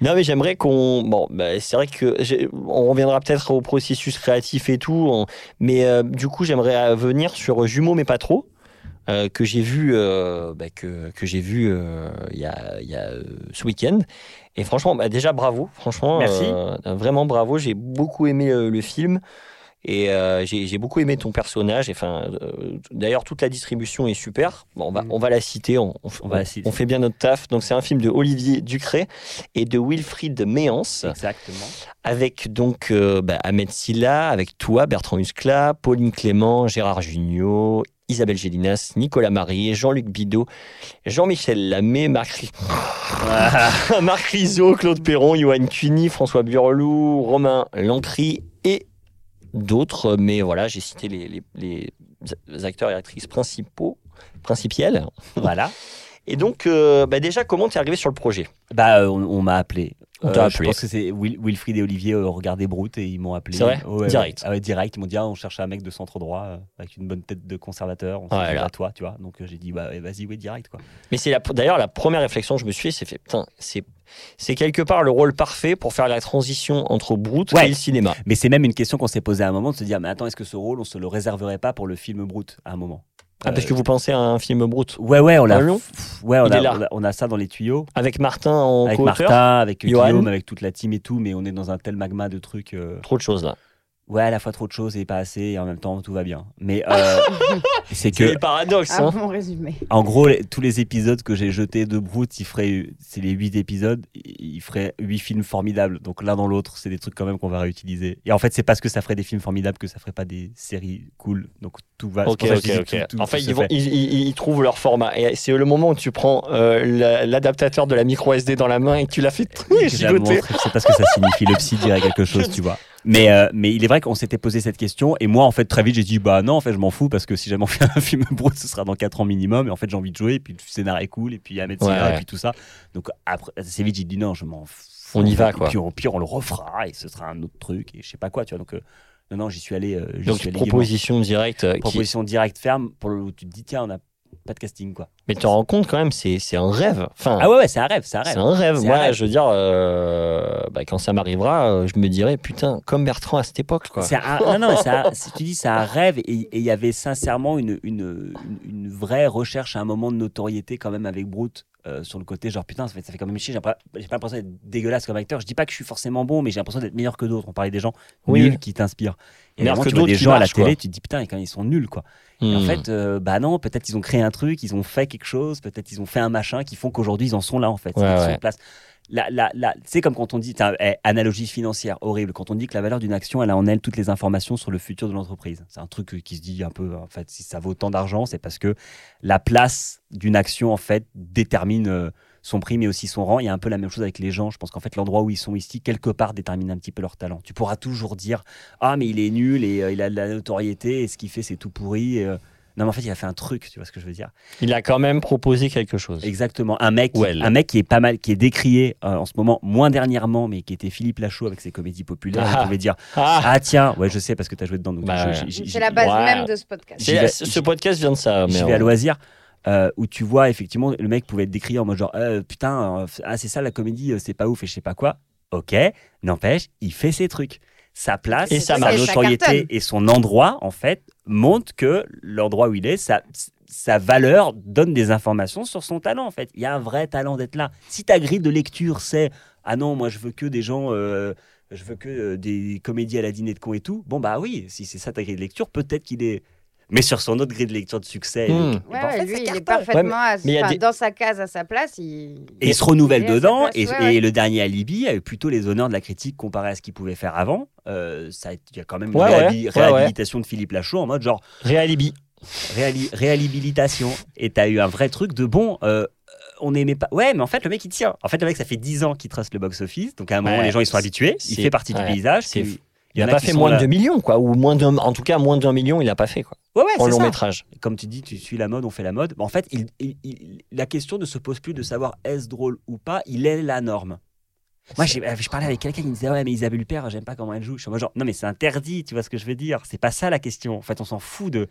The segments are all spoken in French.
Non, mais j'aimerais qu'on. Bon, bah, c'est vrai que on reviendra peut-être au processus créatif et tout, on- mais euh, du coup, j'aimerais euh, venir sur Jumeaux mais pas trop. euh, que j'ai vu, euh, bah, que, que j'ai vu il y a, y a, ce week-end. Et franchement, bah, déjà bravo. Franchement, Merci. vraiment bravo. J'ai beaucoup aimé le film. Et euh, j'ai beaucoup aimé ton personnage. Enfin, euh, D'ailleurs, toute la distribution est super. Bon, on, va, on va la citer. On, on- On va la citer. on fait bien notre taf. Donc, c'est un film de Olivier Ducré et de Wilfried Méance, Exactement. avec donc euh, bah, Ahmed Silla, avec toi, Bertrand Huskla, Pauline Clément, Gérard Jugnot, Isabelle Gélinas, Nicolas Marie, Jean-Luc Bidot, Jean-Michel Lamé, Marc, Marc Rizzo, Claude Perron, Johan Cuny, François Burlou, Romain Lancry d'autres. Mais voilà, j'ai cité les, les- les acteurs et actrices principaux, principiels. voilà. Et donc, euh, bah, déjà, comment t'es arrivé sur le projet? Bah, euh, on, on m'a appelé. Euh. Je pense que c'est Wil- Wilfried et Olivier euh, regardaient Brute et ils m'ont appelé. C'est vrai Ouais, ouais, Direct. ouais. Ah ouais, direct. Ils m'ont dit ah, on cherche un mec de centre droit euh, avec une bonne tête de conservateur. On s'est Ouais, à toi, tu vois. Donc euh, j'ai dit bah ouais, vas-y, oui, direct quoi. Mais c'est d'ailleurs la première réflexion que je me suis fait, c'est fait, putain, c'est, c'est quelque part le rôle parfait pour faire la transition entre Brute Ouais. et le cinéma. Mais c'est même une question qu'on s'est posée à un moment de se dire mais attends, est-ce que ce rôle on se le réserverait pas pour le film Brute à un moment? Ah, parce que vous pensez à un film Brute Ouais, ouais, on a, ouais, on a, est là. on a- on a ça dans les tuyaux. avec Martin en avec Martin, avec. Guillaume, avec toute la team et tout, mais on est dans un tel magma de trucs. euh, Trop de choses là. Ouais, à la fois trop de choses et pas assez, et en même temps tout va bien. Mais euh, c'est C'est que, le paradoxe. Hein. bon résumé. en gros, les- tous les épisodes que j'ai jetés de Brute, il ferait, c'est les huit épisodes, il ferait huit films formidables. Donc l'un dans l'autre, c'est des trucs quand même qu'on va réutiliser. Et en fait, c'est parce que ça ferait des films formidables que ça ferait pas des séries cool. Donc tout va. c'est Ok, ok, ok. tout- tout- en fait, ils, vont, fait. ils, ils- ils trouvent leur format. Et c'est le moment où tu prends euh, la- l'adaptateur de la micro SD dans la main et tu l'as fait montre, C'est parce que ça signifie le psy dirait quelque chose, tu vois. Mais, euh, mais il est vrai qu'on s'était posé cette question et moi en fait très vite j'ai dit bah non en fait je m'en fous parce que si jamais on fait un film brut ce sera dans 4 ans minimum et en fait j'ai envie de jouer et puis le scénario est cool et puis il y a Ahmed Silla ouais. et puis tout ça donc après assez vite j'ai dit non je m'en fous On y va, Et quoi. puis au pire on le refera et ce sera un autre truc et je sais pas quoi tu vois donc euh, non non j'y suis allé euh, Donc, suis allé gaiement. proposition directe. euh, qui- proposition directe ferme pour le où tu te dis tiens on a pas de casting quoi Mais tu te rends compte quand même, c'est c'est un rêve. Enfin, ah ouais ouais c'est un rêve c'est un C'est rêve un rêve. C'est Moi, un rêve. je veux dire, euh, bah, quand ça m'arrivera, euh, je me dirai, putain, comme Bertrand à cette époque, quoi. Un- non, non, un- si tu dis c'est un rêve et et il y avait sincèrement une, une, une, une vraie recherche à un moment de notoriété quand même avec Brute euh, sur le côté genre putain ça fait, ça fait quand même chier j'ai pas, l'impression d'être dégueulasse comme acteur je dis pas que je suis forcément bon mais j'ai l'impression d'être meilleur que d'autres on parlait des gens Oui. nuls qui t'inspirent et vraiment, tu vois des gens à la télé quoi. tu te dis putain quand ils sont nuls quoi et en Hmm. fait euh, bah non peut-être ils ont créé un truc ils ont fait quelque chose peut-être ils ont fait un machin qui font qu'aujourd'hui ils en sont là en fait Ouais, ils sont ouais. place c'est comme quand on dit, eh, analogie financière horrible, quand on dit que la valeur d'une action, elle a en elle toutes les informations sur le futur de l'entreprise. C'est un truc euh, qui se dit un peu, en fait, si ça vaut tant d'argent, c'est parce que la place d'une action, en fait, détermine euh, son prix, mais aussi son rang. Il y a un peu la même chose avec les gens. Je pense qu'en fait, l'endroit où ils sont ici, quelque part, détermine un petit peu leur talent. Tu pourras toujours dire, ah, mais il est nul et euh, il a de la notoriété et ce qu'il fait, c'est tout pourri. euh, Non, mais en fait, il a fait un truc, tu vois ce que je veux dire. Il a quand même proposé quelque chose. Exactement. Un mec, Well. un mec qui est pas mal, qui est décrié euh, en ce moment, moins dernièrement, mais qui était Philippe Lachaud avec ses comédies populaires. Ah. On pouvait dire Ah, Ah, tiens, ouais, je sais parce que tu as joué dedans. Donc Bah, je- je- je- C'est la base Ouais. même de ce podcast. vais- ce podcast vient de ça. mais on- vais à loisir. euh, où tu vois effectivement le mec pouvait être décrié en mode genre Euh, putain euh, ah c'est ça la comédie euh, c'est pas ouf et je sais pas quoi ok n'empêche il fait ses trucs sa place. Et sa notoriété et son endroit en fait montre que l'endroit où il est sa, sa valeur donne des informations sur son talent en fait. Il y a un vrai talent d'être là. Si ta grille de lecture c'est ah non moi je veux que des gens euh, je veux que euh, des comédies à la dîner de con et tout bon bah oui si c'est ça ta grille de lecture peut-être qu'il est mais sur son autre grille de lecture de succès et- et Ouais, ben, en fait, lui, ça il est parfaitement à- mais des- dans sa case, à sa place. Il... Et il se renouvelle dedans. place, et, ouais, et ouais. le dernier Alibi a eu plutôt les honneurs de la critique comparé à ce qu'il pouvait faire avant. Euh, ça, a- il y a quand même une Ouais, ouais, réhabi- ouais, ouais. réhabilitation de Philippe Lachaud en mode genre Réalibi. réali- réhabilitation. Et tu as eu un vrai truc de bon. euh, on n'aimait pas. Ouais, mais en fait, le mec, il tient. En fait, le mec, ça fait 10 ans qu'il trace le box-office. Donc, à un moment, Ouais, les gens, ils sont habitués. Il fait partie ouais, du paysage. c'est Il n'a a pas fait moins là- de 2 millions, quoi. Ou moins d'un, en tout cas, moins d'un million, il n'a pas fait, quoi. Ouais, ouais, En long ça. métrage. Comme tu dis, tu suis la mode, on fait la mode. En fait, il- il- il- la question ne se pose plus de savoir est-ce drôle ou pas, il est la norme. Moi, j'ai- je parlais avec quelqu'un qui me disait Ouais, mais Isabelle Huppert, j'aime pas comment elle joue. Je suis en mode genre Non, mais c'est interdit, tu vois ce que je veux dire. C'est pas ça la question. En fait, on s'en fout de.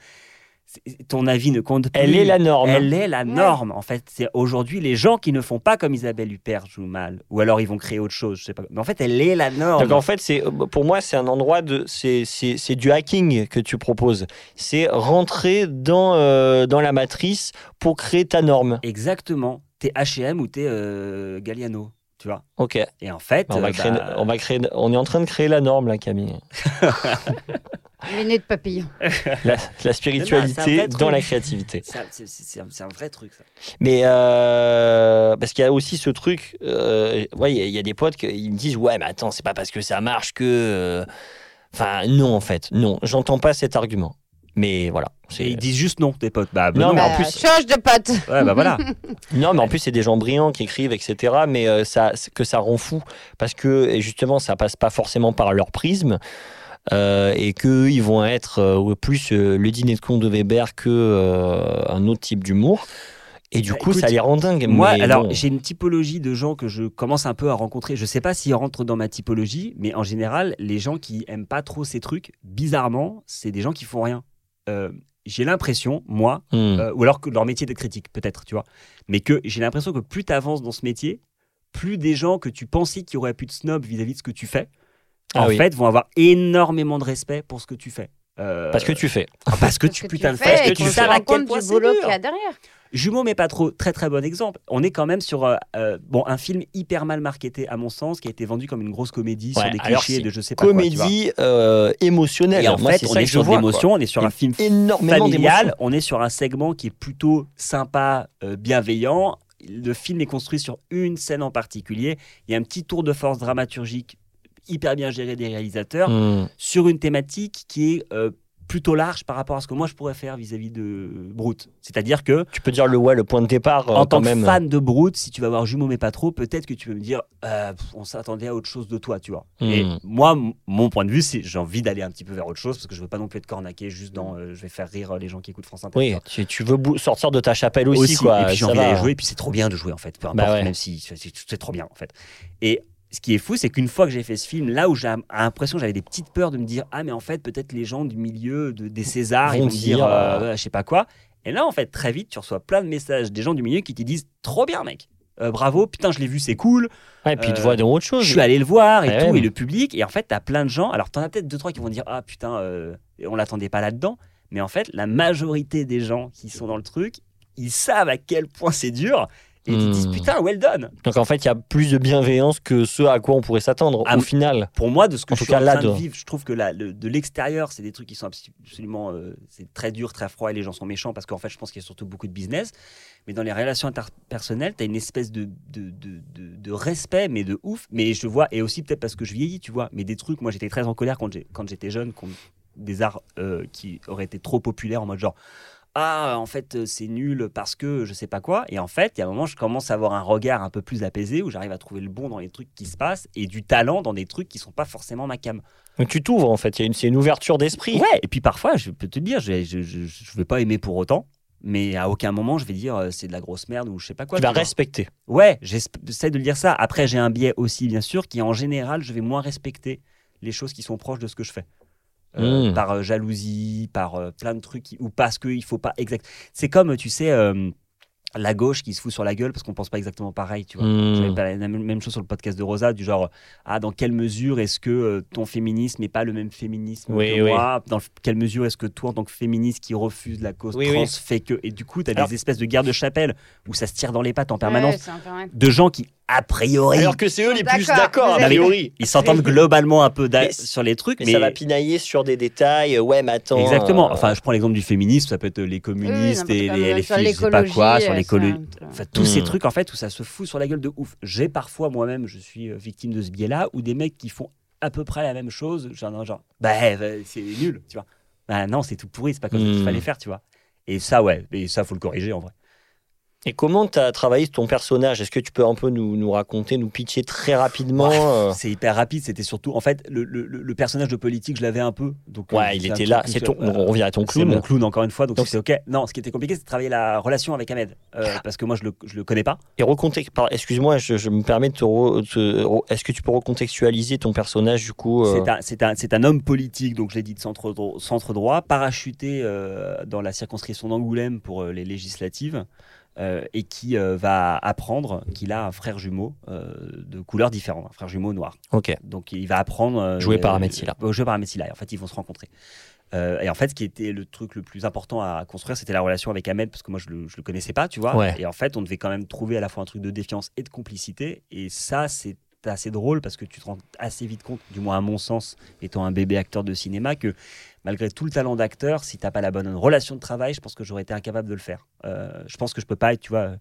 Ton avis ne compte plus. Elle est la norme. Elle est la norme. En fait, c'est aujourd'hui les gens qui ne font pas comme Isabelle Huppert jouent mal. Ou alors ils vont créer autre chose. Je sais pas. Mais en fait, elle est la norme. Donc en fait, c'est pour moi, c'est un endroit de, c'est, c'est, c'est du hacking que tu proposes. C'est rentrer dans euh, dans la matrice pour créer ta norme. Exactement. T'es H&M ou t'es euh, Galliano. Tu vois. Ok. Et en fait, On va euh, créer, bah, on va créer, on est en train de créer la norme là, Camille. Les nez de papillon. La, spiritualité dans truc. la créativité. c'est un- vrai truc, ça. Mais euh, parce qu'il y a aussi ce truc, euh, ouais, il y a- il y, a des potes qui me disent ouais, mais attends, c'est pas parce que ça marche que, euh, enfin non en fait, non, j'entends pas cet argument. Mais voilà, Et ils disent juste non, tes potes. Bah, bah Non, non, mais en Bah, plus- Change de pote. Ouais, bah voilà. non, mais en plus c'est des gens brillants qui écrivent, etc. Mais euh, ça, que ça rend fou parce que justement ça passe pas forcément par leur prisme. Euh, et que ils vont être euh, plus euh, le dîner de con de Weber que un autre type d'humour et du Bah, coup écoute, ça les rend dingues Moi, alors, bon. j'ai une typologie de gens que je commence un peu à rencontrer. Je sais pas s'ils rentrent dans ma typologie, mais en général, les gens qui aiment pas trop ces trucs, bizarrement, c'est des gens qui font rien. Euh, j'ai l'impression, moi, Hmm. euh, ou alors que leur métier de critique, peut-être, tu vois, mais que j'ai l'impression que plus tu avances dans ce métier, plus des gens que tu pensais qu'il y aurait plus de snob vis-à-vis de ce que tu fais, Ah en oui. fait, vont avoir énormément de respect pour ce que tu fais. Euh, parce que tu fais parce que Parce tu que putain de fais parce et que tu se à quel compte point boulot dur. qu'il y a derrière. Jumeaux, mais pas trop. Très très bon exemple. On est quand même sur euh, euh, bon un film hyper mal marketé à mon sens, qui a été vendu comme une grosse comédie Ouais, sur des clichés de je sais pas quoi. tu vois. comédie euh, émotionnelle. Et en Moi, fait, c'est on ça est sur de l'émotion, on est sur un a film énormément familial, on est sur un segment qui est plutôt sympa, euh, bienveillant. Le film est construit sur une scène en particulier. Il y a un petit tour de force dramaturgique hyper bien géré des réalisateurs Hmm. sur une thématique qui est euh, plutôt large par rapport à ce que moi je pourrais faire vis-à-vis de Brute. C'est-à-dire que Tu peux dire le ouais, le point de départ euh, en tant que fan de Brute, si tu vas voir Jumeaux mais pas trop, peut-être que tu peux me dire euh, on s'attendait à autre chose de toi, tu vois. Hmm. Et moi, mon point de vue, c'est j'ai envie d'aller un petit peu vers autre chose parce que je veux pas non plus être cornaqué juste dans euh, je vais faire rire les gens qui écoutent France Inter. Oui, tu, tu veux sortir de ta chapelle aussi, quoi. Et puis j'ai envie d'aller jouer, et puis c'est trop bien de jouer en fait, peu importe, Bah ouais. même si c'est c'est trop bien en fait. Et ce qui est fou, c'est qu'une fois que j'ai fait ce film, là où j'ai l'impression que j'avais des petites peurs de me dire ah mais en fait peut-être les gens du milieu de, des Césars ils Vont me dire euh, euh, je sais pas quoi. Et là en fait très vite tu reçois plein de messages des gens du milieu qui te disent trop bien mec, Euh, bravo, putain je l'ai vu c'est cool, Ouais, et puis tu Euh, vois dans autre chose. je suis allé le voir et tout, ouais. et le public. Et en fait, t'as plein de gens. Alors, t'en as peut-être deux, trois qui vont dire Ah putain, euh, on l'attendait pas là-dedans. Mais en fait, la majorité des gens qui sont dans le truc, ils savent à quel point c'est dur. Et te disent Hmm. Putain, well done. Donc en fait, il y a plus de bienveillance que ce à quoi on pourrait s'attendre Ah, au final. Pour moi, de ce que En je suis cas, en là, train de de- vivre, je trouve que là, le- de l'extérieur, c'est des trucs qui sont abs- absolument. euh, c'est très dur, très froid et les gens sont méchants parce qu'en fait, je pense qu'il y a surtout beaucoup de business. Mais dans les relations interpersonnelles, tu as une espèce de, de, de, de- de respect, mais de ouf. Mais je vois, et aussi peut-être parce que je vieillis, tu vois, mais des trucs, moi j'étais très en colère quand quand j'étais jeune, contre des arts euh, qui auraient été trop populaires en mode genre. Ah, en fait, euh, c'est nul parce que je sais pas quoi. Et en fait, il y a un moment, je commence à avoir un regard un peu plus apaisé où j'arrive à trouver le bon dans les trucs qui se passent et du talent dans des trucs qui sont pas forcément ma cam. Donc tu t'ouvres en fait. Il y a une, c'est une ouverture d'esprit. Ouais, et puis parfois, je peux te dire, je, je, je, je vais pas aimer pour autant, mais à aucun moment je vais dire euh, c'est de la grosse merde ou je sais pas quoi. tu vas vois. respecter. Ouais, j'essaie de le dire ça. Après, j'ai un biais aussi, bien sûr, qui en général, je vais moins respecter les choses qui sont proches de ce que je fais. Euh, Mm. Par euh, jalousie, par euh, plein de trucs, qui- ou parce qu'il faut pas exact. C'est comme, tu sais, euh, la gauche qui se fout sur la gueule parce qu'on pense pas exactement pareil, tu vois. Mm. J'avais pas la même, chose sur le podcast de Rosa, du genre, ah, dans quelle mesure est-ce que euh, ton féminisme n'est pas le même féminisme Oui, que oui. moi? Dans quelle mesure est-ce que toi, en tant que féministe qui refuse la cause Oui, trans, oui. fait que. Et du coup, tu as Alors- des espèces de guerres de chapelle où ça se tire dans les pattes en permanence Ouais, de gens qui, a priori, Alors que c'est eux les plus D'accord, a priori. ils s'entendent globalement un peu sur les trucs, Mais, mais, ça va pinailler sur des détails. Ouais, mais attends. exactement. euh, Enfin, je prends l'exemple du féminisme, ça peut être les communistes et les, les filles, je sais pas quoi, sur euh, l'écologie. un- Enfin, tous ces Mm. trucs, en fait, où ça se fout sur la gueule de ouf. J'ai parfois moi-même, je suis euh, victime de ce biais-là, où des mecs qui font à peu près la même chose, genre, genre bah, bah, c'est nul, tu vois. Bah non, c'est tout pourri, c'est pas comme ça qu'il Mm. fallait faire, tu vois. Et ça, ouais, et ça, faut le corriger en vrai. Et comment tu as travaillé ton personnage? Est-ce que tu peux un peu nous, nous raconter, nous pitcher très rapidement euh, C'est hyper rapide. C'était surtout, en fait, le, le- le personnage de politique, je l'avais un peu. Donc, euh, Ouais, il était là. ton, on revient à ton C'est mon clown. clown encore une fois, donc, Donc c'est ok. Non, ce qui était compliqué, c'est de travailler la relation avec Ahmed, Euh, parce que moi je le, je le connais pas. Et recontexte. par- Excuse-moi, je, je me permets de te. Est-ce que tu peux recontextualiser ton personnage du coup euh, C'est un, un, un homme politique, donc je l'ai dit de centre, dro- centre droit, parachuté dans la circonscription d'Angoulême pour les législatives. Euh, et qui euh, va apprendre qu'il a un frère jumeau euh, de couleur différente, un frère jumeau noir. Ok. Donc il va apprendre. Joué par euh, Joué par Ahmed Silla. Et en fait, ils vont se rencontrer. Euh, et en fait, ce qui était le truc le plus important à construire, c'était la relation avec Ahmed, parce que moi, je le, je le connaissais pas, tu vois. Ouais. Et en fait, on devait quand même trouver à la fois un truc de défiance et de complicité. Et ça, c'est assez drôle parce que tu te rends assez vite compte, du moins à mon sens, étant un bébé acteur de cinéma, que malgré tout le talent d'acteur, si t'as pas la bonne relation de travail, je pense que j'aurais été incapable de le faire. Euh, je pense que je peux pas être, tu vois,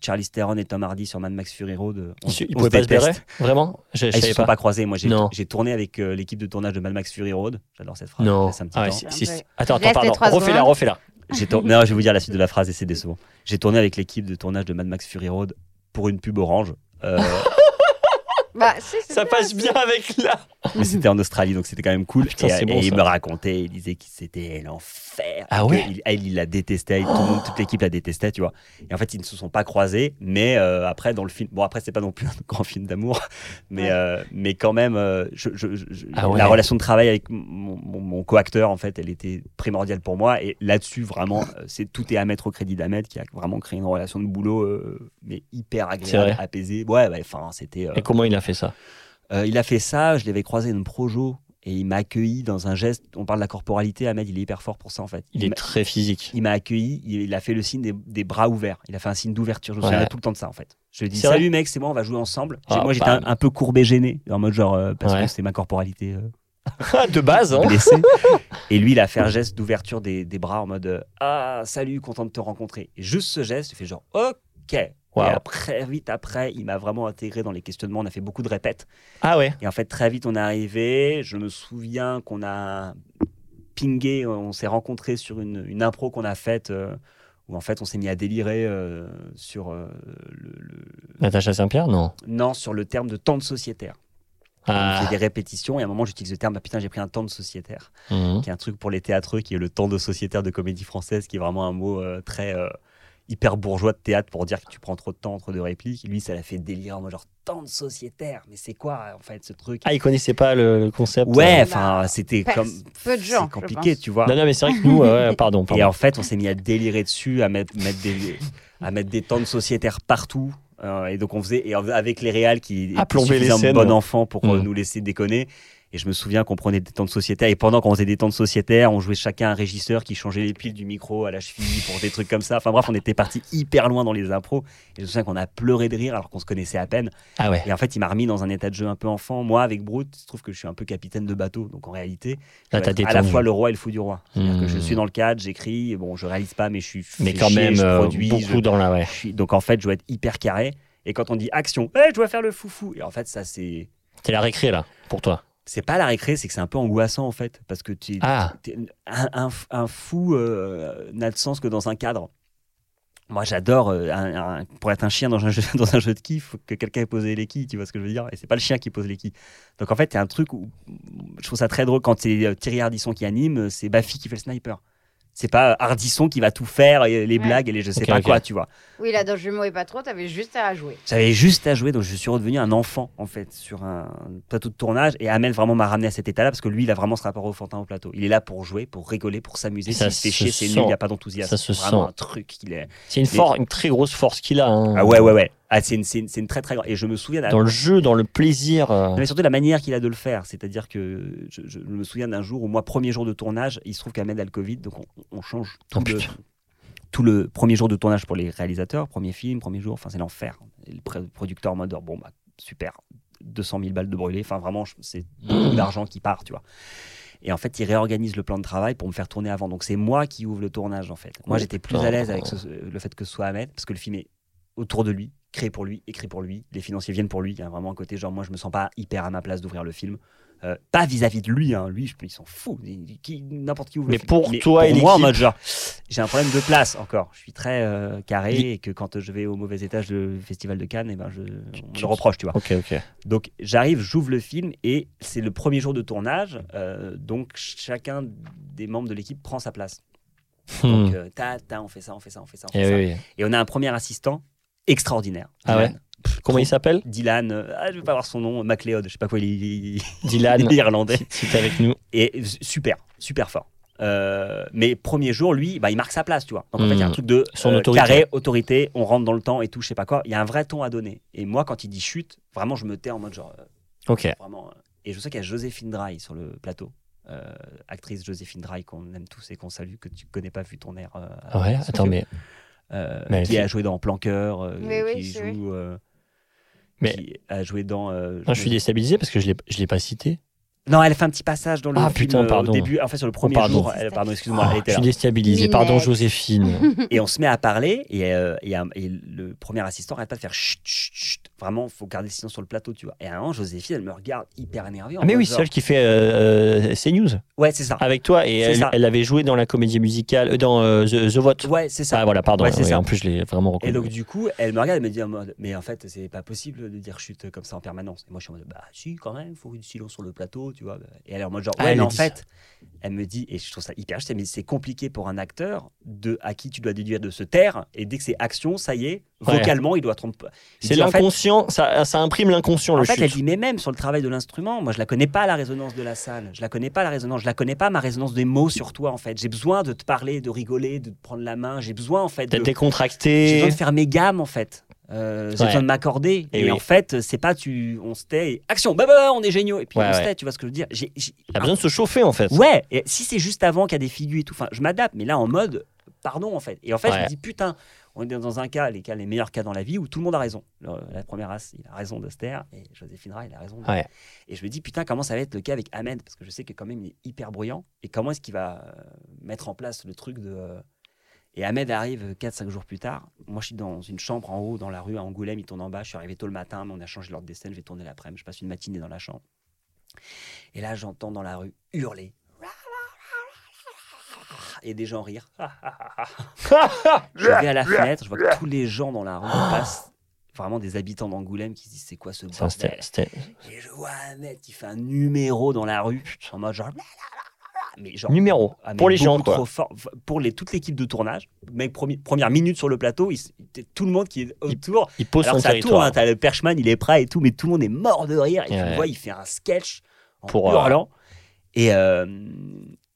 Charlie Theron et Tom Hardy sur Mad Max Fury Road. euh, on- Ils, ils on pouvaient pas se bérer Vraiment? Je, je Ah, ils se savais sont pas. pas croisés. Moi, j'ai tourné avec euh, l'équipe de tournage de Mad Max Fury Road. J'adore cette phrase. Non. Un petit Ah ouais, temps. si-. Attends, attends, pardon. Refais-la, refais-la. Non, je vais vous dire la suite de la phrase et c'est décevant. J'ai tourné avec l'équipe de tournage de Mad Max Fury Road pour une pub orange. Euh, Bah, si, Ça bien, passe bien avec là. mais c'était en Australie, donc c'était quand même cool. Ah, putain, et c'est et bon, il me racontait, il disait que c'était l'enfer. Ah ouais il, elle, il la détestait, tout le monde, toute l'équipe la détestait, tu vois. Et en fait, ils ne se sont pas croisés, mais euh, après, dans le film, bon, après, c'est pas non plus un grand film d'amour, mais, Ouais. euh, mais quand même, euh, je, je- je- Ah ouais. la relation de travail avec mon, mon- mon co-acteur, en fait, elle était primordiale pour moi. Et là-dessus, vraiment, c'est tout est à mettre au crédit d'Ahmed qui a vraiment créé une relation de boulot, euh, mais hyper agréable, vrai apaisée. Ouais, ouais, enfin, c'était. euh, Et comment il a fait ça? Euh, il a fait ça, je l'avais croisé dans une projo et il m'a accueilli dans un geste. On parle de la corporalité, Ahmed, il est hyper fort pour ça en fait. Il est très physique. il m'a accueilli, il, il a fait le signe des, des bras ouverts. Il a fait un signe d'ouverture. Je me Ouais. souviens tout le temps de ça en fait. Je lui ai dit Salut mec, c'est moi, on va jouer ensemble. Ah, moi j'étais un, bam. un peu courbé, gêné, en mode genre, euh, parce Ouais. que c'est ma corporalité de base, hein et lui, il a fait un geste d'ouverture des, des bras en mode Ah, salut, content de te rencontrer. Et juste ce geste, il fait genre Ok. Wow. Et après, vite après, il m'a vraiment intégré dans les questionnements. On a fait beaucoup de répètes. Ah ouais Et en fait, très vite, on est arrivé. Je me souviens qu'on a pingé, on s'est rencontrés sur une, une impro qu'on a faite euh, où en fait, on s'est mis à délirer euh, sur euh, le, le- Natacha Saint-Pierre Non? non, sur le terme de temps de sociétaire. Ah. Fait des répétitions et à un moment, j'utilise le terme, bah, putain, j'ai pris un temps de sociétaire, Mhm. qui est un truc pour les théâtreux, qui est le temps de sociétaire de comédie française, qui est vraiment un mot euh, très hyper bourgeois de théâtre pour dire que tu prends trop de temps entre deux répliques. Lui, ça l'a fait délirer en mode genre temps de sociétaire. Mais c'est quoi en fait ce truc? Ah, il connaissait pas le, le concept Ouais, euh. enfin, Bah, c'était comme. peu de gens, compliqué, tu vois. Non, non, mais c'est vrai que nous, ouais, pardon, Et en fait, on s'est mis à délirer dessus, à mettre, mettre des, à mettre des temps de sociétaire partout. Euh, et donc, on faisait, et avec les réals qui À étaient plomber les scènes. bon enfant pour euh, Mm. nous laisser déconner. Et je me souviens qu'on prenait des temps de sociétaire. Et pendant qu'on faisait des temps de sociétaire, on jouait chacun un régisseur qui changeait les piles du micro à la cheville pour des trucs comme ça. Enfin bref, on était parti hyper loin dans les impros. Et je me souviens qu'on a pleuré de rire alors qu'on se connaissait à peine. Ah ouais. Et en fait, il m'a remis dans un état de jeu un peu enfant. Moi, avec Brut, il se trouve que je suis un peu capitaine de bateau. Donc en réalité, je à la fois le roi et le fou du roi. C'est-à-dire que je Mmh. suis dans le cadre, j'écris, bon, je réalise pas, mais je suis. Mais quand chier, même, je euh, produis. beaucoup je- dans la. Ouais. suis- Donc en fait, je dois être hyper carré. Et quand on dit action, Eh, je dois faire le foufou. Et en fait, ça, c'est. C'est la récré, là, pour toi. C'est pas la récré, c'est que c'est un peu angoissant en fait. Parce que tu, Ah. t'es- un, un- un fou euh, n'a de sens que dans un cadre. Moi, j'adore, euh, pour être un chien dans un jeu, dans un jeu de quilles, faut que quelqu'un ait posé les quilles, tu vois ce que je veux dire Et c'est pas le chien qui pose les quilles. Donc en fait, il a un truc où je trouve ça très drôle quand c'est euh, Thierry Ardisson qui anime, c'est Baffy qui fait le sniper. C'est pas Ardisson qui va tout faire, et les Ouais. blagues et les je sais pas quoi, tu vois. Oui, là, dans Jumeaux et pas trop, t'avais juste à jouer. J'avais juste à jouer, donc je suis redevenu un enfant en fait sur un plateau de tournage. Et Amel vraiment m'a ramené à cet état-là parce que lui, il a vraiment ce rapport au fantin au plateau. Il est là pour jouer, pour rigoler, pour s'amuser. S'il se fait se chier, c'est sent. nul, il n'y a pas d'enthousiasme. Ça se vraiment sent. un truc qu'il est. C'est une très grosse force qu'il a. hein. Ah ouais, ouais, ouais. Ah, c'est une, une, très très grande. Et je me souviens Dans le jeu, dans le plaisir. euh, mais surtout la manière qu'il a de le faire. C'est-à-dire que je, je me souviens d'un jour où moi, premier jour de tournage, il se trouve qu'Ahmed a le Covid, donc on, on change tout, Oh, le, tout le premier jour de tournage pour les réalisateurs, premier film, premier jour, enfin c'est l'enfer. Le producteur en mode bon bah super, 200 000 balles de brûlées, enfin vraiment c'est beaucoup d'argent qui part, tu vois. Et en fait, il réorganise le plan de travail pour me faire tourner avant. Donc c'est moi qui ouvre le tournage en fait. Moi Oh, j'étais plus à l'aise avec ce- le fait que ce soit Ahmed, parce que le film est autour de lui, créé pour lui, écrit pour lui, les financiers viennent pour lui. Il y a vraiment un côté genre moi je me sens pas hyper à ma place d'ouvrir le film. Euh, pas vis-à-vis de lui, hein. lui, je- ils s'en. Il- qui- N'importe qui ouvre le Mais film. pour toi et pour moi, en mode genre, j'ai un problème de place encore. Je suis très euh, carré Il- et que quand je vais au mauvais étage du festival de Cannes, et ben je, on le reproche, tu vois. Ok, ok. Donc j'arrive, j'ouvre le film et c'est le premier jour de tournage. euh, donc chacun des membres de l'équipe prend sa place. Hmm. Donc ta, ta, on fait ça, on fait ça, on fait ça, on Eh ça. oui. Et on a un premier assistant extraordinaire. Ah ouais Comment il s'appelle Dylan, euh, ah, je vais pas avoir son nom, MacLeod, je sais pas quoi, il, il- Dylan. est irlandais. T'es avec nous. Et super, super fort. Euh, mais premier jour, lui, bah, il marque sa place, tu vois. Donc en fait, il y a un Hmm. truc de Son autorité. carré, autorité, on rentre dans le temps et tout, je sais pas quoi. Il y a un vrai ton à donner. Et moi, quand il dit chute, vraiment, je me tais en mode genre, euh, Ok. vraiment. euh, Et je sais qu'il y a Joséphine Dry sur le plateau. Euh, actrice Joséphine Dry qu'on aime tous et qu'on salue, que tu connais pas vu ton air. euh, à Ouais, attends, mais. Euh, qui a joué dans Planqueur, euh, Oui, oui, qui joue. euh, Mais- qui a joué dans. euh, Non, je suis déstabilisé parce que je l'ai- je l'ai pas cité. Non, elle fait un petit passage dans le Ah, film putain, euh, pardon. au début. En fait, sur le premier pardon. jour, elle- pardon, excuse-moi, elle Oh, était je suis déstabilisé. Pardon. Joséphine. Et on se met à parler et, euh, et, un- et le premier assistant arrête pas de faire chut, chut, chut. Vraiment, faut garder le silence sur le plateau, tu vois. Et à un moment, Joséphine, elle me regarde hyper énervée. Ah, mais oui, genre- celle qui fait euh, euh, CNews Ouais, c'est ça. avec toi. Et elle, ça. elle avait joué dans la comédie musicale, euh, dans euh, The, The Vote. Ouais, c'est ça. Ah, voilà, pardon. Ouais, c'est ça. En plus, je l'ai vraiment Et reconnu. donc, du coup, elle me regarde, elle me dit en mode, mais en fait, c'est pas possible de dire chute comme ça en permanence. Et moi, je suis en mode, bah, si, quand même, il faut du silence sur le plateau, tu vois. Et elle est en mode, genre, Ah, ouais, mais en dit fait, elle me dit, et je trouve ça hyper juste, mais c'est compliqué pour un acteur de, à qui tu dois déduire de se taire. Et dès que c'est action, ça y est, Ouais. vocalement, il doit tromper. C'est en fait- l'inconscient, ça, ça imprime l'inconscient, En le fait, chute. elle dit, mais même sur le travail de l'instrument, moi, je la connais pas, la résonance de la salle. Je la connais pas, la résonance. Je la connais pas, ma résonance des mots sur toi, en fait. J'ai besoin de te parler, de rigoler, de te prendre la main. J'ai besoin, en fait, D'être de, j'ai décontracté. besoin de faire mes gammes, en fait. Euh, Ouais. besoin de m'accorder. Et Et, oui. en fait, c'est pas tu, on se tait, et action, bah, bah, on est géniaux. Et puis Ouais, on se ouais. tait, tu vois ce que je veux dire. J'ai- j'ai- T'as besoin de se chauffer, en fait. Ouais, et si c'est juste avant qu'il y a des figures et tout, enfin, je m'adapte, mais là en mode, pardon en fait. Et en fait, je me dis, putain, on est dans un cas, les cas, les meilleurs cas dans la vie où tout le monde a raison. Le- la première race, il a raison de se taire, et Joséphine Ray, il a raison. de-. Et je me dis, putain, comment ça va être le cas avec Ahmed? Parce que je sais que quand même, il est hyper bruyant. Et comment est-ce qu'il va euh, mettre en place le truc de. Et Ahmed arrive 4-5 jours plus tard. Moi, je suis dans une chambre en haut, dans la rue à Angoulême. Il tourne en bas. Je suis arrivé tôt le matin, mais on a changé l'ordre des scènes. Je vais tourner l'après-midi. Je passe une matinée dans la chambre. Et là, j'entends dans la rue hurler. Et des gens rire. Je vais à la fenêtre, je vois que tous les gens dans la rue passent. Vraiment des habitants d'Angoulême qui se disent c'est quoi ce bordel? Et je vois Ahmed qui fait un numéro dans la rue en mode genre mais genre Numéro. ah, mais pour les gens, quoi. trop fort. pour les toute l'équipe de tournage mec premi- première minute sur le plateau il, tout le monde qui est autour Il pose alors son ça tourne territoire. hein, t'as le perchman il est prêt et tout mais tout le monde est mort de rire et tu Ouais. le vois il fait un sketch en Pour, euh, hurlant et euh,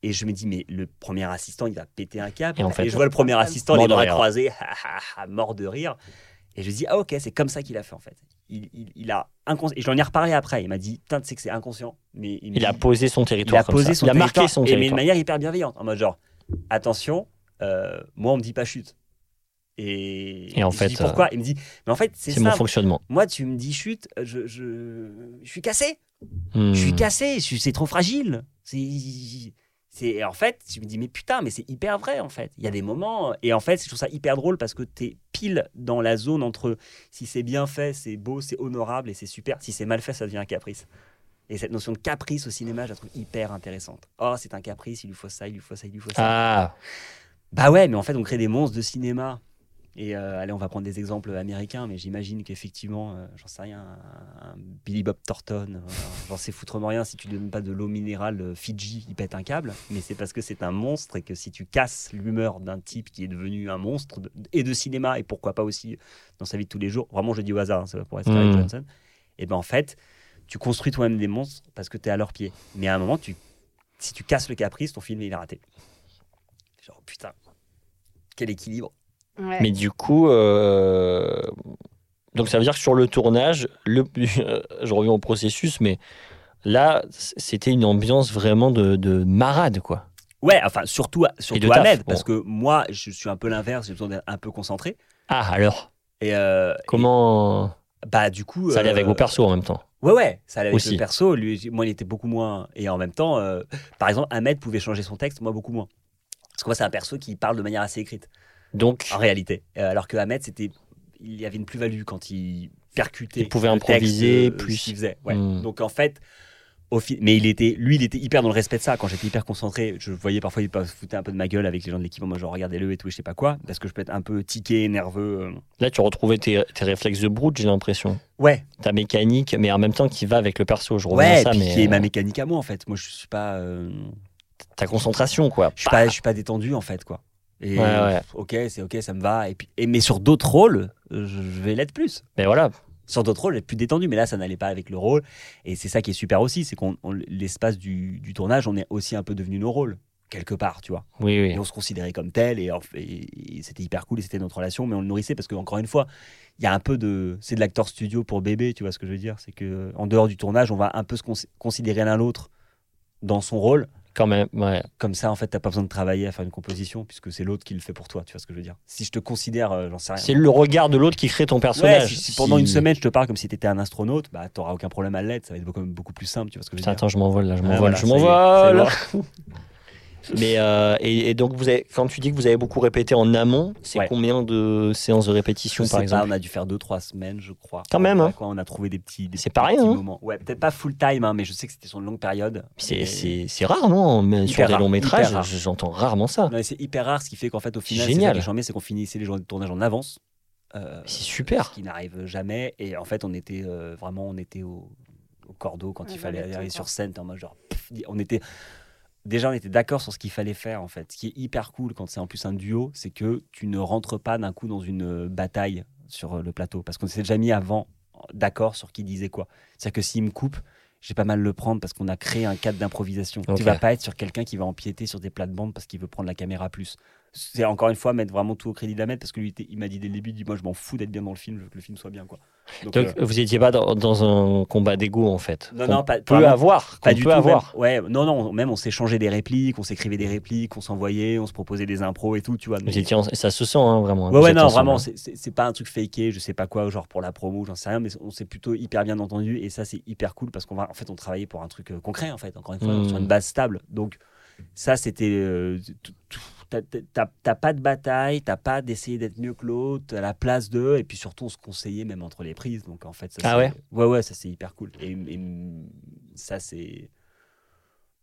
et je me dis mais le premier assistant il va péter un câble Et en fait, je vois le premier assistant les bras croisés mort de rire et je me dis ah ok c'est comme ça qu'il a fait en fait il, il, il a inconscient et j'en ai reparlé après il m'a dit putain tu sais que c'est inconscient mais il, Il a posé son il territoire. a comme posé ça. son Il a marqué territoire, son et mais territoire. manière hyper bienveillante en mode genre attention euh, moi on me dit pas chute et, Et en je fait, dis pourquoi? Il me dit mais en fait c'est C'est mon fonctionnement. moi tu me dis chute je, je, je suis cassé Hmm. je suis cassé je suis- c'est trop fragile c'est c'est en fait je me dis mais putain mais c'est hyper vrai en fait. Il y a des moments et en fait je trouve ça hyper drôle parce que tu es pile dans la zone entre si c'est bien fait c'est beau c'est honorable et c'est super. Si c'est mal fait ça devient un caprice. Et cette notion de caprice au cinéma je la trouve hyper intéressante. Oh c'est un caprice il lui faut ça il lui faut ça il lui faut ça. Ah, bah ouais mais en fait on crée des monstres de cinéma et euh, allez on va prendre des exemples américains mais j'imagine qu'effectivement euh, j'en sais rien un, un Billy Bob Thornton euh, j'en sais foutrement rien. Si tu ne donnes pas de l'eau minérale Fidji il pète un câble. Mais c'est parce que c'est un monstre et que si tu casses l'humeur d'un type qui est devenu un monstre de- et de cinéma et pourquoi pas aussi dans sa vie de tous les jours vraiment je dis au hasard hein, ça va pour être Scarlett Mm. Johansson et ben en fait tu construis toi-même des monstres parce que tu es à leurs pieds. Mais à un moment tu si tu casses le caprice ton film il est raté. Genre putain quel équilibre Ouais. mais du coup, euh, donc ça veut dire que sur le tournage, le, je reviens au processus, mais là, c'était une ambiance vraiment de, de marade, quoi. Ouais, enfin, surtout, surtout taf, Ahmed, bon. parce que moi, je suis un peu l'inverse, j'ai besoin d'être un peu concentré. Ah, alors, Et, euh, comment et, bah, du coup. ça allait euh, avec vos persos en même temps? Ouais, ouais, ça allait avec Aussi. le perso. Lui, moi, il était beaucoup moins. Et en même temps, euh, par exemple, Ahmed pouvait changer son texte, moi, beaucoup moins. Parce que moi, c'est un perso qui parle de manière assez écrite, Donc, en réalité. Euh, alors que Ahmed, c'était. Il y avait une plus-value quand il percutait. Il pouvait le improviser texte, euh, plus. qu'il faisait. Ouais. Hmm. Donc, en fait. au fi- mais il était, lui, il était hyper dans le respect de ça. Quand j'étais hyper concentré, je voyais parfois il se foutait un peu de ma gueule avec les gens de l'équipe. Moi, genre regardez-le et tout, et je sais pas quoi, parce que je peux être un peu tiqué, nerveux. euh. Là, tu retrouvais tes, tes réflexes de brute, j'ai l'impression. Ouais, Ta mécanique, mais en même temps qui va avec le perso. Je reviens ouais, à ça, puis mais qui est ma mécanique à moi en fait. Moi, je suis pas, euh, ta concentration, quoi. je suis pas, je suis pas détendu en fait, quoi. Et Ouais, ouais. ok, c'est ok, ça me va. Et puis, et, mais sur d'autres rôles, euh, je, vais l'être plus. Mais voilà, Sur d'autres rôles, j'ai plus détendu, mais là, ça n'allait pas avec le rôle. Et c'est ça qui est super aussi, c'est qu'on, on- l'espace du, du tournage, on est aussi un peu devenu nos rôles quelque part, tu vois. oui, oui. Et on se considérait comme tel, et, c'était hyper cool, et c'était notre relation, mais on le nourrissait parce que, encore une fois, il y a un peu de. C'est de l'acteur studio pour bébé, tu vois ce que je veux dire C'est que en dehors du tournage, on va un peu se cons- considérer l'un l'autre dans son rôle. Quand même, ouais. Comme ça, en fait, t'as pas besoin de travailler à faire une composition, puisque c'est l'autre qui le fait pour toi, tu vois ce que je veux dire Si je te considère, euh, j'en sais rien. C'est le regard de l'autre qui crée ton Ouais, personnage. si, si pendant une semaine je te parle comme si tu étais un astronaute, bah t'auras aucun problème à l'être, ça va être beaucoup, beaucoup plus simple, tu vois ce que je veux Putain, dire attends, je m'envole là, je Ah, m'envole, voilà, je m'envole. Mais euh, et, et donc vous avez, quand tu dis que vous avez beaucoup répété en amont, c'est Ouais. combien de séances de répétition Je par sais exemple pas, on a dû faire 2-3 semaines, je crois. Quand même, hein. quoi, on a trouvé des petits, des C'est rien, petits hein. moments. Ouais, peut-être pas full time, hein, mais je sais que c'était sur une longue période. C'est- Et- C'est c'est rare, non Mais Sur des rare, longs métrages, hyper rare. j'entends rarement ça. Non, c'est hyper rare, ce qui fait qu'en fait, au final, C'est c'est génial. qui est charmé, c'est qu'on finissait les journées de tournage en avance. Euh, C'est super. Ce qui n'arrive jamais. Et en fait, on était euh, vraiment, on était au, au cordeau quand Ouais, il fallait aller sur scène. t'es en mode genre, pff, on était déjà, on était d'accord sur ce qu'il fallait faire en fait. Ce qui est hyper cool quand c'est en plus un duo, c'est que tu ne rentres pas d'un coup dans une euh, bataille sur euh, le plateau, parce qu'on s'est déjà mis avant d'accord sur qui disait quoi. C'est-à-dire que s'il me coupe, j'ai pas mal le prendre parce qu'on a créé un cadre d'improvisation. Ok. Tu vas pas être sur quelqu'un qui va empiéter sur des plates-bandes parce qu'il veut prendre la caméra plus. C'est encore une fois mettre vraiment tout au crédit d'Ahmed parce que lui, il m'a dit dès le début, dit moi je m'en fous d'être bien dans le film, je veux que le film soit bien quoi. Donc, Donc euh, vous étiez pas dans, dans un combat d'ego en fait. Non, non, pas- peut vraiment avoir, pas du peut tout. avoir. Même, ouais, non, non, même on changé des répliques, on s'écrivait des répliques, on s'envoyait, on se proposait des impros et tout, tu vois. Vous donc- étiez en- ça se sent hein, vraiment. Ouais, Vous ouais, êtes non, vraiment, hein. c'est- pas un truc faké, je sais pas quoi, genre pour la promo, j'en sais rien, mais on s'est plutôt hyper bien entendu et ça, c'est hyper cool parce qu'on va, en fait, on travaillait pour un truc euh, concret, en fait, encore une fois, Mm. sur une base stable. Donc, ça, c'était. euh, tout- tout- t'as- pas de bataille, t'as pas d'essayer d'être mieux que l'autre, t'as la place d'eux, et puis surtout, on se conseillait même entre les prises. Donc, en fait, ça, Ah ouais? Ouais, ouais, ça, c'est hyper cool. Et, et ça, c'est.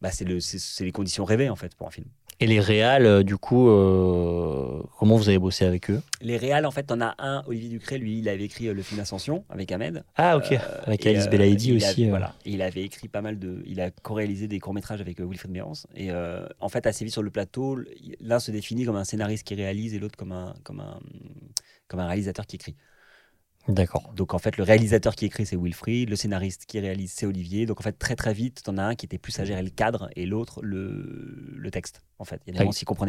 Bah, c'est le- c'est- c'est les conditions rêvées, en fait, pour un film. Et les réals, euh, du coup, euh, comment vous avez bossé avec eux? Les réals, en fait, t'en as un, Olivier Ducré, lui, il avait écrit euh, le film Ascension avec Ahmed. Ah ok, Euh, avec Alice Belaïdi aussi. avait-. Voilà. Et il avait écrit pas mal de. Il a co-réalisé des courts-métrages avec Wilfried Mérance. Et en fait, assez vite sur le plateau, l'un se définit comme un scénariste qui réalise et l'autre comme un, comme, un, comme un réalisateur qui écrit. D'accord. Donc en fait, le réalisateur qui écrit, c'est Wilfried. Le scénariste qui réalise, c'est Olivier. Donc en fait, très très vite, t'en as un qui était plus à gérer le cadre et l'autre le, le texte. En fait, il y a des Ah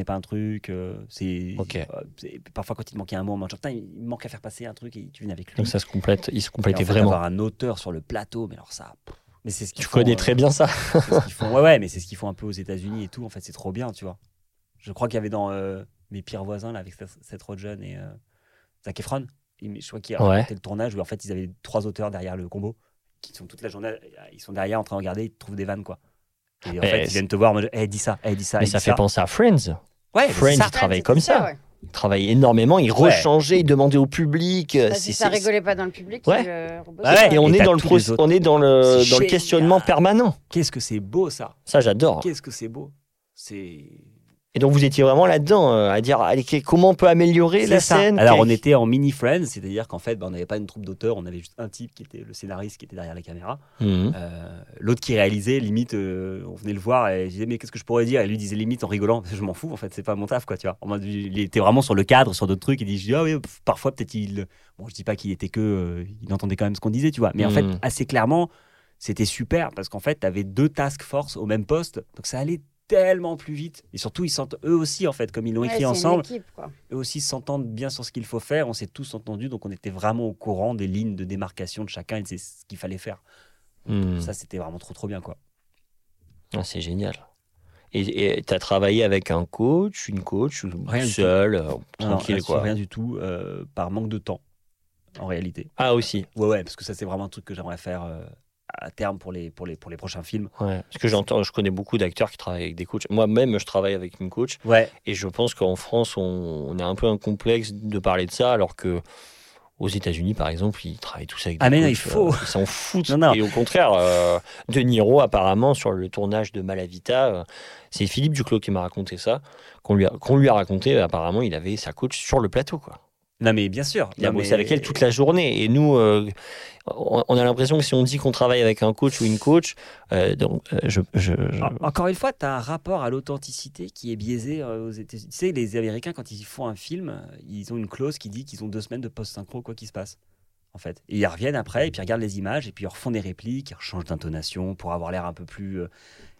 pas un truc, euh, c'est euh, c'est- parfois quand il manquait un mot, on Putain, il manque à faire passer un truc et tu viens avec lui. Donc ça se complète, ils se Et en fait, vraiment. Avoir un auteur sur le plateau, mais alors ça. pff, Mais c'est ce qu'ils Tu font, connais euh, très bien ça. ce font. Ouais, ouais, mais c'est ce qu'ils font un peu aux États-Unis et tout. En fait, c'est trop bien, tu vois. Je crois qu'il y avait dans Mes pires voisins, là, avec Seth- Rogen et Zac Efron. Je crois qu'ils Ouais. racontaient le tournage où en fait, ils avaient trois auteurs derrière le combo qui sont toute la journée, ils sont derrière en train de regarder, ils te trouvent des vannes, quoi. Et en Mais fait, ils viennent te voir, en mode, eh, dis ça, eh, dis ça, Mais eh, ça dis fait penser à Friends. Ouais, Friends, ça. ils travaillent c'était comme ça. ouais. Ils travaillent énormément, ils Ouais. rechangeaient, ils demandaient au public. euh, Bah, si ça rigolait pas dans le public, Ouais. Bah ouais. Et on Et est dans le pro- on est dans le dans questionnement permanent. Qu'est-ce que c'est beau, ça. Ça j'adore. Qu'est-ce que c'est beau. C'est. Et donc vous étiez vraiment là-dedans euh, à dire allez, comment on peut améliorer la ça. scène. Alors, on était en mini Friends, c'est-à-dire qu'en fait, bah, on n'avait pas une troupe d'auteurs, on avait juste un type qui était le scénariste qui était derrière la caméra. Mhm. Euh, L'autre qui réalisait, limite, euh, on venait le voir et je disais, mais qu'est-ce que je pourrais dire? Et lui disait limite en rigolant, je m'en fous, en fait, c'est pas mon taf, quoi, tu vois. En mode, il était vraiment sur le cadre, sur d'autres trucs, il dit, je dis, ah oui, parfois, peut-être il. Bon, je dis pas qu'il était que. il entendait quand même ce qu'on disait, tu vois. Mais en fait, Mhm. assez clairement, c'était super parce qu'en fait, tu avais deux task force au même poste, donc ça allait tellement plus vite. Et surtout, ils sentent eux aussi, en fait, comme ils l'ont Ouais, écrit c'est une ensemble, équipe, quoi. eux aussi s'entendent bien sur ce qu'il faut faire. On s'est tous entendus, donc on était vraiment au courant des lignes de démarcation de chacun et de ce qu'il fallait faire. Mhm. Ça, c'était vraiment trop, trop bien, quoi. Ah, c'est génial. Et tu as travaillé avec un coach, une coach, ou Rien du seul, euh, tranquille quoi? Rien du tout, euh, par manque de temps, en réalité. Ah aussi. Ouais, ouais, parce que ça, c'est vraiment un truc que j'aimerais faire euh, à terme pour les, pour, les, pour les prochains films. Ouais. Parce que j'entends, je connais beaucoup d'acteurs qui travaillent avec des coachs. Moi-même, je travaille avec une coach. Ouais, Et je pense qu'en France, on, on a un peu un complexe de parler de ça, alors que Aux États-Unis, par exemple, ils travaillent tous avec des Ah, mais non, coachs, il faut. euh, ils s'en foutent. Non, non. Et au contraire, euh, De Niro, apparemment, sur le tournage de Malavita, euh, c'est Philippe Duclos qui m'a raconté ça, qu'on lui, a- qu'on lui a raconté. Apparemment, il avait sa coach sur le plateau. Quoi. Non, mais bien sûr. Il a bossé mais- avec elle toute la journée. Et nous, euh, on a l'impression que si on dit qu'on travaille avec un coach ou une coach, euh, donc, euh, je, je- je- En- Encore une fois, tu as un rapport à l'authenticité qui est biaisé aux États-Unis. Tu sais, les Américains, quand ils font un film, ils ont une clause qui dit qu'ils ont deux semaines de post-synchro, quoi qu'il se passe. En fait. Et ils reviennent après, et puis ils regardent les images, et puis ils refont des répliques, ils changent d'intonation pour avoir l'air un peu plus.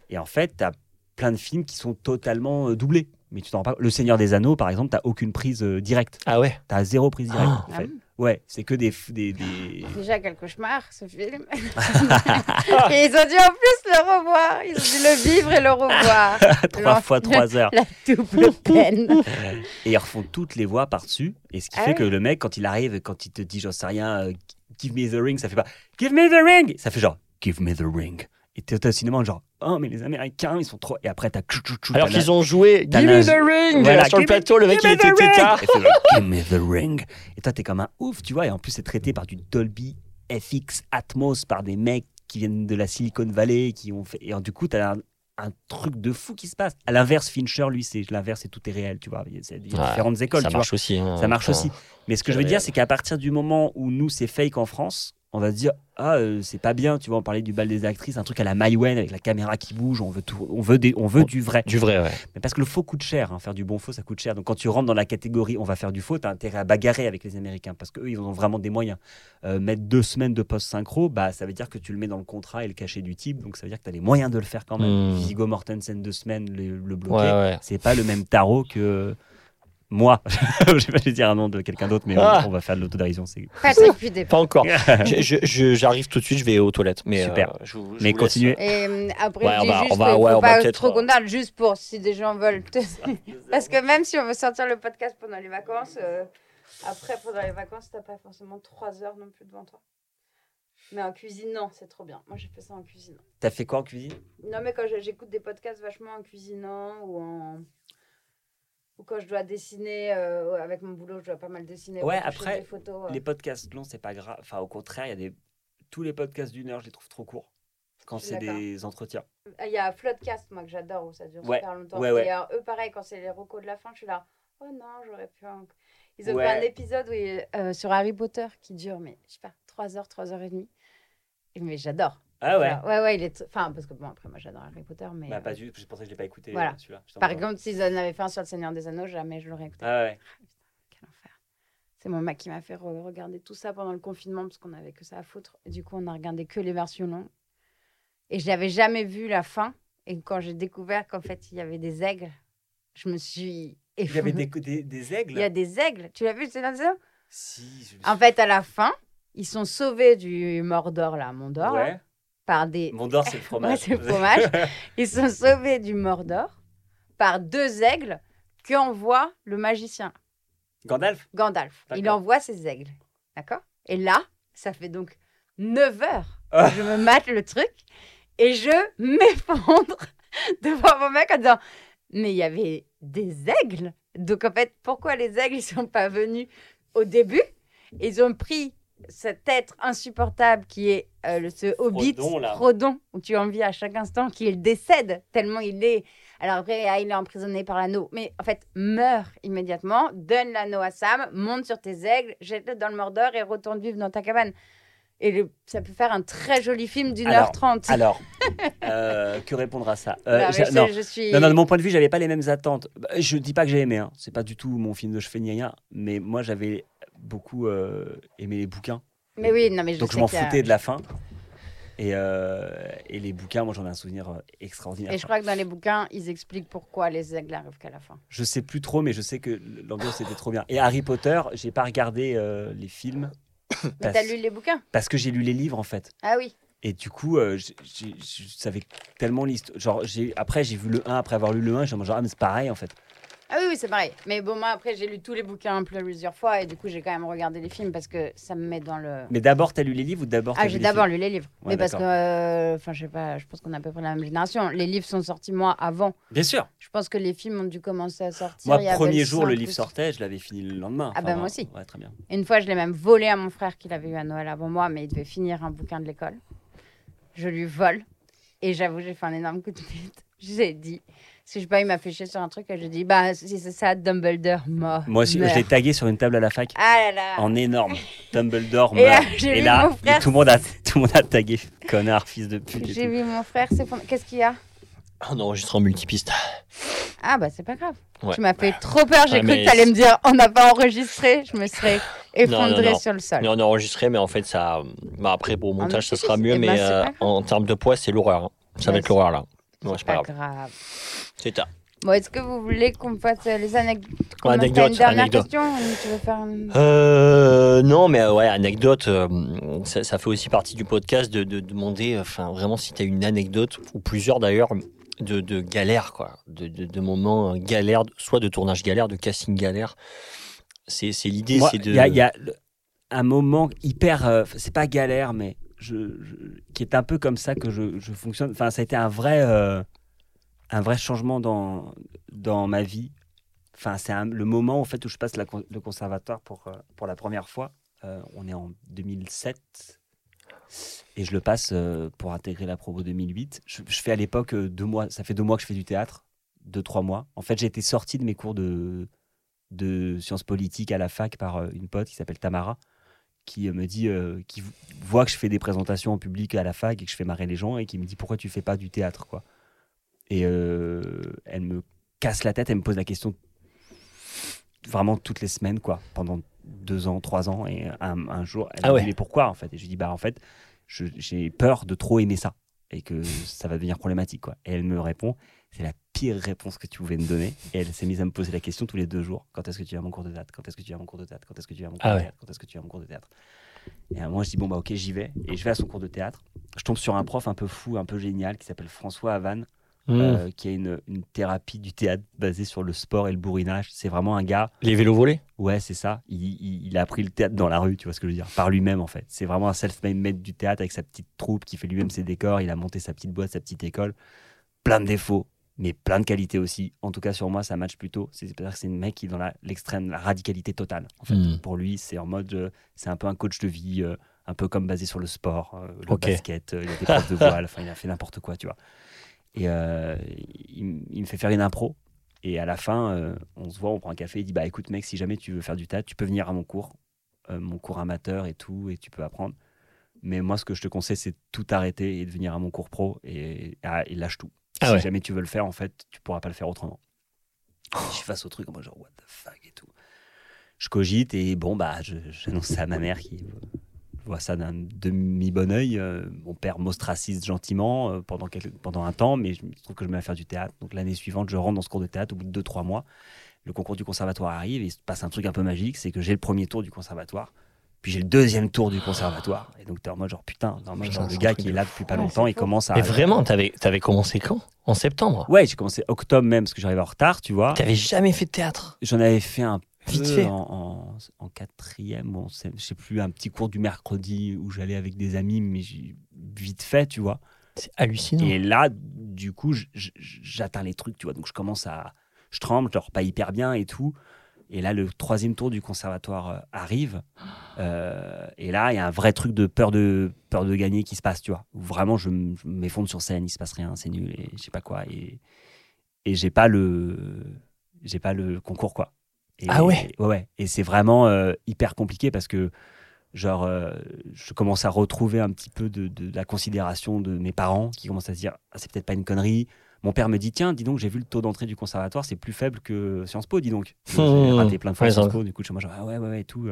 Et en fait, tu as plein de films qui sont totalement doublés. Mais tu t'en rends pas. Le Seigneur des Anneaux, par exemple, tu aucune prise euh, directe. Ah ouais Tu as zéro prise directe. Ah. en fait. Ouais, c'est que des. des, des- Déjà, quel cauchemar, ce film. et ils ont dû en plus le revoir. Ils ont dû le vivre et le revoir. trois fois trois heures. La double peine. Et ils refont toutes les voix par-dessus. Et ce qui Ah fait que le mec, quand il arrive, quand il te dit, j'en sais rien, euh, give me the ring, ça fait pas give me the ring Ça fait genre give me the ring. Et t'es au cinéma, genre oh, mais les Américains, ils sont trop. Et après, t'as Alors qu'ils ont joué Give me the ring Voilà, sur le me- plateau, le mec il était tétard. Give me the ring. Et toi, t'es comme un ouf, tu vois. Et en plus, c'est traité par du Dolby FX Atmos, par des mecs qui viennent de la Silicon Valley, qui ont fait. Et du coup, t'as un, un truc de fou qui se passe. À l'inverse, Fincher, lui, c'est l'inverse, c'est tout est réel, tu vois. Il y a, il y a Ouais, différentes écoles, Ça tu vois. marche aussi. hein. Ça marche aussi. Mais ce que je veux dire, c'est qu'à partir du moment où nous, c'est fake en France, on va se dire ah euh, c'est pas bien, tu vois, on parlait du bal des actrices, un truc à la Maïwen avec la caméra qui bouge, on veut tout, on veut des, on veut du vrai. Du vrai, ouais. Mais parce que le faux coûte cher, hein, faire du bon faux ça coûte cher. Donc quand tu rentres dans la catégorie on va faire du faux, t'as intérêt à bagarrer avec les Américains parce qu'eux ils ont vraiment des moyens. Euh, mettre deux semaines de post synchro, bah ça veut dire que tu le mets dans le contrat et le cachet du type, donc ça veut dire que t'as les moyens de le faire quand même. Hmm. Viggo Mortensen deux semaines le, le bloquer, Ouais, ouais. c'est pas le même tarot que moi. je vais pas dire un nom de quelqu'un d'autre, mais on- Ah. on, va faire de l'autodérision. c'est- Patrick Pas encore. Je- je- je- J'arrive tout de suite, je vais aux toilettes. Mais, Super. euh, je vous- je Mais continuez. Et euh, après, Ouais, on va- juste on va- ouais, on va pas trop euh, qu'on parle, juste pour si des gens veulent. te- Parce que même si on veut sortir le podcast pendant les vacances, euh, après, pendant les vacances, t'as pas forcément trois heures non plus devant toi. Mais en cuisinant, c'est trop bien. Moi, j'ai fait ça en cuisinant. T'as fait quoi en cuisine? Non, mais quand j'écoute des podcasts vachement en cuisinant ou en. Ou quand je dois dessiner, euh, avec mon boulot, je dois pas mal dessiner. Ouais, après, des photos. Les podcasts longs, c'est pas grave. Enfin, au contraire, il y a des tous les podcasts d'une heure, je les trouve trop courts quand c'est des entretiens. Ah, Il y a Floodcast, moi, que j'adore, où ça dure Ouais, super longtemps. ouais, ouais. Et alors, eux, pareil, quand c'est les recos de la fin, je suis là, oh non, j'aurais pu. en- Ils ont fait un épisode où ils- euh, sur Harry Potter qui dure, mais je sais pas, 3 heures, 3 heures et demie. Mais j'adore. Ah ouais. Ouais, ouais, il est. Enfin, parce que bon, après, moi, j'adore Harry Potter, mais. Bah, euh, pas du c'est pour ça que je l'ai pas écouté Voilà. euh, celui-là. Par exemple, s'ils en avaient fait un sur le Seigneur des Anneaux, jamais je l'aurais écouté. Ah ouais. Quel enfer. C'est mon mec qui m'a fait re- regarder tout ça pendant le confinement parce qu'on avait que ça à foutre. Et du coup, on a regardé que les versions longues. Et je n'avais jamais vu la fin. Et quand j'ai découvert qu'en fait, il y avait des aigles, je me suis Il y avait des, des, des aigles? Il y a des aigles. Tu l'as vu, c'est dans ça Si. je me En suis- fait, à la fin, ils sont sauvés du Mordor, là, Mondor, ouais. Par des. Mondor, c'est le fromage. Ouais, c'est le fromage. Ils sont sauvés du Mordor par deux aigles qu'envoie le magicien. Gandalf? Gandalf. Il envoie ses aigles. D'accord? Et là, ça fait donc 9 heures Ah. que je me mate le truc et je m'effondre devant mon mec en disant Mais il y avait des aigles Donc en fait, pourquoi les aigles ne sont pas venus au début? Ils ont pris cet être insupportable qui est euh, le, ce hobbit Frodon, où tu envies à chaque instant qu'il décède tellement il est. Alors après, ah, il est emprisonné par l'anneau. Mais en fait, meurt immédiatement, donne l'anneau à Sam, monte sur tes aigles, jette-le dans le Mordor et retourne vivre dans ta cabane. Et le- ça peut faire un très joli film d'une heure trente. Alors, euh, que répondre à ça? Euh, Non, mais j'ai- je, non. je suis. Non, non, de mon point de vue, j'avais pas les mêmes attentes. Bah, Je dis pas que j'ai aimé, hein. c'est pas du tout mon film de chevet ni rien, mais moi j'avais beaucoup euh, aimé les bouquins, Mais oui, non, mais je donc je m'en a- foutais de la fin. Et, euh, et les bouquins, moi j'en ai un souvenir euh, extraordinaire. Et je crois que dans les bouquins, ils expliquent pourquoi les aigles arrivent qu'à la fin. Je sais plus trop, mais je sais que l'ambiance était trop bien. Et Harry Potter, j'ai pas regardé les films Mais t'as lu les bouquins? parce que j'ai lu les livres en fait. Ah oui. Et du coup, euh, je savais tellement l'histoire. Genre, j'ai- après, j'ai vu le 1 après avoir lu le 1, j'ai genre, ah, mais c'est pareil en fait. Ah oui, oui, c'est pareil. Mais bon, moi, après, j'ai lu tous les bouquins plusieurs fois et du coup, j'ai quand même regardé les films parce que ça me met dans le. Mais d'abord, t'as lu les livres ou d'abord Ah, j'ai d'abord films lu les livres. Ouais, mais parce que, d'accord. euh, enfin, je sais pas, je pense qu'on a à peu près la même génération. Les livres sont sortis, moi, avant. Bien sûr. Je pense que les films ont dû commencer à sortir. Moi, il y avait premier jour, le livre sortait, je l'avais fini le lendemain. Ah Enfin, bah, moi aussi. Ouais, très bien. Une fois, je l'ai même volé à mon frère qu'il avait eu à Noël avant moi, mais il devait finir un bouquin de l'école. Je lui vole. Et j'avoue, j'ai fait un énorme coup de pute. J'ai dit, si je sais pas, il m'a fait chier sur un truc, et j'ai dit, bah, si c'est ça, Dumbledore, mort. Moi aussi, je l'ai tagué sur une table à la fac. Ah là là. En énorme. Dumbledore Et meurt. j'ai Et là, frère- tout le, monde a, tout le monde a tagué. Connard, fils de pute. J'ai vu mon frère s'effondrer. Qu'est-ce qu'il y a? On enregistre en multipiste. Ah bah c'est pas grave. Ouais. Tu m'as fait trop peur, j'ai cru mais que t'allais me dire on n'a pas enregistré, je me serais effondrée non. sur le sol. Mais on a enregistré, mais en fait, ça. bah, après, pour au montage, ça sera mieux, eh ben, mais c'est euh, en termes de poids, c'est l'horreur. hein. Ça va être l'horreur là. Ouais, c'est pas pas grave. grave. C'est ça. Bon, est-ce que vous voulez qu'on fasse euh, les anecdotes Ouais, anecdote, une dernière anecdote. question tu veux faire une... Euh, non, mais euh, ouais, anecdote, euh, ça, ça fait aussi partie du podcast de, de demander, enfin, vraiment, si tu as une anecdote, ou plusieurs d'ailleurs, de, de galère, quoi, de, de, de moments galères, soit de tournage galère, de casting galère. C'est c'est l'idée, Moi, c'est de. Il y a, il y a le- un moment hyper. euh, c'est pas galère, mais je, je- qui est un peu comme ça que je, je fonctionne. Enfin, ça a été un vrai, euh, un vrai changement dans, dans ma vie. Enfin, c'est le moment en fait où je passe le conservatoire pour, euh, pour la première fois. Euh, on est en 2007 et je le passe euh, pour intégrer la promo 2008. Je, je fais à l'époque deux mois. Ça fait deux mois que je fais du théâtre, deux trois mois. En fait, j'ai été sorti de mes cours de de sciences politiques à la fac par une pote qui s'appelle Tamara, qui me dit, qui voit que je fais des présentations en public à la fac et que je fais marrer les gens et qui me dit pourquoi tu fais pas du théâtre quoi? Et euh, elle me casse la tête, elle me pose la question vraiment toutes les semaines quoi, pendant deux ans, trois ans et un, un jour elle Ah me ouais. dit mais pourquoi en fait? Et je lui dis bah en fait j'ai peur de trop aimer ça et que ça va devenir problématique quoi. Et elle me répond c'est la pire réponse que tu pouvais me donner. Et elle s'est mise à me poser la question tous les deux jours. Quand est-ce que tu vas à mon cours de théâtre? Quand est-ce que tu vas à mon cours de théâtre? Quand est-ce que tu vas à mon cours Ah de théâtre? Quand est-ce que tu vas à mon cours de théâtre? Et à un moment, je dis, bon, bah ok, j'y vais. Et je vais à son cours de théâtre. Je tombe sur un prof un peu fou, un peu génial, qui s'appelle François Havane, Mmh. euh, qui a une, une thérapie du théâtre basée sur le sport et le bourrinage. C'est vraiment un gars, Les vélos volés? Ouais, c'est ça. Il, il- il a appris le théâtre dans la rue, tu vois ce que je veux dire, par lui-même en fait. C'est vraiment un self-made maître du théâtre avec sa petite troupe qui fait lui-même ses décors. Il a monté sa petite boîte, sa petite école. Plein de défauts, mais plein de qualités aussi. En tout cas, sur moi, ça match plutôt. C'est c'est-à-dire que c'est un mec qui est dans l'extrême, la radicalité totale. En fait. Mm. Pour lui, c'est en mode, euh, c'est un peu un coach de vie, euh, un peu comme basé sur le sport, le basket, il a des profs de voile, enfin, il a fait n'importe quoi, tu vois. Et euh, il, me fait faire une impro. Et à la fin, euh, on se voit, on prend un café. Il dit Bah écoute, mec, si jamais tu veux faire du théâtre, tu peux venir à mon cours, euh, mon cours amateur et tout, et tu peux apprendre. Mais moi, ce que je te conseille, c'est de tout arrêter et de venir à mon cours pro et, ah, et lâche tout. Ah si ouais. jamais tu veux le faire, en fait, tu pourras pas le faire autrement. Je suis face au truc, mode genre, what the fuck et tout. Je cogite et bon, bah, j'annonce ça à ma mère qui voit ça d'un demi-bon oeil. Euh, mon père m'ostracise gentiment euh, pendant, quelques- pendant un temps, mais je trouve que je me mets à faire du théâtre. Donc l'année suivante, je rentre dans ce cours de théâtre au bout de 2-3 mois. Le concours du conservatoire arrive et il se passe un truc un peu magique c'est que j'ai le premier tour du conservatoire. Puis j'ai le deuxième tour du conservatoire. Et donc, t'es en mode genre, putain, en mode, Putain, genre, le gars qui est là depuis pas longtemps, il commence à. Mais vraiment, t'avais avais commencé quand? En septembre? Ouais, j'ai commencé octobre même, parce que j'arrivais en retard, tu vois. T'avais jamais fait de théâtre? J'en avais fait un Vite fait. En, en, en quatrième, bon, je sais plus, un petit cours du mercredi où j'allais avec des amis, mais vite fait, tu vois. C'est hallucinant. Et là, du coup, j'atteins les trucs, tu vois. Donc je commence à. Je tremble, genre pas hyper bien et tout. Et là, le troisième tour du conservatoire euh, arrive. Euh, et là, il y a un vrai truc de peur de, peur de gagner qui se passe, tu vois. Où vraiment, je m'effondre sur scène, il se passe rien, c'est nul, et je sais pas quoi. Et, et j'ai pas le. J'ai pas le concours, quoi. Et, Ah ouais Ouais, ouais. Et c'est vraiment euh, hyper compliqué parce que genre, euh, je commence à retrouver un petit peu de, de la considération de mes parents qui commencent à se dire ah, c'est peut-être pas une connerie. Mon père me dit tiens, dis donc, j'ai vu le taux d'entrée du conservatoire, c'est plus faible que Sciences Po, dis donc. J'ai raté plein de fois Ouais, Sciences Po, du coup, je suis mode, genre, ah ouais, ouais, ouais, et tout.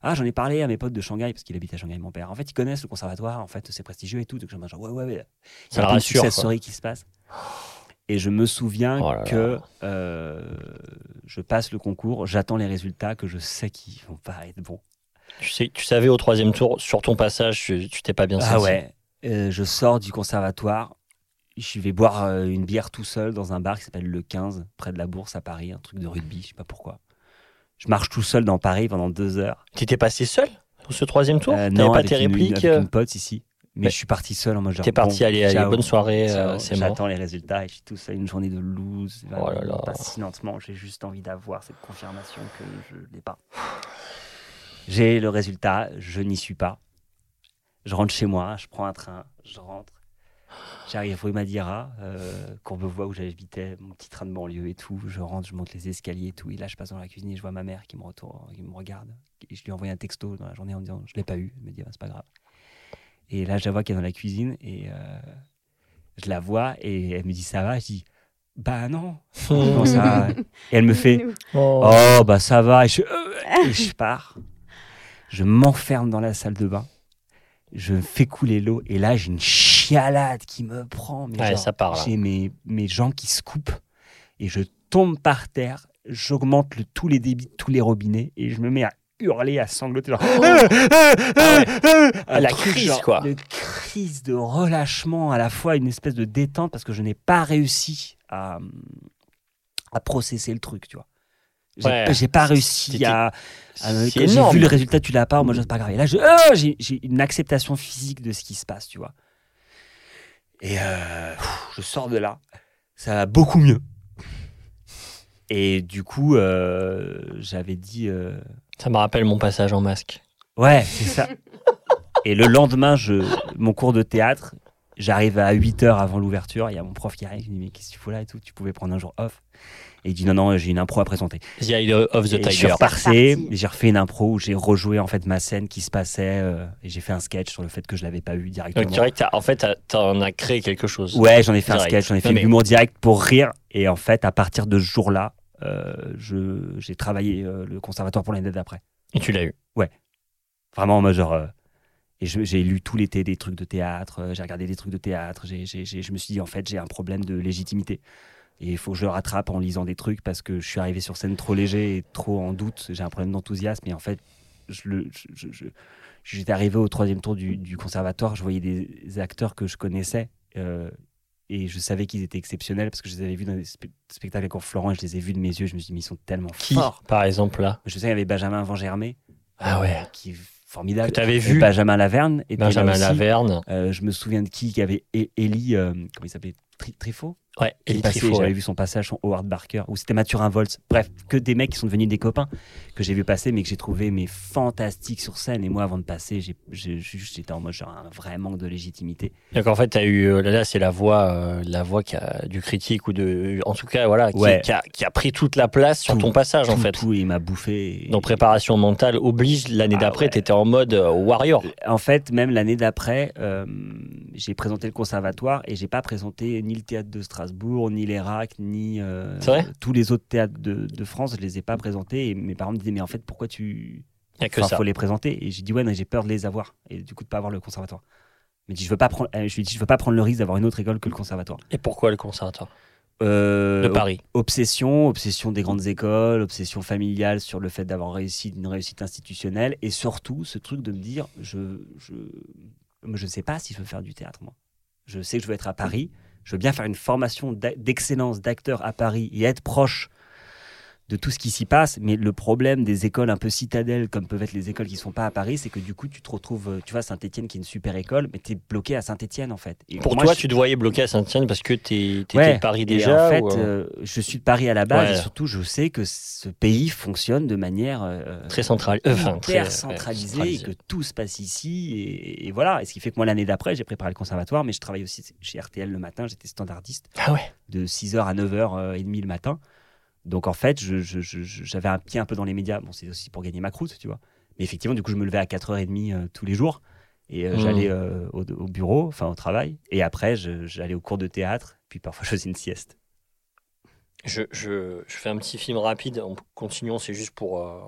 Ah, j'en ai parlé à mes potes de Shanghai, parce qu'il habite à Shanghai, mon père. En fait, ils connaissent le conservatoire, en fait, c'est prestigieux et tout. Donc, je me dis, genre, ouais, ouais, ouais. Ça rassure, stories qui se passent. Et je me souviens Oh là là. que euh, je passe le concours, j'attends les résultats que je sais qu'ils vont pas être bons. Tu, sais, tu savais au troisième tour, sur ton passage, tu t'es pas bien Ah senti. ouais, Euh, je sors du conservatoire, je vais boire euh, une bière tout seul dans un bar qui s'appelle Le 15, près de la Bourse à Paris, un truc de rugby, je sais pas pourquoi. Je marche tout seul dans Paris pendant deux heures. T'étais passé seul sur ce troisième tour? T'avais pas avec tes une- répliques avec euh? une pote ici. Mais Mais- je suis parti seul en mode genre. T'es parti, bon, allez, bonne soirée, euh. J'attends les résultats et je suis tout seul, une journée de lose. Oh là là. Lentement, j'ai juste envie d'avoir cette confirmation que je l'ai pas. J'ai le résultat, je n'y suis pas. Je rentre chez moi, je prends un train, je rentre. J'arrive à Fouet-Madira, euh, Courbevoie où j'habitais, mon petit train de banlieue et tout. Je rentre, je monte les escaliers et tout. Et là, je passe dans la cuisine et je vois ma mère qui me, retourne, qui me regarde. Et je lui envoie un texto dans la journée en disant Je l'ai pas eu. Elle me dit Ah, C'est pas grave. Et là, je la vois qui est dans la cuisine et euh, je la vois et elle me dit Ça va? Je dis Bah non. Comment ça va? Et elle me fait. Oh. Oh, bah ça va. Et je, euh, et je pars. Je m'enferme dans la salle de bain. Je fais couler l'eau. Et là, j'ai une chialade qui me prend. Mais Ouais, genre, ça part, là. J'ai mes, mes jambes qui se coupent. Et je tombe par terre. J'augmente le- tous les débits de tous les robinets. Et je me mets à hurler, à sangloter. Genre, Ah, la Un truc crise, genre quoi. De crise, de relâchement, à la fois une espèce de détente parce que je n'ai pas réussi à, à processer le truc, tu vois. J'ai Ouais. pas réussi à. j'ai vu le résultat, tu l'as pas, moi, c'est pas grave. Et là, je- ah, j'ai une acceptation physique de ce qui se passe, tu vois. Et euh, je sors de là, ça va beaucoup mieux. Et du coup, euh, j'avais dit. euh, Ça me rappelle mon passage en masque. Ouais, c'est ça. Et le lendemain, je, mon cours de théâtre, j'arrive à 8 heures avant l'ouverture. Il y a mon prof qui arrive, il me dit Mais qu'est-ce que tu fous là et tout Tu pouvais prendre un jour off. Et il dit Non, non, j'ai une impro à présenter. The Idol of the Et je suis reparti, j'ai refait une impro où j'ai rejoué en fait ma scène qui se passait euh, et j'ai fait un sketch sur le fait que je l'avais pas eu directement. Donc, tu dirais que t'as- en fait, t'en as créé quelque chose. Ouais, j'en ai fait un Direct. sketch, j'en ai fait de mais- l'humour direct pour rire. Et en fait, à partir de ce jour-là, j'ai travaillé euh, le conservatoire pour l'année d'après. Et tu l'as eu? Vraiment en mode genre. euh, et j'ai lu tout l'été des trucs de théâtre, euh, j'ai regardé des trucs de théâtre, j'ai- je me suis dit en fait j'ai un problème de légitimité. Et il faut que je le rattrape en lisant des trucs parce que je suis arrivé sur scène trop léger et trop en doute. J'ai un problème d'enthousiasme et en fait, je le- je- je- je- j'étais arrivé au troisième tour du, du conservatoire, je voyais des acteurs que je connaissais euh, et je savais qu'ils étaient exceptionnels parce que je les avais vus dans des spe- spectacles avec Florent et je les ai vus de mes yeux. Je me suis dit, mais ils sont tellement Qui, forts. par exemple, là? Je sais qu'il y avait Benjamin Van Germé, Ah ouais. euh, qui est formidable. Que t'avais Et vu Benjamin Laverne. Benjamin. Laverne. Euh, je me souviens de qui qui avait Ellie, euh, comment il s'appelait? Tri- Trifot Ouais, Elie passé, J'avais vu son passage, son Howard Barker, ou c'était Mathurin Volz. Bref, que des mecs qui sont devenus des copains que j'ai vu passer, mais que j'ai trouvé mais fantastiques sur scène. Et moi, avant de passer, j'étais en mode genre un vrai manque de légitimité. Donc en fait, t'as eu euh, là, là, c'est la voix, euh, la voix qui a, du critique ou de, en tout cas, voilà, qui, Ouais. qui a, qui a pris toute la place sur Tout, ton passage en fait. tout, et il m'a bouffé. et- Donc préparation mentale oblige. L'année Ah d'après, ouais. t'étais en mode euh, warrior. En fait, même l'année d'après, euh, j'ai présenté le conservatoire et j'ai pas présenté ni le théâtre de Strasbourg, ni les RAC, ni euh, tous les autres théâtres de, de France. Je les ai pas présentés et mes parents me disaient mais en fait pourquoi tu Il Enfin, faut les présenter et j'ai dit ouais j'ai peur de les avoir et du coup de pas avoir le conservatoire. Mais je veux pas prendre, euh, je lui ai dit je veux pas prendre le risque d'avoir une autre école que le conservatoire. Et pourquoi le conservatoire Euh, de Paris obsession, obsession des grandes écoles, obsession familiale sur le fait d'avoir réussi une réussite institutionnelle et surtout ce truc de me dire je je je sais pas si je veux faire du théâtre moi. Je sais que je veux être à Paris, je veux bien faire une formation d'excellence d'acteur à Paris et être proche de tout ce qui s'y passe, mais le problème des écoles un peu citadelles, comme peuvent être les écoles qui ne sont pas à Paris, c'est que du coup, tu te retrouves, euh, tu vois, Saint-Etienne qui est une super école, mais tu es bloqué à Saint-Etienne en fait. Et Pour moi, toi, je- tu te voyais bloqué à Saint-Etienne parce que t'es- t'étais Ouais, de Paris déjà en fait, ou, euh, euh, je suis de Paris à la base Ouais. et surtout, je sais que ce pays fonctionne de manière euh, très central, enfin, très ouais, centralisée centralisé. et que tout se passe ici. Et, et voilà. Et ce qui fait que moi, l'année d'après, j'ai préparé le conservatoire, mais je travaille aussi chez RTL le matin. J'étais standardiste Ah ouais. de 6h à 9h30 le matin. Donc en fait, je- je- je- je- j'avais un pied un peu dans les médias. Bon, c'est aussi pour gagner ma croûte, tu vois. Mais effectivement, du coup, je me levais à 4h30 euh, tous les jours. Et euh, Hmm. j'allais euh, au, au bureau, enfin au travail. Et après, j'allais au cours de théâtre. Puis parfois, je faisais une sieste. Je, fais un petit film rapide. En continuant, c'est juste pour, euh,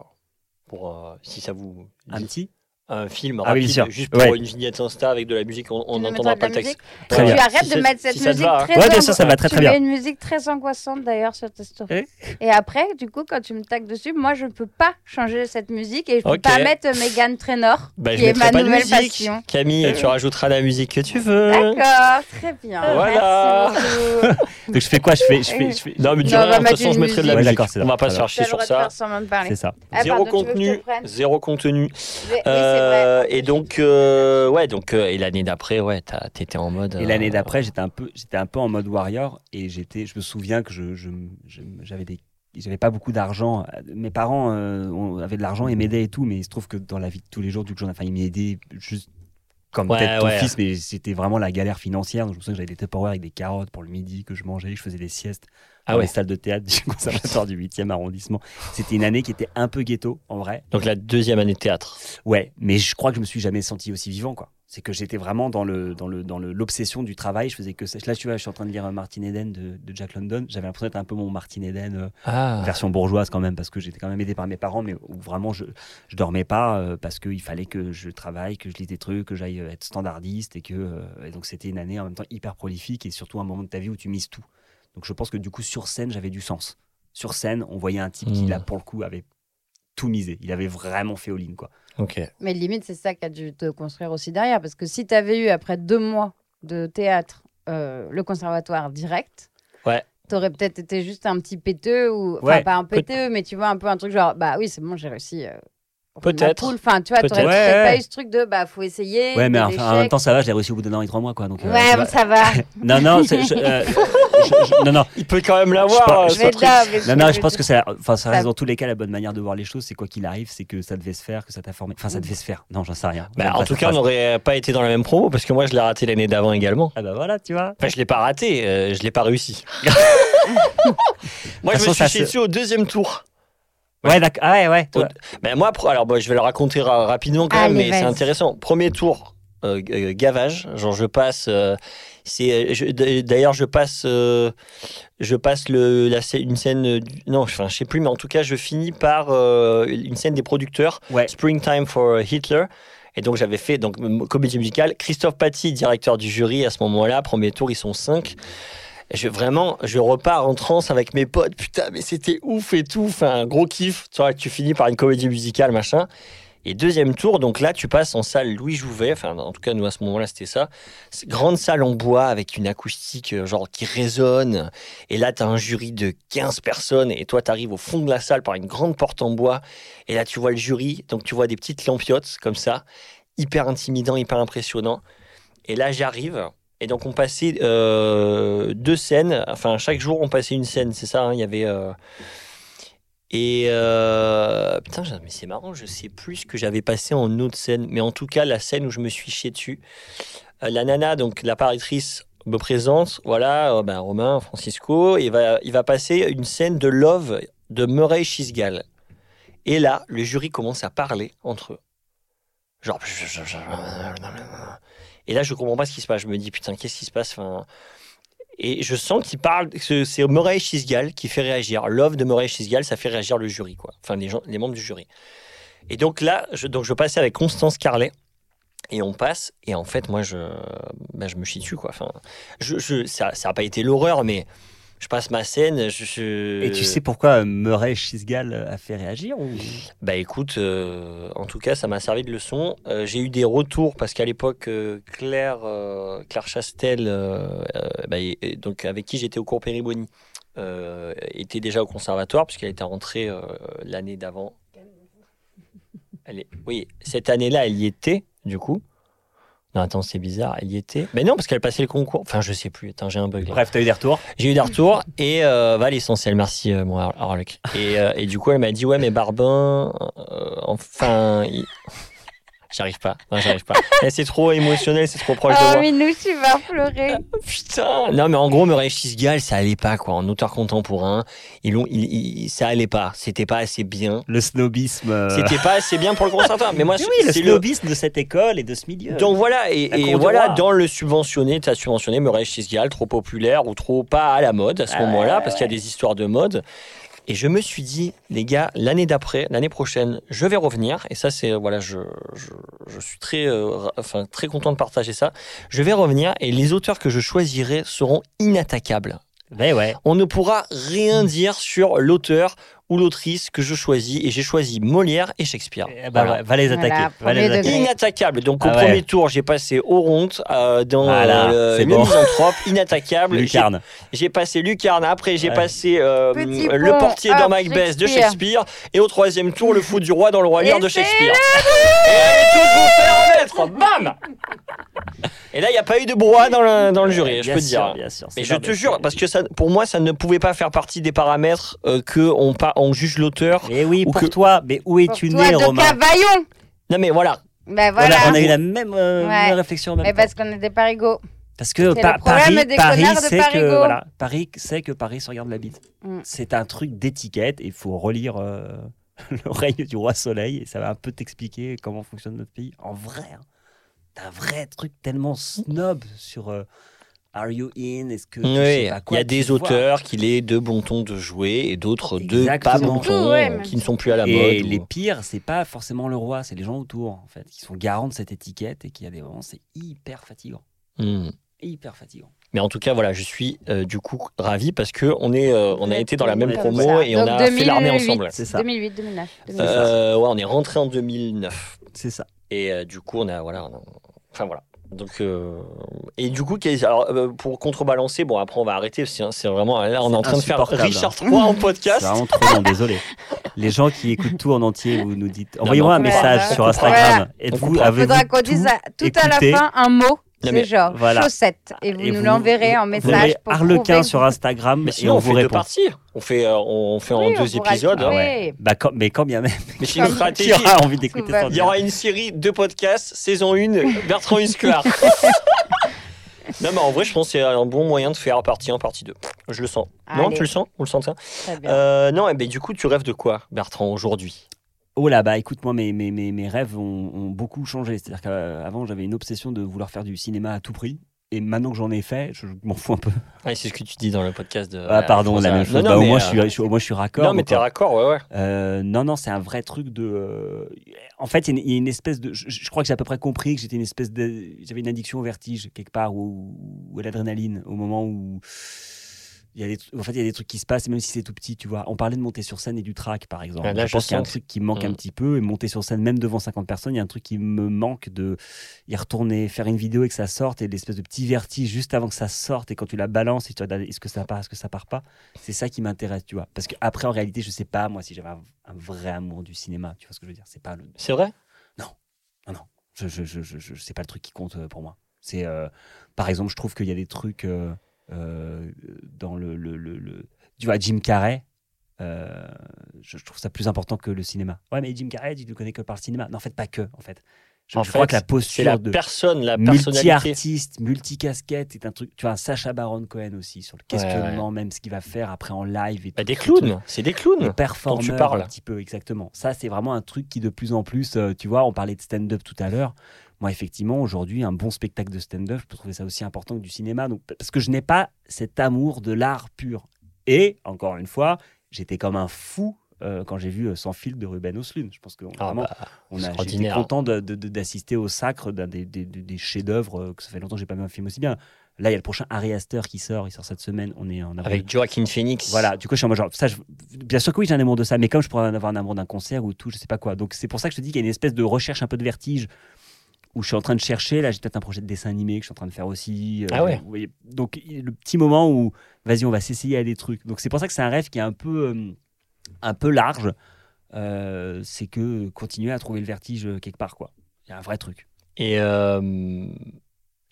pour si ça vous. Un petit? Un film Ah oui, rapide, bien sûr. juste pour Ouais. une vignette Insta avec de la musique, on n'entendra pas de le texte. Très bien. tu arrêtes Si de ça- mettre cette si ça musique va, hein. très Ouais, bien sûr, ça va très tu très bien. mets une musique très angoissante d'ailleurs sur ta story. Eh Et après, du coup, quand tu me tags dessus, moi je ne peux pas changer cette musique et je peux Ok. pas mettre Megan Trainor, Bah, qui est ma nouvelle musique. passion. Camille, tu rajouteras la musique que tu veux. D'accord, très bien. Voilà. Merci. Donc je fais quoi? Je fais, je fais, je fais... Non, mais va de toute façon, je mettrai de la musique. on va pas se faire chier sur ça. C'est ça. Ah, Zéro contenu, zéro contenu. Euh, et donc, euh, ouais, donc, euh, et l'année d'après, ouais, t'étais en mode. Et l'année euh, d'après, j'étais un peu, j'étais un peu en mode warrior et j'étais, je me souviens que je, j'avais des, j'avais pas beaucoup d'argent. Mes parents euh, ont- avaient de l'argent et m'aidaient et tout, mais il se trouve que dans la vie de tous les jours, du coup, j'en ai, enfin, ils m'aidaient juste comme Ouais, peut-être ton ouais. fils, mais c'était vraiment la galère financière. Donc je me souviens que j'avais des Tupperware avec des carottes pour le midi que je mangeais, je faisais des siestes Ah ouais. les salles de théâtre du conservatoire du 8e arrondissement. C'était une année qui était un peu ghetto en vrai. Donc, la deuxième année de théâtre. Ouais, mais je crois que je me suis jamais senti aussi vivant, quoi. C'est que j'étais vraiment dans le dans le dans le l'obsession du travail. Je faisais que ça. Là, tu vois, je suis en train de lire Martin Eden de, de Jack London. J'avais l'impression d'être un peu mon Martin Eden euh, Ah. version bourgeoise quand même, parce que j'étais quand même aidé par mes parents, mais où vraiment je je dormais pas euh, parce qu'il fallait que je travaille, que je lis des trucs, que j'aille euh, être standardiste et que euh, et donc c'était une année en même temps hyper prolifique et surtout un moment de ta vie où tu mises tout. Donc je pense que du coup sur scène j'avais du sens. Sur scène, on voyait un type qui Mm. là pour le coup avait tout misé. Il avait vraiment fait all-in quoi. Mais limite, c'est ça qui a dû te construire aussi derrière. Parce que si tu avais eu, après deux mois de théâtre, euh, le conservatoire direct, Ouais. t'aurais peut-être été juste un petit péteux, ou enfin Ouais, pas un péteux, mais tu vois, un peu un truc genre, bah oui, c'est bon, j'ai réussi. euh, Peut-être. Enfin, tu vois, Peut-être. peut-être Ouais, pas eu ce truc de, bah faut essayer. Ouais, mais enfin, en même temps, ça va, je l'ai réussi au bout d'un an et trois mois, quoi. Donc, euh, Ouais, ça bon, ça va. Non, non, c'est- je, euh, je- je- non, non. Il peut quand même Je l'avoir. euh, je mais Non, non, je pense que ça, enfin, ça Ça- reste dans tous les cas la bonne manière de voir les choses. C'est quoi qu'il arrive, c'est que ça devait se faire, que ça t'a formé. Enfin, ça devait se faire. Non, j'en sais rien. Bah, en tout cas, on n'aurait pas été dans la même promo parce que moi, je l'ai raté l'année d'avant également. Ah bah voilà, tu vois. Enfin, je l'ai pas raté, euh, je l'ai pas réussi. moi, je me suis dessus au deuxième tour. Ouais, d'accord. Ah ouais, ouais. toi. Ben moi, alors bon, je vais le raconter ra- rapidement quand même, Allez, mais c'est intéressant. Premier tour, euh, euh, gavage. Genre, je passe. euh, c'est d'ailleurs, je passe. euh, je passe le, la, une scène. non, enfin, je sais plus, mais en tout cas, je finis par euh, une scène des producteurs. Ouais. Springtime for Hitler. Et donc j'avais fait donc comédie musicale. Christophe Paty, directeur du jury à ce moment-là. Premier tour, ils sont cinq. Je, vraiment, je repars en transe avec mes potes. Putain, mais c'était ouf et tout. Enfin, un gros kiff. Tu vois, tu finis par une comédie musicale, machin. Et deuxième tour, donc là, tu passes en salle Louis Jouvet. Enfin, en tout cas, nous, à ce moment-là, c'était ça. Grande salle en bois avec une acoustique, euh, genre, qui résonne. Et là, tu as un jury de 15 personnes. Et toi, tu arrives au fond de la salle par une grande porte en bois. Et là, tu vois le jury. Donc, tu vois des petites lampiottes comme ça. Hyper intimidant, hyper impressionnant. Et là, j'arrive. Et donc, on passait euh, deux scènes. Enfin, chaque jour, on passait une scène. C'est ça, hein, il y avait. euh, Et. euh, Putain, mais c'est marrant, je sais plus ce que j'avais passé en autre scène. Mais en tout cas, la scène où je me suis chié dessus. euh, la nana, donc l'apparitrice, me présente. Voilà, euh, ben, Romain, Francisco. Il va, il va passer une scène de Love de Murray Chisgal. Et là, le jury commence à parler entre eux. Genre. Et là, je comprends pas ce qui se passe. Je me dis, putain, qu'est-ce qui se passe enfin, Et je sens qu'il parle. C'est Murray Chisgal qui fait réagir. Love de Murray Chisgal, ça fait réagir le jury, quoi. Enfin, les, gens, les membres du jury. Et donc là, je, donc je passais avec Constance Carlet. Et on passe. Et en fait, moi, je, ben, je me chie dessus, quoi. Enfin, je, je, ça n'a pas été l'horreur, mais je passe ma scène. Je, je- Et tu sais pourquoi euh, Murray Chisgal a fait réagir ou... Bah écoute, euh, en tout cas, ça m'a servi de leçon. Euh, j'ai eu des retours parce qu'à l'époque, euh, Claire, euh, Claire Chastel, euh, euh, bah, et- donc avec qui j'étais au cours Périboni, euh, était déjà au conservatoire puisqu'elle était rentrée euh, l'année d'avant. Elle est... Oui, cette année-là, elle y était, du coup. Non, attends, c'est bizarre, elle y était. Mais non, parce qu'elle passait le concours. Enfin, je sais plus. Attends, j'ai un bug là. Bref, t'as eu des retours. J'ai eu des retours et euh, va l'essentiel, merci euh, mon Har- Harlock. Et, euh, et du coup, elle m'a dit ouais, mais Barbin, euh, enfin, il- j'arrive pas, non, j'arrive pas. Eh, c'est trop émotionnel, c'est trop proche de Oh, moi. Minou, tu vas pleurer. Putain, non mais en gros, Murray Chisgal, ça allait pas quoi. En auteur contemporain, ils ont, ils- ils- ça allait pas. C'était pas assez bien. Le snobisme. euh, C'était pas assez bien pour le conservatoire. Mais moi, Oui, oui, le snobisme de cette école et de ce milieu. Donc voilà, et, voilà, dans le subventionné, tu as subventionné Murray Chisgal, trop populaire ou trop pas à la mode à ce Ah moment-là, ouais, parce qu'il y a des histoires de mode. Et je me suis dit, les gars, l'année d'après, l'année prochaine, je vais revenir. Et ça, c'est voilà, je, je, je suis très, euh, enfin, très content de partager ça. Je vais revenir et les auteurs que je choisirai seront inattaquables. Ben ouais. On ne pourra rien dire sur l'auteur ou l'autrice que je choisis. Et j'ai choisi Molière et Shakespeare. Eh ben, Voilà. va les Voilà, attaquer. va les premier attaquer. degré. Inattaquable. Donc au Ah ouais. premier tour, j'ai passé Oronte euh, dans Voilà, euh, le bon. misanthrope, inattaquable. J'ai- Lucarne. J'ai passé Lucarne. Après, j'ai Ouais. passé euh, le pont, portier dans Macbeth de Shakespeare. Et au troisième tour, le fou du roi dans le roi Lear Et de Shakespeare. Et allez tous vous faire mettre. Bam Et là, il n'y a pas eu de brouhaha dans le, dans le jury, je peux te dire. bien sûr. Mais je te jure, parce que ça, pour moi, ça ne pouvait pas faire partie des paramètres euh, que on, pa- on juge l'auteur. Mais oui, Ou pour que- toi, mais où es-tu toi, né, de Romain Cavaillon. Non, mais voilà. Ben On a- voilà. on, a, eu la même, euh, Ouais. réflexion. en même Mais temps. parce qu'on est des parigots. Parce que Pa- Paris, des Paris sait que voilà, Paris sait que Paris se regarde la bite. Mm. C'est un truc d'étiquette. et Il faut relire euh, le règne du roi Soleil et ça va un peu t'expliquer comment fonctionne notre pays. En vrai, hein, t'as un vrai truc tellement snob sur euh, Are you in? Est-ce que Oui, sais il y a des auteurs qu'il est de bon ton de jouer et d'autres de pas bon ton, Ouais, qui ne sont plus à la Et mode. les ou- pires, c'est pas forcément le roi, c'est les gens autour en fait, qui sont garants de cette étiquette et qui a des moments, c'est hyper fatigant, Hmm. hyper fatigant. Mais en tout cas, voilà, je suis euh, du coup ravi parce que on est, euh, on a été dans la même promo ça. et on a fait l'armée 2008, ensemble. C'est ça. 2008, 2009. 2009. Euh, ouais, on est rentré en 2009 C'est ça. et euh, du coup, on a voilà, on a- enfin voilà. Donc euh, et du coup, alors, euh, pour contrebalancer, bon après on va arrêter. C'est c'est vraiment là, on est en train de faire Richard III en C'est podcast. vraiment trop long, désolé. Les gens qui écoutent tout en entier, vous nous dites. Envoyez-moi un message sur Instagram. Êtes-vous, avez-vous Faudra qu'on tout tout à la fin un mot. Non, C'est mais genre voilà. chaussette. Et vous Et nous l'enverrez en message pour Harlequin prouver sur Instagram Mais et sinon, on on, vous fait deux répond. parties. On fait, euh, on fait en Oui, on deux épisodes. hein. Oui. Bah, quand- mais quand bien même, Mais c'est une stratégie. qui aura envie d'écouter ça Il y aura une série de podcasts, saison 1, Bertrand Husklar. non, mais en vrai, je pense que c'est un bon moyen de faire partie 1, partie 2. Je le sens. Non, Allez. tu le sens? Vous le Très bien. euh, Non, et ben, du coup, tu rêves de quoi, Bertrand, aujourd'hui? Oh là, bah écoute, moi, mes, mes, mes, mes rêves ont, ont beaucoup changé. C'est-à-dire qu'avant, j'avais une obsession de vouloir faire du cinéma à tout prix. Et maintenant que j'en ai fait, je, m'en fous un peu. ah, C'est ce que tu dis dans le podcast de. Ah, pardon, la même chose. Bah, au moins, je suis, je suis- au moins, je suis raccord. Non, mais t'es raccord, ouais, ouais. Euh, non, non, c'est un vrai truc de. euh, En fait, il y a une- il y, a une espèce de. Je, je crois que j'ai à peu près compris que j'étais une espèce de. J'avais une addiction au vertige quelque part ou, ou à l'adrénaline au moment où. Il y a des, en fait, il y a des trucs qui se passent, même si c'est tout petit, tu vois. On parlait de monter sur scène et du track, par exemple. Ah, là, je je pense qu'il y a un truc qui manque un Mm. petit peu. Et monter sur scène, même devant 50 personnes, il y a un truc qui me manque de y retourner, faire une vidéo et que ça sorte, et l'espèce de petit vertige juste avant que ça sorte, et quand tu la balances, et tu regardes est-ce que ça part, est-ce que ça part pas? C'est ça qui m'intéresse, tu vois. Parce qu'après, en réalité, je sais pas, moi, si j'avais un, un vrai amour du cinéma, tu vois ce que je veux dire? C'est pas le. C'est vrai? Je, je, je, je, je- c'est pas le truc qui compte euh, pour moi. C'est, euh, par exemple, je trouve qu'il y a des trucs euh, dans le, le, le, le- Tu vois, Jim Carrey. euh, je, je trouve ça plus important que le cinéma. Ouais, mais Jim Carrey, tu le connais que par le cinéma. Non, en fait, pas que, en fait. Je, En je crois que la posture la de personne, la multi-artiste, multi-casquette est un truc. Tu vois, un Sacha Baron Cohen aussi, sur le Ouais, questionnement, même ce qu'il va faire après en live. Et Bah, tout des clowns, c'est des clowns. Le performeur, parles. un petit peu, exactement. Ça, c'est vraiment un truc qui, de plus en plus, euh, tu vois, on parlait de stand-up tout à l'heure. Moi, effectivement, aujourd'hui, un bon spectacle de stand-up, je peux trouver ça aussi important que du cinéma. Donc, parce que je n'ai pas cet amour de l'art pur. Et, encore une fois, j'étais comme un fou euh, quand j'ai vu euh, Sans fil de Ruben Östlund. Je pense que Ah, vraiment, bah, on a, j'étais content d'assister au sacre d'un des, des- des- des chefs-d'œuvre euh, que ça fait longtemps que j'ai pas vu un film aussi bien. Là, il y a le prochain Harry Astor qui sort, il sort cette semaine. On est en avec Joaquin Phoenix. Voilà, du coup, je suis en mode genre, ça, je- bien sûr que oui, j'ai un amour de ça, mais comme je pourrais en avoir un amour d'un concert ou tout, je sais pas quoi. Donc, c'est pour ça que je te dis qu'il y a une espèce de recherche un peu de vertige où je suis en train de chercher. Là, j'ai peut-être un projet de dessin animé que je suis en train de faire aussi. euh, Ah ouais. vous voyez. Donc, le petit moment où, vas-y, on va s'essayer à des trucs. Donc, c'est pour ça que c'est un rêve qui est un peu, euh, un peu large. Euh, c'est que continuer à trouver le vertige quelque part, quoi. Il y a un vrai truc. Et,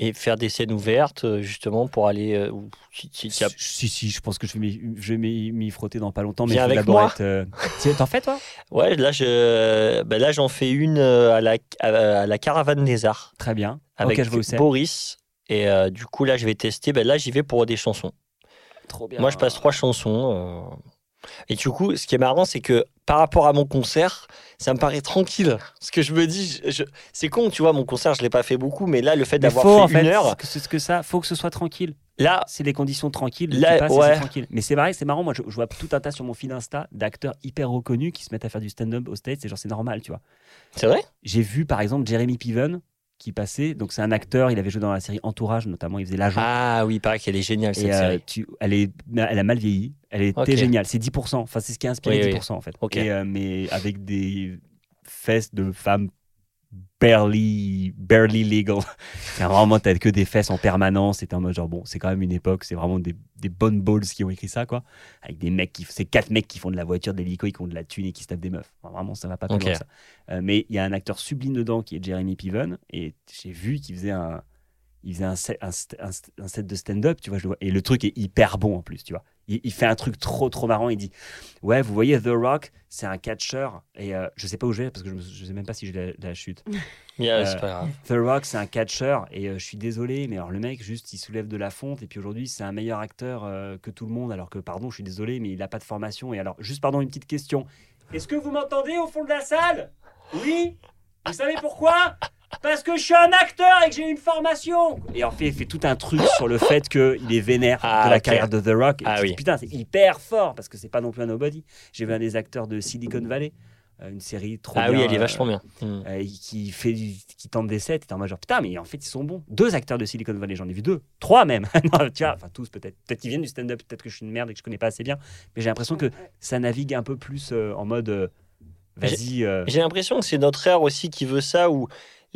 et faire des scènes ouvertes, euh, justement, pour aller. euh, si- si- si- Si, si, je pense que je vais m'y- je frotter dans pas longtemps, mais Viens avec moi. euh, T'en fais, toi? Ouais, là, je, ben là, j'en fais une à la, à, la Caravane des Arts Très bien. avec je. Boris. Et euh, du coup, là, je vais tester. Ben là, j'y vais pour des chansons. Trop bien. Moi, je passe trois chansons. Et du coup, ce qui est marrant, c'est que par rapport à mon concert, ça me paraît tranquille. Ce que je me dis, je- je- c'est con, tu vois, mon concert, je l'ai pas fait beaucoup, mais là, le fait d'avoir fait en fait, une heure, que ce que ça, faut que ce soit tranquille. Là, c'est les conditions tranquilles, Là, passes ouais. c'est tranquille. Mais c'est vrai, c'est marrant, moi je, je vois tout un tas sur mon fil Insta d'acteurs hyper reconnus qui se mettent à faire du stand-up au States, c'est genre c'est normal, tu vois. c'est vrai? J'ai vu par exemple Jeremy Piven qui passait, donc c'est un acteur, il avait joué dans la série Entourage notamment, il faisait l'agent. Ah oui, il paraît qu'elle est géniale cette et euh, série. tu, elle, est, elle a mal vieilli, elle était géniale, c'est 10%, enfin c'est ce qui a inspiré Oui, oui. 10% en fait. Ok. Et, euh, mais avec des fesses de femmes barely, barely legal. C'est vraiment, t'as que des fesses en permanence. C'était en mode genre, bon, c'est quand même une époque, c'est vraiment des, des bonnes balls qui ont écrit ça, quoi. Avec des mecs qui, c'est quatre mecs qui font de la voiture, des l'hélico, qui ont de la thune et qui se tapent des meufs. Enfin, vraiment, ça va pas plus Ok. loin que ça. Euh, mais il y a un acteur sublime dedans qui est Jeremy Piven et j'ai vu qu'il faisait un, il faisait un set, un, set de stand-up, tu vois, je le vois. Et le truc est hyper bon en plus, tu vois. Il, il fait un truc trop, trop marrant. Il dit Ouais, vous voyez, The Rock, c'est un catcheur. Et euh, je sais pas où je vais parce que je, me, je sais même pas si j'ai la, la chute. Yeah, euh, c'est pas grave. The Rock, c'est un catcheur. Et euh, je suis désolé, mais alors le mec, juste, il soulève de la fonte. Et puis aujourd'hui, c'est un meilleur acteur euh, que tout le monde. Alors que, pardon, je suis désolé, mais il a pas de formation. Et alors, juste, pardon, une petite question. Est-ce que vous m'entendez au fond de la salle? Oui? Vous savez pourquoi? Parce que je suis un acteur et que j'ai une formation. Et en fait, il fait tout un truc sur le fait qu'il est vénère Ah, de la ok. carrière de The Rock. Et Ah tu oui. Putain, c'est hyper fort parce que c'est pas non plus un nobody. J'ai vu un des acteurs de Silicon Valley, euh, une série trop Ah bien. oui, elle est euh, vachement bien. Hmm. euh, qui fait du- qui tente des sets, et en genre putain, mais en fait ils sont bons. Deux acteurs de Silicon Valley, j'en ai vu deux, trois même. Non, tu vois, enfin tous peut-être, peut-être qu'ils viennent du stand-up, peut-être que je suis une merde et que je connais pas assez bien, mais j'ai l'impression que ça navigue un peu plus euh, en mode vas-y. J'ai l'impression que c'est notre ère aussi qui veut ça, où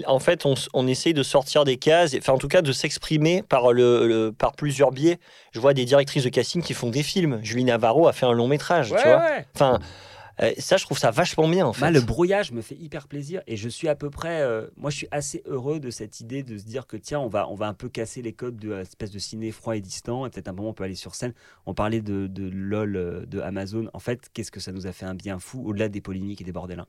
en fait on, essaye de sortir des cases, et- enfin en tout cas de s'exprimer par, le, le- par plusieurs biais. Je vois des directrices de casting qui font des films. Julie Navarro a fait un long métrage, ouais, tu vois. ouais. Enfin, euh, ça je trouve ça vachement bien en fait. Moi, le brouillage me fait hyper plaisir et je suis à peu près. euh, moi, je suis assez heureux de cette idée de se dire que tiens, on va, on va un peu casser les codes de l'espèce de ciné froid et distant et peut-être un moment on peut aller sur scène. On parlait de, de LOL euh, de Amazon. En fait, qu'est-ce que ça nous a fait un bien fou au-delà des polémiques et des bordelins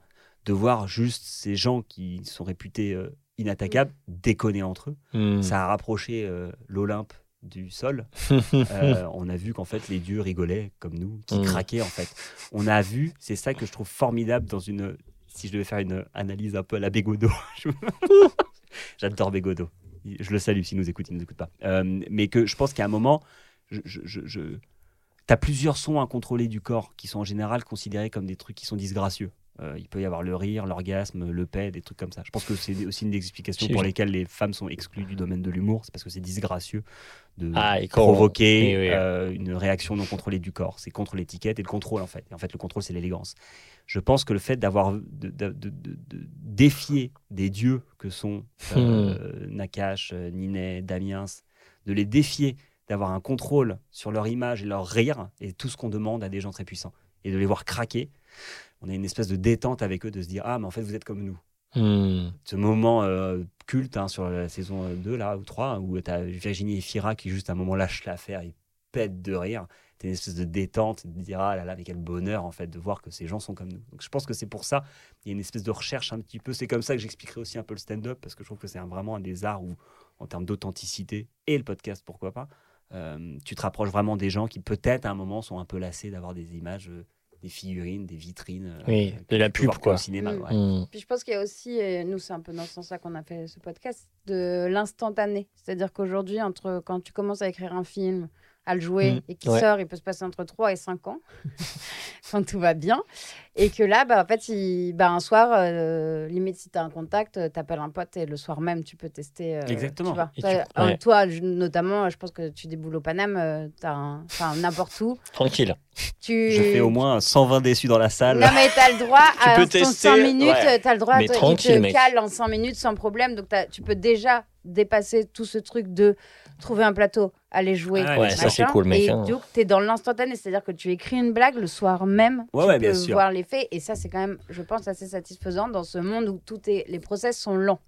De voir juste ces gens qui sont réputés euh, inattaquables déconner entre eux. Hmm. Ça a rapproché euh, l'Olympe du sol. Euh, on a vu qu'en fait les dieux rigolaient comme nous, qui Mm. craquaient en fait. On a vu, c'est ça que je trouve formidable dans une. Si je devais faire une analyse un peu à la Bégodo, je- j'adore Bégodo. Je le salue s'il nous écoute, il nous écoute pas. Euh, mais que je pense qu'à un moment, je, je, je, je- t'as plusieurs sons incontrôlés du corps qui sont en général considérés comme des trucs qui sont disgracieux. Euh, il peut y avoir le rire, l'orgasme, le paix, des trucs comme ça. Je pense que c'est aussi une des explications pour lesquelles les femmes sont exclues du domaine de l'humour. C'est parce que c'est disgracieux de Ah, provoquer oui, oui. euh, une réaction non contrôlée du corps. C'est contre l'étiquette et le contrôle en fait. Et en fait, le contrôle, c'est l'élégance. Je pense que le fait d'avoir de, de- de- de- de défier des dieux que sont euh, Nakash, euh, Ninet, Damiens, de les défier, d'avoir un contrôle sur leur image et leur rire, et tout ce qu'on demande à des gens très puissants, et de les voir craquer, on a une espèce de détente avec eux, de se dire ah mais en fait vous êtes comme nous. Hmm. ce moment euh, culte hein, sur la saison 2 là ou 3 où tu as Virginie et Fira qui juste à un moment lâchent l'affaire ils pètent de rire. T'as une espèce de détente de dire ah là là mais quel bonheur en fait de voir que ces gens sont comme nous. Donc je pense que c'est pour ça il y a une espèce de recherche un petit peu. C'est comme ça que j'expliquerai aussi un peu le stand-up parce que je trouve que c'est vraiment un des arts où en termes d'authenticité et le podcast pourquoi pas euh, tu te rapproches vraiment des gens qui peut-être à un moment sont un peu lassés d'avoir des images euh, des figurines des vitrines euh, Oui, de la pub, quoi. au cinéma Mm. ouais. Hmm. Puis je pense qu'il y a aussi, et nous c'est un peu dans ce sens-là qu'on a fait ce podcast, de l'instantané. C'est-à-dire qu'aujourd'hui, entre quand tu commences à écrire un film, à le jouer Mm, et ouais. sort, il peut se passer entre 3 et 5 ans, quand tout va bien. Et que là, bah, en fait, il- bah, un soir, euh, limite si tu as un contact, tu appelles un pote et le soir même, tu peux tester. euh, Exactement. tu vois. Et Toi, tu- euh, ouais. toi, je- notamment, je pense que tu déboules au Paname, euh, t'as un- enfin n'importe où. Tranquille. Tu... Je fais au moins 120 déçus dans la salle. Non, mais t'as le droit Tu à peux ton tester, 5 minutes, ouais. t'as le droit, à Mais tranquille, te mec. cale en 5 minutes sans problème. Donc t'as- tu peux déjà dépasser tout ce truc de trouver un plateau, aller jouer. Ah Ouais, ça, c'est cool, mec, Et hein. donc t'es dans l'instantané, c'est-à-dire que tu écris une blague le soir même, Ouais, tu ouais, peux voir l'effet. Et ça, c'est quand même, je pense, assez satisfaisant dans ce monde où tout est, les process sont lents.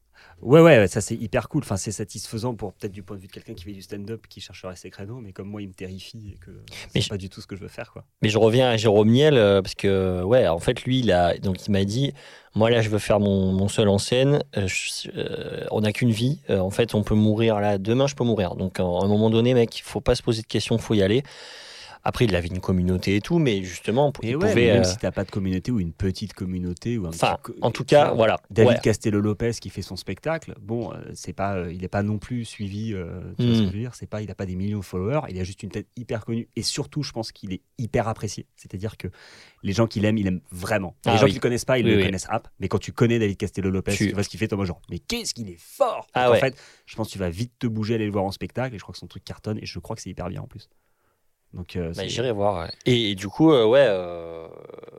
Ouais, ouais, ça c'est hyper cool. Enfin, c'est satisfaisant pour peut-être du point de vue de quelqu'un qui fait du stand-up, qui chercherait ses créneaux, mais comme moi, il me terrifie et que c'est je- pas du tout ce que je veux faire, quoi. Mais je reviens à Jérôme Niel euh, parce que ouais, en fait lui il a donc il m'a dit moi là je veux faire mon, mon seul en scène. euh, je- euh, on n'a qu'une vie. en fait on peut mourir là demain je peux mourir. Donc à un moment donné mec il faut pas se poser de questions, faut y aller. Après, il avait une communauté et tout, mais justement, Et il ouais, pouvait. mais même euh, si t'as pas de communauté ou une petite communauté ou un Enfin, petit en tout cas, voilà. David Ouais. Castello Lopez qui fait son spectacle, bon, euh, c'est pas, euh, il n'est pas non plus suivi. euh, tu vois ce que Mm. je veux dire C'est pas, il a pas des millions de followers. Il a juste une tête hyper connue et surtout, je pense qu'il est hyper apprécié. C'est-à-dire que les gens qui l'aiment, ils l'aiment vraiment. les Ah gens oui. qui le connaissent pas, ils Oui, le oui. connaissent app. Mais quand tu connais David Castello Lopez, Tu- tu, vois ce qu'il fait, Thomas genre, mais qu'est-ce qu'il est fort Ah ouais. En fait, je pense que tu vas vite te bouger, aller le voir en spectacle. Et je crois que son truc cartonne et je crois que c'est hyper bien en plus. Donc, euh, Bah, J'irai voir. ouais. Et, et du coup, euh, ouais, euh,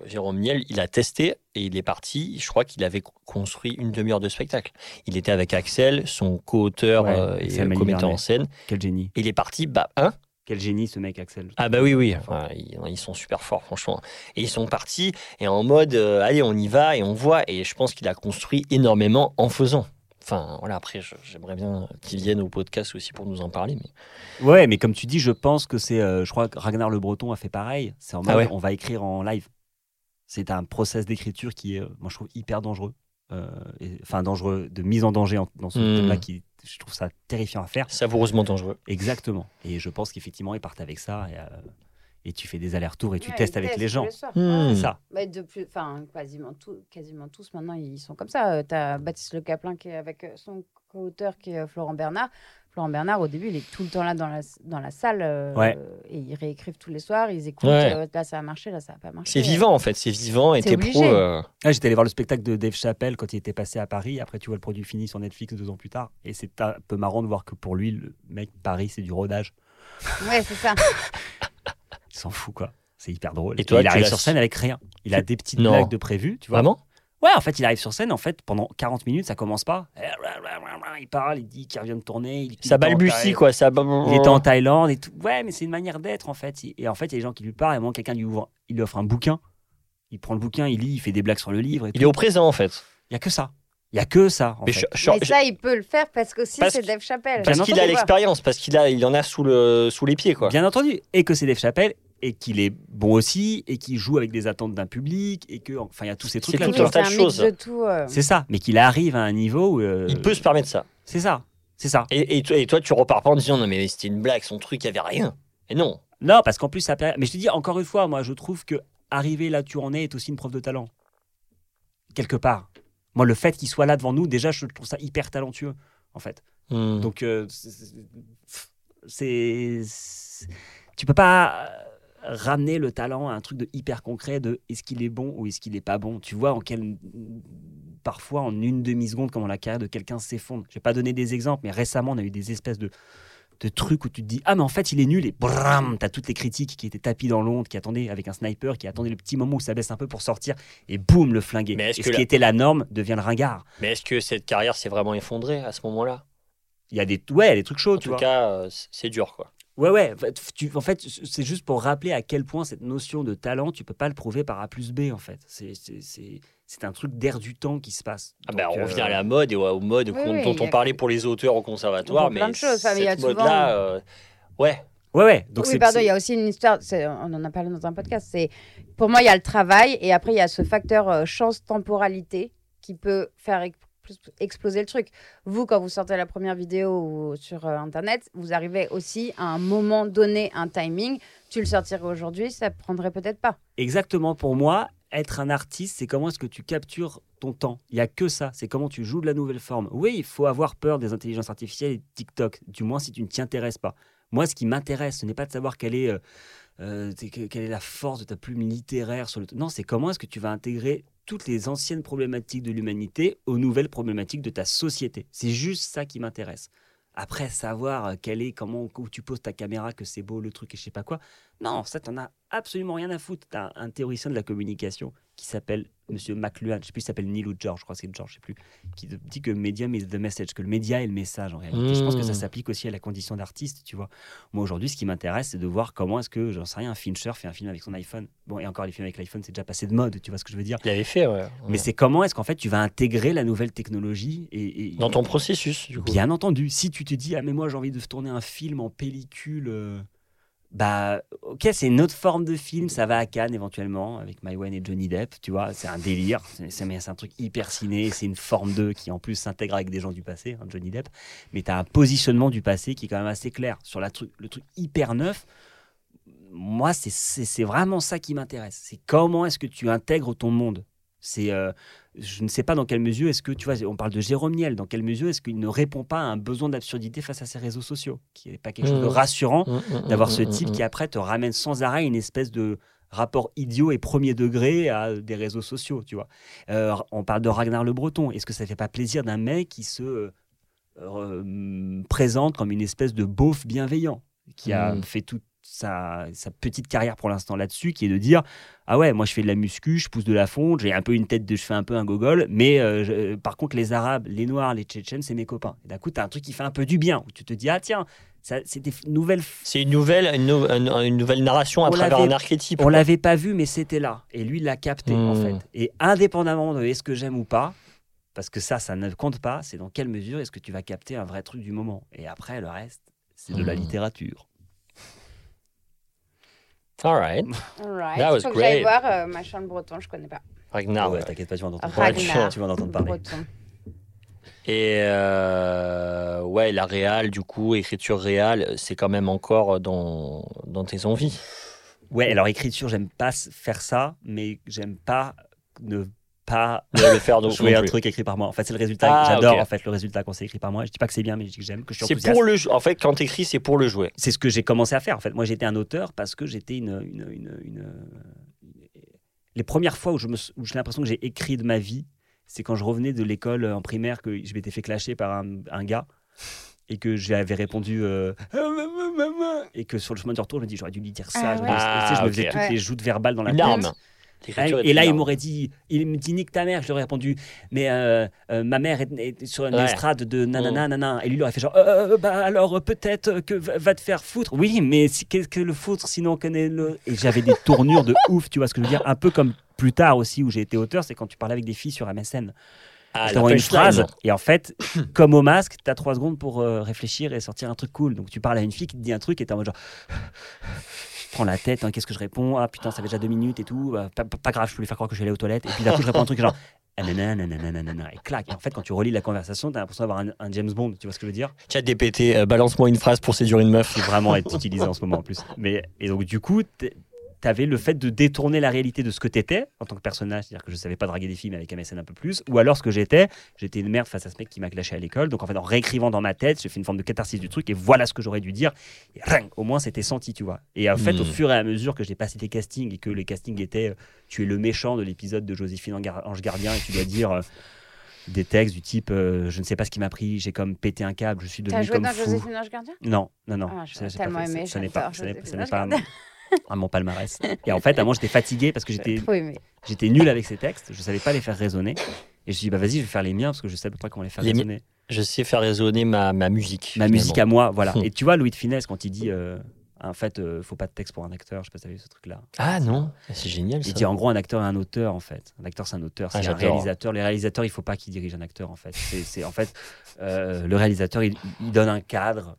Jérôme Niel, il a testé et il est parti. Je crois qu'il avait co- construit une demi-heure de spectacle. Il était avec Axel, son co-auteur Ouais, et commetteur en scène. quel génie, Et il est parti, bah, hein? Quel génie ce mec Axel. Ah bah oui, oui, ils, ils sont super forts, franchement. Et ils sont partis, et en mode, allez, on y va, et on voit. Et je pense qu'il a construit énormément en faisant. Enfin, voilà, après, j'aimerais bien qu'il vienne au podcast aussi pour nous en parler. Mais... Ouais, mais comme tu dis, je pense que c'est. euh, je crois que Ragnar Le Breton a fait pareil. C'est en mode, Ah ouais on va écrire en live. C'est un process d'écriture qui est, moi, je trouve hyper dangereux. Euh, et- Enfin, dangereux, de mise en danger en- dans ce Hmm. thème-là, qui, je trouve ça terrifiant à faire. Savoureusement dangereux. Exactement. Et je pense qu'effectivement, ils partent avec ça. Et, euh, et tu fais des allers-retours et tu Ouais, testes avec les gens. Hmm. Ouais. C'est ça. Bah, de plus, enfin, quasiment, tout, quasiment tous maintenant, ils sont comme ça. Euh, T'as Baptiste Le Caplin qui est avec euh, son co-auteur qui est euh, Florent Bernard. Florent Bernard, au début, il est tout le temps là dans la, dans la salle euh, Ouais. et ils réécrivent tous les soirs. Ils écoutent. Ouais. euh, là, ça a marché, là, ça n'a pas marché. C'est vivant, en fait, c'est vivant, et t'es pro. euh, Ah, J'étais allé voir le spectacle de Dave Chappelle quand il était passé à Paris. Après, tu vois le produit fini sur Netflix deux ans plus tard. Et c'est un peu marrant de voir que pour lui, le mec, Paris, c'est du rodage. Ouais, c'est ça. Il s'en fout, quoi. C'est hyper drôle. Et toi, il arrive sur scène avec rien. Il a des petites Non. blagues de prévues, tu vois. Vraiment? Ouais, en fait, il arrive sur scène, en fait, pendant 40 minutes, ça commence pas. Il parle, il dit qu'il revient de tourner. Il, Ça en balbutie, quoi. Ça... Il était en Thaïlande et tout. Ouais, mais c'est une manière d'être, en fait. Et en fait, il y a des gens qui lui parlent, et moi, quelqu'un lui ouvre, il lui offre un bouquin. Il prend le bouquin, il lit, il fait des blagues sur le livre. Et Il tout. est au présent, en fait. Il y a que ça. Il y a que ça, en Mais fait. je- je- Mais ça, il peut le faire parce que c'est Dave Chappelle. Parce qu'il a l'expérience, parce qu'il a, il en a sous, le, sous les pieds, quoi. Bien entendu. Et que c'est Dave Chappelle, et qu'il est bon aussi, et qu'il joue avec des attentes d'un public, et que, enfin, il y a tous ces C'est trucs-là. tout Oui, tu un tas c'est de choses. de tout. euh. C'est ça. Mais qu'il arrive à un niveau où. euh, Il peut se permettre ça. C'est ça. C'est ça. Et, et toi, et toi, tu repars pas en disant non, mais c'était une blague, son truc, il y avait rien. Et non. Non, parce qu'en plus, ça Mais je te dis, encore une fois, moi, je trouve que arriver là où tu en es est aussi une preuve de talent. Quelque part. Moi, le fait qu'il soit là devant nous, déjà, je trouve ça hyper talentueux, en fait. Hmm. Donc, euh, c'est- Tu peux pas euh, ramener le talent à un truc de hyper concret de est-ce qu'il est bon ou est-ce qu'il est pas bon. Tu vois en quel. Parfois, en une demi-seconde, comment la carrière de quelqu'un s'effondre. Je vais pas donner des exemples, mais récemment, on a eu des espèces de, de trucs où tu te dis Ah, mais en fait, il est nul, et bram, t'as toutes les critiques qui étaient tapis dans l'onde, qui attendaient avec un sniper, qui attendaient le petit moment où ça baisse un peu pour sortir, et boum, le flinguer. Mais Et est-ce ce que qui la- était la norme devient le ringard. Mais est-ce que cette carrière s'est vraiment effondrée à ce moment-là? Il y a des, ouais, il y a des trucs chauds, En tu tout vois. cas, euh, c'est dur, quoi. Ouais, ouais. En fait, tu- en fait, c'est juste pour rappeler à quel point cette notion de talent, tu peux pas le prouver par A plus B, en fait. C'est- C'est c'est- c'est un truc d'air du temps qui se passe. Ah bah, Donc, on euh, revient à la mode et au, au mode Oui, qu'on- oui, dont on a- parlait pour les auteurs au conservatoire. On voit plein mais de choses, enfin, mais il y a cette souvent- mode-là, euh, ouais. Ouais, ouais. Donc oui, pardon, il y a aussi une histoire, on en a parlé dans un podcast, c'est pour moi, il y a le travail et après, il y a ce facteur euh, chance-temporalité qui peut faire exploser le truc. Vous, quand vous sortez la première vidéo sur euh, Internet, vous arrivez aussi à un moment donné, un timing. Tu le sortirais aujourd'hui, ça prendrait peut-être pas. Exactement. Pour moi, être un artiste, c'est comment est-ce que tu captures ton temps? Il y a que ça. C'est comment tu joues de la nouvelle forme. Oui, il faut avoir peur des intelligences artificielles et de TikTok. Du moins, si tu ne t'y intéresses pas. Moi, ce qui m'intéresse, ce n'est pas de savoir quelle est, euh, euh, quelle est la force de ta plume littéraire sur le. Non, c'est comment est-ce que tu vas intégrer toutes les anciennes problématiques de l'humanité aux nouvelles problématiques de ta société. C'est juste ça qui m'intéresse. Après, savoir euh, quel est, comment, où tu poses ta caméra, que c'est beau le truc et je sais pas quoi. Non, ça, t'en as absolument rien à foutre. T'as un théoricien de la communication qui s'appelle Monsieur McLuhan, je sais plus, il s'appelle Neil ou George, je crois que c'est George, je sais plus, qui dit que medium is the message, que le média est le message en réalité. Je pense que ça Mm. s'applique aussi à la condition d'artiste, tu vois. Moi aujourd'hui, ce qui m'intéresse, c'est de voir comment est-ce que, j'en sais rien, un Fincher fait un film avec son iPhone. Bon, et encore les films avec l'iPhone, c'est déjà passé de mode, tu vois ce que je veux dire. Il avait fait, ouais. Mais c'est comment est-ce qu'en fait tu vas intégrer la nouvelle technologie et, et- Dans ton processus, du coup. Bien entendu, si tu te dis ah mais moi j'ai envie de tourner un film en pellicule, euh, bah ok c'est une autre forme de film, ça va à Cannes éventuellement avec Maïwen et Johnny Depp, tu vois, c'est un délire, c'est un truc hyper ciné, c'est une forme 2 qui en plus s'intègre avec des gens du passé, hein, Johnny Depp, mais tu as un positionnement du passé qui est quand même assez clair sur la truc, le truc hyper neuf. moi, c'est vraiment ça qui m'intéresse. C'est comment est-ce que tu intègres ton monde? C'est, euh, je ne sais pas dans quelle mesure est-ce que tu vois, on parle de Jérôme Niel, dans quelle mesure est-ce qu'il ne répond pas à un besoin d'absurdité face à ses réseaux sociaux, qui n'est pas quelque chose de Mhm. rassurant Mm, d'avoir ce type qui après te ramène sans arrêt une espèce de rapport idiot et premier degré à des réseaux sociaux, tu vois. Euh, on parle de Ragnar le Breton. Est-ce que ça fait pas plaisir d'un mec qui se euh, présente comme une espèce de beauf bienveillant, qui a fait toute sa, sa petite carrière pour l'instant là-dessus, qui est de dire ah ouais, moi je fais de la muscu, je pousse de la fonte, j'ai un peu une tête de, je fais un peu un gogol, mais euh, je- par contre les Arabes, les Noirs, les Tchétchènes, c'est mes copains. Et d'un coup, tu as un truc qui fait un peu du bien, où tu te dis ah tiens, c'est des nouvelles C'est une nouvelle, une, nou- une- nouvelle narration à On travers l'avait- un archétype. On l'avait pas vu, mais c'était là. Et lui, il l'a capté, en Hmm. fait. Et indépendamment de est-ce que j'aime ou pas, parce que ça, ça ne compte pas, c'est dans quelle mesure est-ce que tu vas capter un vrai truc du moment. Et après, le reste, c'est de la Hmm. littérature. All right. Alright. That was Faut que j'aille great. voir euh, machin le breton, je connais pas. Ragnar. Ah ouais, t'inquiète pas, tu vas en entendre Ragnar. parler. Tu vas en entendre parler. Breton. Et euh, ouais, la réal, du coup, écriture réale, c'est quand même encore dans, dans tes envies. Ouais, alors écriture, j'aime pas faire ça, mais j'aime pas ne pas De le faire donc jouer un truc écrit par moi. En fait, c'est le résultat. Ah, J'adore en fait le résultat quand c'est écrit par moi. Je dis pas que c'est bien, mais je dis que j'aime, que je suis C'est pour le. En fait, quand t'écris, c'est pour le jouer. c'est ce que j'ai commencé à faire. En fait, moi, j'étais un auteur parce que j'étais une, une- une- une- Les premières fois où je me, où j'ai l'impression que j'ai écrit de ma vie, c'est quand je revenais de l'école euh, en primaire que je m'étais fait clasher par un, un gars et que j'avais répondu euh, et que sur le chemin du retour, je me dis j'aurais dû lui dire ça. Ah je, me- ouais. tu sais, je me Ah, faisais toutes Ouais. les joutes verbales dans la tête. Est Et là, il m'aurait dit, il me dit nique ta mère. Je lui aurais répondu, mais euh, euh, ma mère est, est sur une Ouais. estrade de nanana nanana. Et lui, il aurait fait genre, Euh, bah alors peut-être que va, va te faire foutre. Oui, mais si- qu'est-ce que le foutre sinon on connaît le. Et j'avais des tournures de ouf, tu vois ce que je veux dire? Un peu comme plus tard aussi où j'ai été auteur, c'est quand tu parlais avec des filles sur MSN. Ah, je t'envoie une phrase et en fait, comme au masque, t'as trois secondes pour euh, réfléchir et sortir un truc cool. Donc tu parles à une fille qui te dit un truc et t'es en mode genre. Je prends la tête, hein, qu'est-ce que je réponds? Ah putain, ça fait déjà deux minutes et tout. Bah, pas, grave, je peux lui faire croire que je suis allé aux toilettes. Et puis d'un coup, je réponds un truc genre. Ah, et clac. Et en fait, quand tu relis la conversation, t'as l'impression d'avoir un, un James Bond, tu vois ce que je veux dire? Chat DPT, euh, balance-moi une phrase pour séduire une meuf. Qui vraiment est utilisé en ce moment en plus. Mais, et donc, du coup, t'es- t'avais le fait de détourner la réalité de ce que t'étais en tant que personnage, c'est-à-dire que je savais pas draguer des filles mais avec MSN un peu plus, ou alors ce que j'étais, j'étais une merde face à ce mec qui m'a clashé à l'école. Donc en fait, en réécrivant dans ma tête, j'ai fait une forme de catharsis du truc et voilà ce que j'aurais dû dire. Et ring, au moins, c'était senti, tu vois. Et en fait, au Hmm. fur et à mesure que j'ai passé tes castings et que les castings étaient euh, tu es le méchant de l'épisode de Joséphine Ange Gardien et tu dois dire. euh, des textes du type euh, je ne sais pas ce qui m'a pris, j'ai comme pété un câble, je suis devenu joué comme dans fou. Joséphine Ange Gardien? Non, non, non. Ah, ça, pas tellement aimé, Ça- n'est pas, ça n'est-. À mon palmarès. Et en fait, à moi, j'étais fatigué parce que j'étais, j'étais nul avec ces textes. Je savais pas les faire résonner. Et je me suis dit, bah vas-y, je vais faire les miens parce que je sais à peu près comment les faire Les résonner. Je sais faire résonner ma, ma musique. Ma finalement. musique à moi, voilà. Hmm. Et tu vois, Louis de Finesse, quand il dit, euh, en fait, euh, faut pas de texte pour un acteur, je sais pas si t'as vu ce truc-là. Ah non, c'est génial ça. Il dit, en gros, un acteur est un auteur, en fait. Un acteur, c'est un auteur. Ah, C'est un réalisateur. Les réalisateurs, il faut pas qu'ils dirigent un acteur, en fait. C'est, c'est- en fait, euh, le réalisateur, il, il donne un cadre.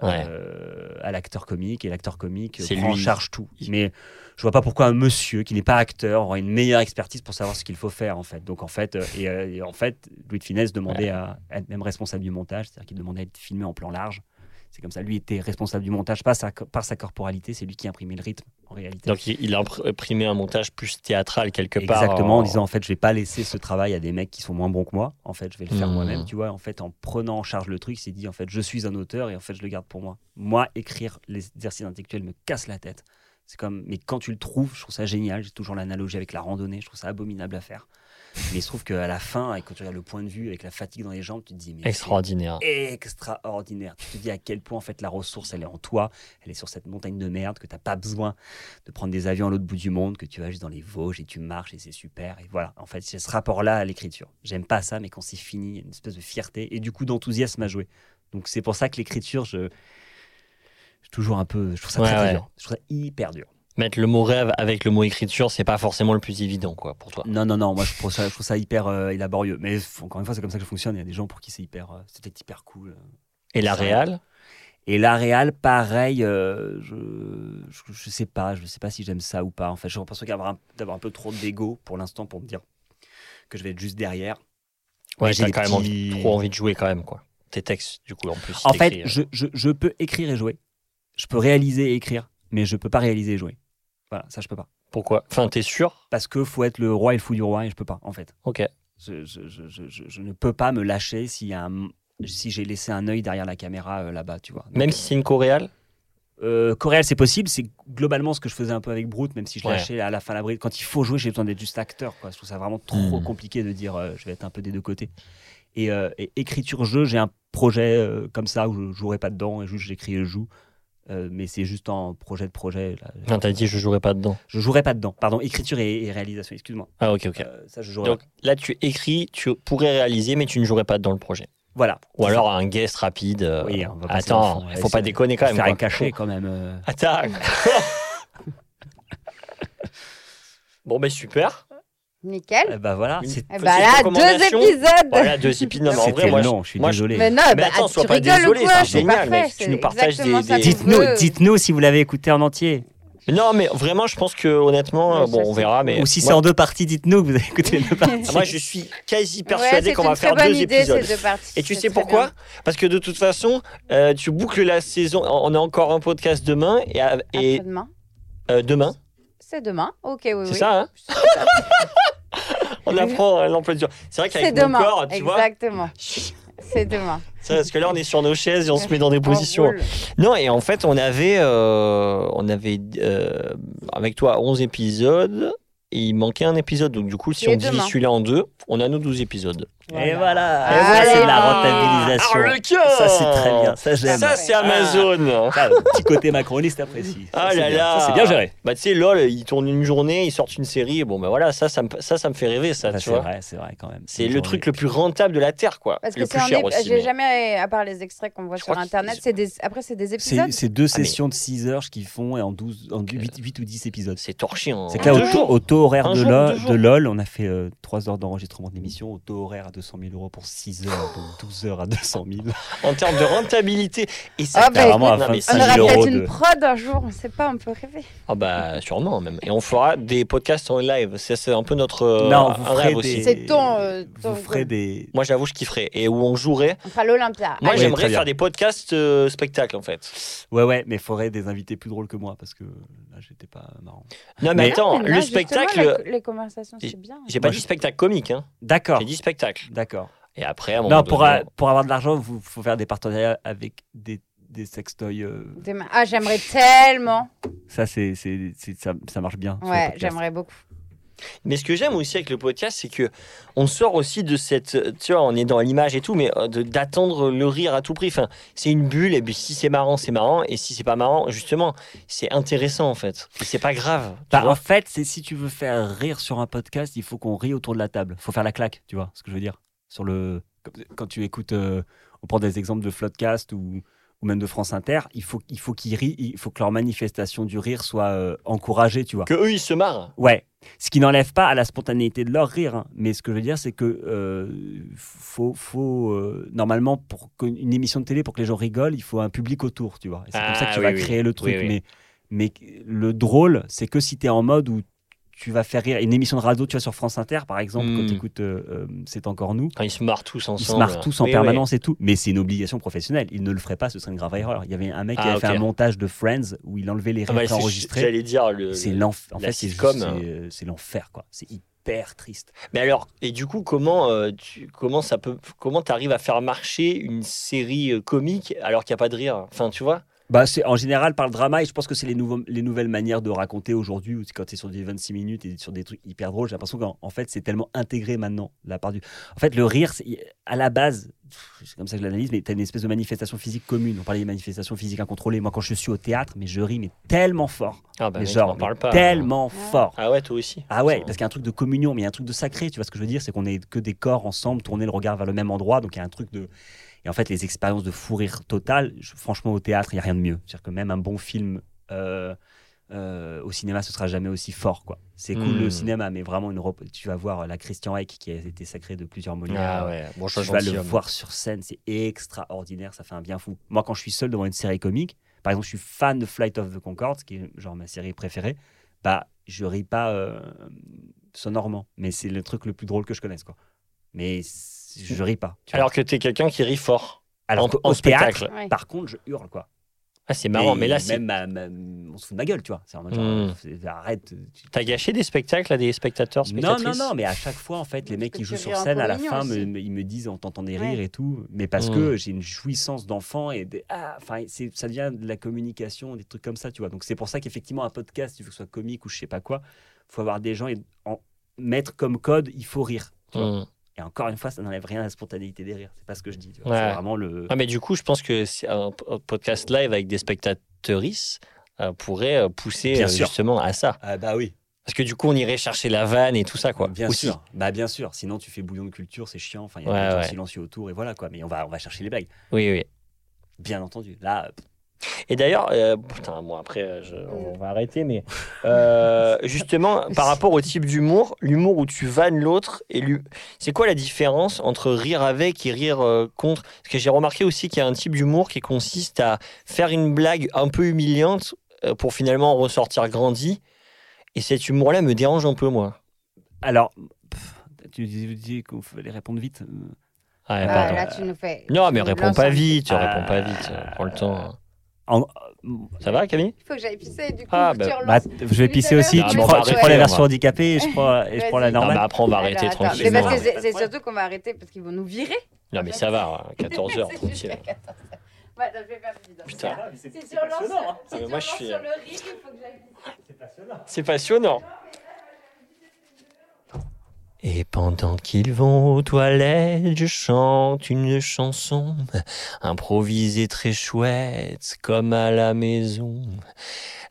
Ouais. euh, à l'acteur comique et l'acteur comique prend en charge tout. Mais je vois pas pourquoi un monsieur qui n'est pas acteur aurait une meilleure expertise pour savoir ce qu'il faut faire en fait. Donc en fait, euh, et, euh, et en fait, Louis de Finesse demandait à être même responsable du montage, c'est-à-dire qu'il demandait à être filmé en plan large. C'est comme ça, lui était responsable du montage, pas sa, par sa corporalité, c'est lui qui imprimait le rythme en réalité. Donc il, a impr- imprimé un montage plus théâtral quelque part. Exactement, en en- disant en fait, je vais pas laisser ce travail à des mecs qui sont moins bons que moi. En fait, je vais le faire Mhm. moi-même. Tu vois, en fait, en prenant en charge le truc, il s'est dit en fait, je suis un auteur et en fait, je le garde pour moi. Moi, écrire les exercices intellectuels me casse la tête. C'est comme, mais quand tu le trouves, je trouve ça génial. J'ai toujours l'analogie avec la randonnée. Je trouve ça abominable à faire. Mais il se trouve qu'à la fin, et quand tu regardes le point de vue avec la fatigue dans les jambes, tu te dis mais Extraordinaire. extraordinaire. Tu te dis à quel point en fait la ressource elle est en toi, elle est sur cette montagne de merde que t'as pas besoin de prendre des avions à l'autre bout du monde, que tu vas juste dans les Vosges et tu marches et c'est super. Et voilà, en fait c'est ce rapport-là à l'écriture. J'aime pas ça, mais quand c'est fini, il y a une espèce de fierté et du coup d'enthousiasme à jouer. Donc c'est pour ça que l'écriture, je, je toujours un peu, je trouve ça Ouais, très, dur. Je trouve ça hyper dur. Mettre le mot rêve avec le mot écriture, c'est pas forcément le plus évident quoi pour toi. Non, non, non, moi je trouve ça, je trouve ça hyper euh, laborieux. Mais encore une fois, c'est comme ça que je fonctionne. Il y a des gens pour qui c'est hyper, euh, c'était hyper cool. Et la réal? Et la réal, pareil, euh, je, je, je sais pas, je sais pas si j'aime ça ou pas. En fait, j'ai l'impression d'avoir un, d'avoir un peu trop d'ego pour l'instant pour me dire que je vais être juste derrière. Ouais, j'ai quand même envie- trop envie de jouer quand même quoi. Tes textes du coup en plus. En fait, euh, je, je, je peux écrire et jouer. Je peux réaliser et écrire. mais je peux pas réaliser et jouer. Voilà, ça je peux pas. Pourquoi? Enfin, t'es sûr? Parce que faut être le roi et le fou du roi et je peux pas en fait. Ok. Je, je- je- je- ne peux pas me lâcher s'il y a un- si j'ai laissé un œil derrière la caméra euh, là-bas, tu vois. Donc, Même si c'est une coréale? Euh, Coréal, c'est possible. C'est globalement ce que je faisais un peu avec Brute, même si je Ouais. lâchais à la fin la bride. Quand il faut jouer, j'ai besoin d'être juste acteur. Quoi. Je trouve ça vraiment trop Hmm. compliqué de dire euh, je vais être un peu des deux côtés. Et, euh, et écriture-jeu, j'ai un projet euh, comme ça où je jouerai pas dedans et juste j'écris et je joue. Euh, mais c'est juste en projet de projet. là. Non, t'as dit je jouerai pas dedans. Je jouerai pas dedans. Pardon, écriture et, et réalisation, excuse-moi. Ah, ok, ok. Euh, ça, je jouerai Donc pas. là, tu écris, tu pourrais réaliser, mais tu ne jouerais pas dans le projet. Voilà. Ou alors un guest rapide. euh, Oui, on va Attends, il faut pas déconner quand même. faire quoi. un cachet quand même. Attends. bon, ben super. Nickel. Eh ben voilà. C'est- Eh bah là, deux épisodes. Voilà, deux épisodes. Non, mais en vrai, moi, je- long, je suis moi, désolé. Mais non, Mais bah, attends, sois tu pas désolé, c'est génial, parfait, mec. Tu nous partages des- des- Dites-nous, dites-nous si vous l'avez écouté en entier. Non, mais vraiment, je pense que honnêtement, Ouais, bon, on verra. Mais Ou si moi, c'est en deux parties, dites-nous que vous avez écouté les deux parties. moi, je suis quasi persuadé qu'on va faire bonne deux idée, épisodes. ces deux parties. Et tu sais pourquoi bien. Parce que de toute façon, euh, tu boucles la saison. On a encore un podcast demain et, et Après-demain. euh, demain, C'est demain. Ok, oui, c'est oui. ça. Hein on apprend euh, l'emploi du temps. C'est vrai qu'avec mon corps, tu vois. Exactement. C'est demain. C'est parce que là, on est sur nos chaises et on se met dans des positions. Non, et en fait, on avait, euh, on avait euh, avec toi 11 épisodes et il manquait un épisode. Donc, du coup, si Et on divise celui-là en deux, on a nos 12 épisodes. Et voilà, ça c'est de la Ah, rentabilisation. Arlequin Ça c'est très bien, ça j'aime. Ça, c'est Amazon. Ça, petit côté macroniste apprécie. Ça, Ah c'est là bien. là. Ça, c'est bien géré. Bah, tu sais, LOL, ils tournent une journée, ils sortent une série. Bon, ben voilà, ça, ça me, ça, ça me fait rêver, ça, tu c'est vrai, c'est vrai quand même. C'est le truc le plus rentable de la Terre, quoi. Parce que le c'est plus en cher aussi. J'ai mais- jamais, à part les extraits qu'on voit Je sur Internet, c'est des... après, c'est des épisodes. C'est deux Ah, mais- sessions de 6 heures qu'ils font et en, 12, en 8, ou 10 épisodes. C'est torché. en- C'est que là, au, taux- horaire de, LOL, de on a fait 3 heures d'enregistrement d'émission. Au taux horaire à 200 000 euros pour 6 heures, donc 12 heures à 200 000. En termes de rentabilité. Et ça, Ah, bah, écoute, à non, mais 25 On 000 aura euros peut-être de... une prod un jour, on sait pas, on peut rêver. Ah bah sûrement même. Et on fera des podcasts en live. C'est un peu notre euh, Non, vous rêve ferez aussi. des... C'est ton, euh, ton- Vous ferez des... Moi j'avoue je kifferais. Et où on jouerait. On fera l'Olympia. Moi Allez. j'aimerais faire des podcasts euh, spectacles en fait. Ouais, ouais, mais il faudrait des invités plus drôles que moi parce que j'étais pas marrant. Non mais, Mais- attends, Mais le spectacle. Les, les conversations, c'est bien. J'ai pas dit spectacle comique, hein. D'accord, J'ai dit spectacle. d'accord. Et après, à un moment Non, pour, donné, a- pour avoir de l'argent, il faut faire des partenariats avec des, des sextoys. euh. Ah, j'aimerais tellement. ça, c'est, ça, ça marche bien. Ouais, j'aimerais beaucoup. Mais ce que j'aime aussi avec le podcast, c'est que on sort aussi de cette, tu vois, on est dans l'image et tout, mais euh, d'attendre le rire à tout prix. Enfin, c'est une bulle et puis si c'est marrant, c'est marrant, et si c'est pas marrant, justement, c'est intéressant en fait. Et c'est pas grave. Bah, en fait, c'est si tu veux faire rire sur un podcast, il faut qu'on rie autour de la table. Il faut faire la claque, tu vois ce que je veux dire. Sur le, quand tu écoutes, euh, on prend des exemples de Floodcast ou, ou même de France Inter, il faut, il faut qu'ils rient, il faut que leur manifestation du rire soit euh, encouragée, tu vois. Que eux ils se marrent. Ouais, ce qui n'enlève pas à la spontanéité de leur rire. hein. Mais ce que je veux dire, c'est que euh, faut, faut euh, normalement pour qu'une émission de télé, pour que les gens rigolent, il faut un public autour, tu vois. C'est comme ça que Ah, tu oui, vas oui. créer le truc. Oui. Mais, mais le drôle, c'est que si tu es en mode où tu vas faire rire une émission de radio, tu vois sur France Inter par exemple, quand tu écoutes C'est encore nous. Enfin, ils se marrent tous ensemble. Ils se marrent tous en Oui, permanence et tout, mais c'est une obligation professionnelle. Ils ne le feraient pas, ce serait une grave erreur. Il y avait un mec qui Ah, avait fait un montage de Friends où il enlevait les. Ah, rires bah, c'est- enregistrés. J'allais dire le. C'est le- l'enfer. En fait, c'est sitcom, juste- c'est, euh, c'est l'enfer, quoi. C'est hyper triste. Mais alors, et du coup, comment euh, tu comment ça peut comment t'arrives à faire marcher une série euh, comique alors qu'il n'y a pas de rire? Enfin, tu vois? Bah, c'est en général par le drama, et je pense que c'est les, nouveaux, les nouvelles manières de raconter aujourd'hui, où quand es sur des 26 minutes et sur des trucs hyper drôles, j'ai l'impression qu'en en fait, c'est tellement intégré maintenant, la part du. En fait, le rire, c'est- à la base, c'est comme ça que je l'analyse, mais tu as une espèce de manifestation physique commune. On parlait des manifestations physiques incontrôlées. Moi, quand je suis au théâtre, mais je ris, mais tellement fort. Ah bah mais genre, parle pas. tellement Ah. fort. Ah ouais, toi aussi. Ah ouais, parce qu'il y a un truc de communion, mais il y a un truc de sacré, tu vois ce que je veux dire C'est qu'on est que des corps ensemble, tourner le regard vers le même endroit, donc il y a un truc de... Et en fait, les expériences de fou rire total, je- franchement, au théâtre, il n'y a rien de mieux. C'est-à-dire que même un bon film euh, euh, au cinéma, ce sera jamais aussi fort, quoi. C'est cool Hmm. le cinéma, mais vraiment, une tu vas voir la Christian Eck, qui a été sacré de plusieurs Molières. Ah ouais, bon, je Tu vas le voir sur scène, c'est extraordinaire, ça fait un bien fou. Moi, quand je suis seul devant une série comique, par exemple, je suis fan de Flight of the Concorde, qui est genre ma série préférée, bah, je ris pas euh, sonorement, mais c'est le truc le plus drôle que je connaisse, quoi. Mais je ris pas. tu vois. Alors que t'es quelqu'un qui rit fort. Alors en- en théâtre, spectacle. Ouais. par contre, je hurle, quoi. Ah, c'est marrant, Et mais là, c'est. même ma- ma- on se fout de ma gueule, tu vois. C'est en mode genre, Mm. c'est- arrête. T'as gâché des spectacles à des spectateurs, Non, spectatrices non, non, mais à chaque fois, en fait, les mecs qui jouent sur rire scène, à la fin, me- aussi. me- ils me disent, on t'entend des Ouais. rires et tout, mais parce que j'ai une jouissance d'enfant et des- ah, enfin, ça devient de la communication, des trucs comme ça, tu vois. Donc c'est pour ça qu'effectivement, un podcast, tu veux que ce soit comique ou je sais pas quoi, faut avoir des gens et en mettre comme code, il faut rire. tu vois. Mm. Et encore une fois, ça n'enlève rien à la spontanéité des rires. C'est pas ce que je dis. Ouais. C'est vraiment le. Ah, mais du coup, je pense que un podcast live avec des spectatrices euh, pourrait euh, pousser Bien euh, sûr. justement à ça. Ah bah oui, Parce que du coup, on irait chercher la vanne et tout ça, quoi. bien Aussi. sûr. Bah bien sûr. Sinon, tu fais bouillon de culture, c'est chiant. Enfin, il y a Ouais, des gens ouais. silencieux autour et voilà quoi. Mais on va, on va chercher les blagues. Oui, oui. Bien entendu. Là, Et d'ailleurs, euh, putain, bon, après, euh, je- on va arrêter, mais euh, justement, par rapport au type d'humour, l'humour où tu vannes l'autre, et c'est quoi la différence entre rire avec et rire euh, contre? Parce que j'ai remarqué aussi qu'il y a un type d'humour qui consiste à faire une blague un peu humiliante euh, pour finalement en ressortir grandi. Et cet humour-là me dérange un peu, moi. alors, pff, tu dis, dis qu'il fallait répondre vite. Ah, pardon. là, tu nous fais. Non, mais réponds pas vite, réponds pas vite, prends le temps. En- Ça va, Camille? Il faut que j'aille pisser, du coup, Ah, bah. Bah, je vais pisser aussi. Ah, tu prends, va tu prends la on version handicapée et je prends, et je prends la Vas-y. Non, normale. mais après, on va Alors, arrêter attends, tranquillement. Mais parce que c'est- c'est surtout qu'on va arrêter parce qu'ils vont nous virer. Non, mais ça va, 14h, C'est tranquille. jusqu'à 14 heures. Ouais, je vais. Putain. Tu relances, Ah, suis- sur le rythme, il faut que j'aille. C'est passionnant. Et pendant qu'ils vont aux toilettes, je chante une chanson improvisée très chouette, comme à la maison.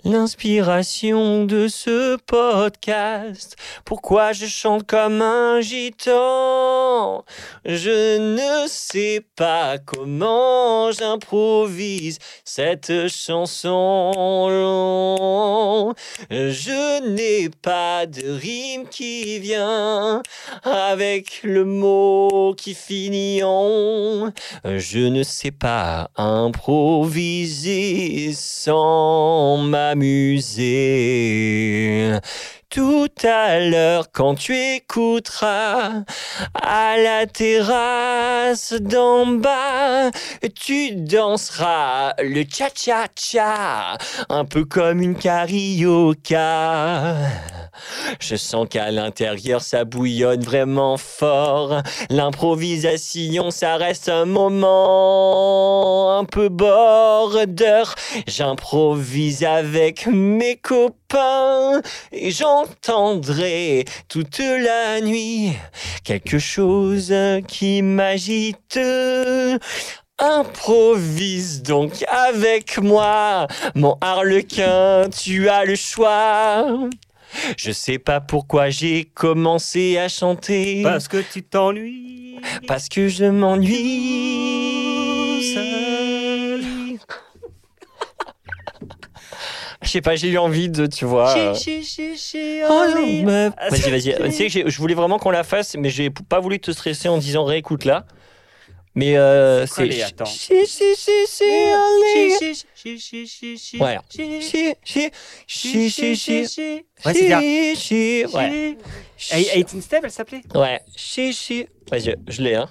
L'inspiration de ce podcast, pourquoi je chante comme un gitan? Je ne sais pas comment j'improvise cette chanson. Je n'ai pas de rime qui vient avec le mot qui finit en. Je ne sais pas improviser sans Musée. Tout à l'heure, quand tu écouteras à la terrasse d'en bas, tu danseras le cha-cha-cha, un peu comme une carioca. Je sens qu'à l'intérieur ça bouillonne vraiment fort. L'improvisation, ça reste un moment un peu border. J'improvise avec mes copains et j'entendrai toute la nuit quelque chose qui m'agite. Improvise donc avec moi, mon harlequin, tu as le choix. Je sais pas pourquoi j'ai commencé à chanter. Parce que tu t'ennuies. Parce que je m'ennuie. Je sais pas, j'ai eu envie de, tu vois. euh, Oh non, meuf. Vas-y, vas-y. Tu sais que je voulais vraiment qu'on la fasse, mais j'ai pas voulu te stresser en disant réécoute là. Mais euh, c'est. Allez. Ouais. Ouais, 18 Step, elle s'appelait? Ouais. Vas-y, je l'ai, hein.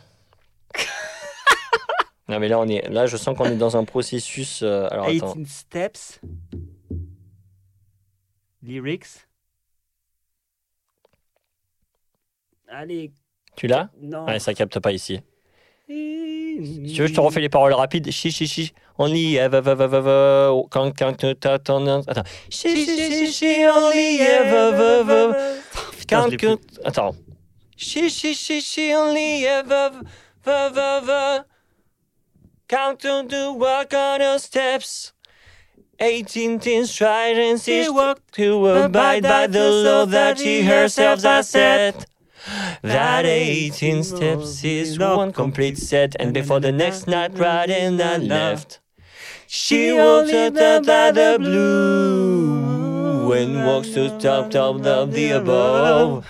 non, mais là, on est, là, je sens qu'on est dans un processus. euh, alors, attends. 18 Steps? Lyrics. Allez, Tu l'as? Non. Ouais, ça capte pas ici. Si tu veux, je te refais les paroles rapides. Chi, chi, chi. Only ever, ever, ever, ever. Quand, quand, t'attends. Attends. Chi, chi, chi, chi. Ever. Putain, je Quand, plus. Attends. Chi, chi, chi, chi. Only ever, ever, ever. Count on the walk on the steps. 18 teens tried and she walked to abide by the law that she herself has set. That 18 steps is one complete set, and before the next night, right and I left. She walks up by the blue and walks to top top of the above.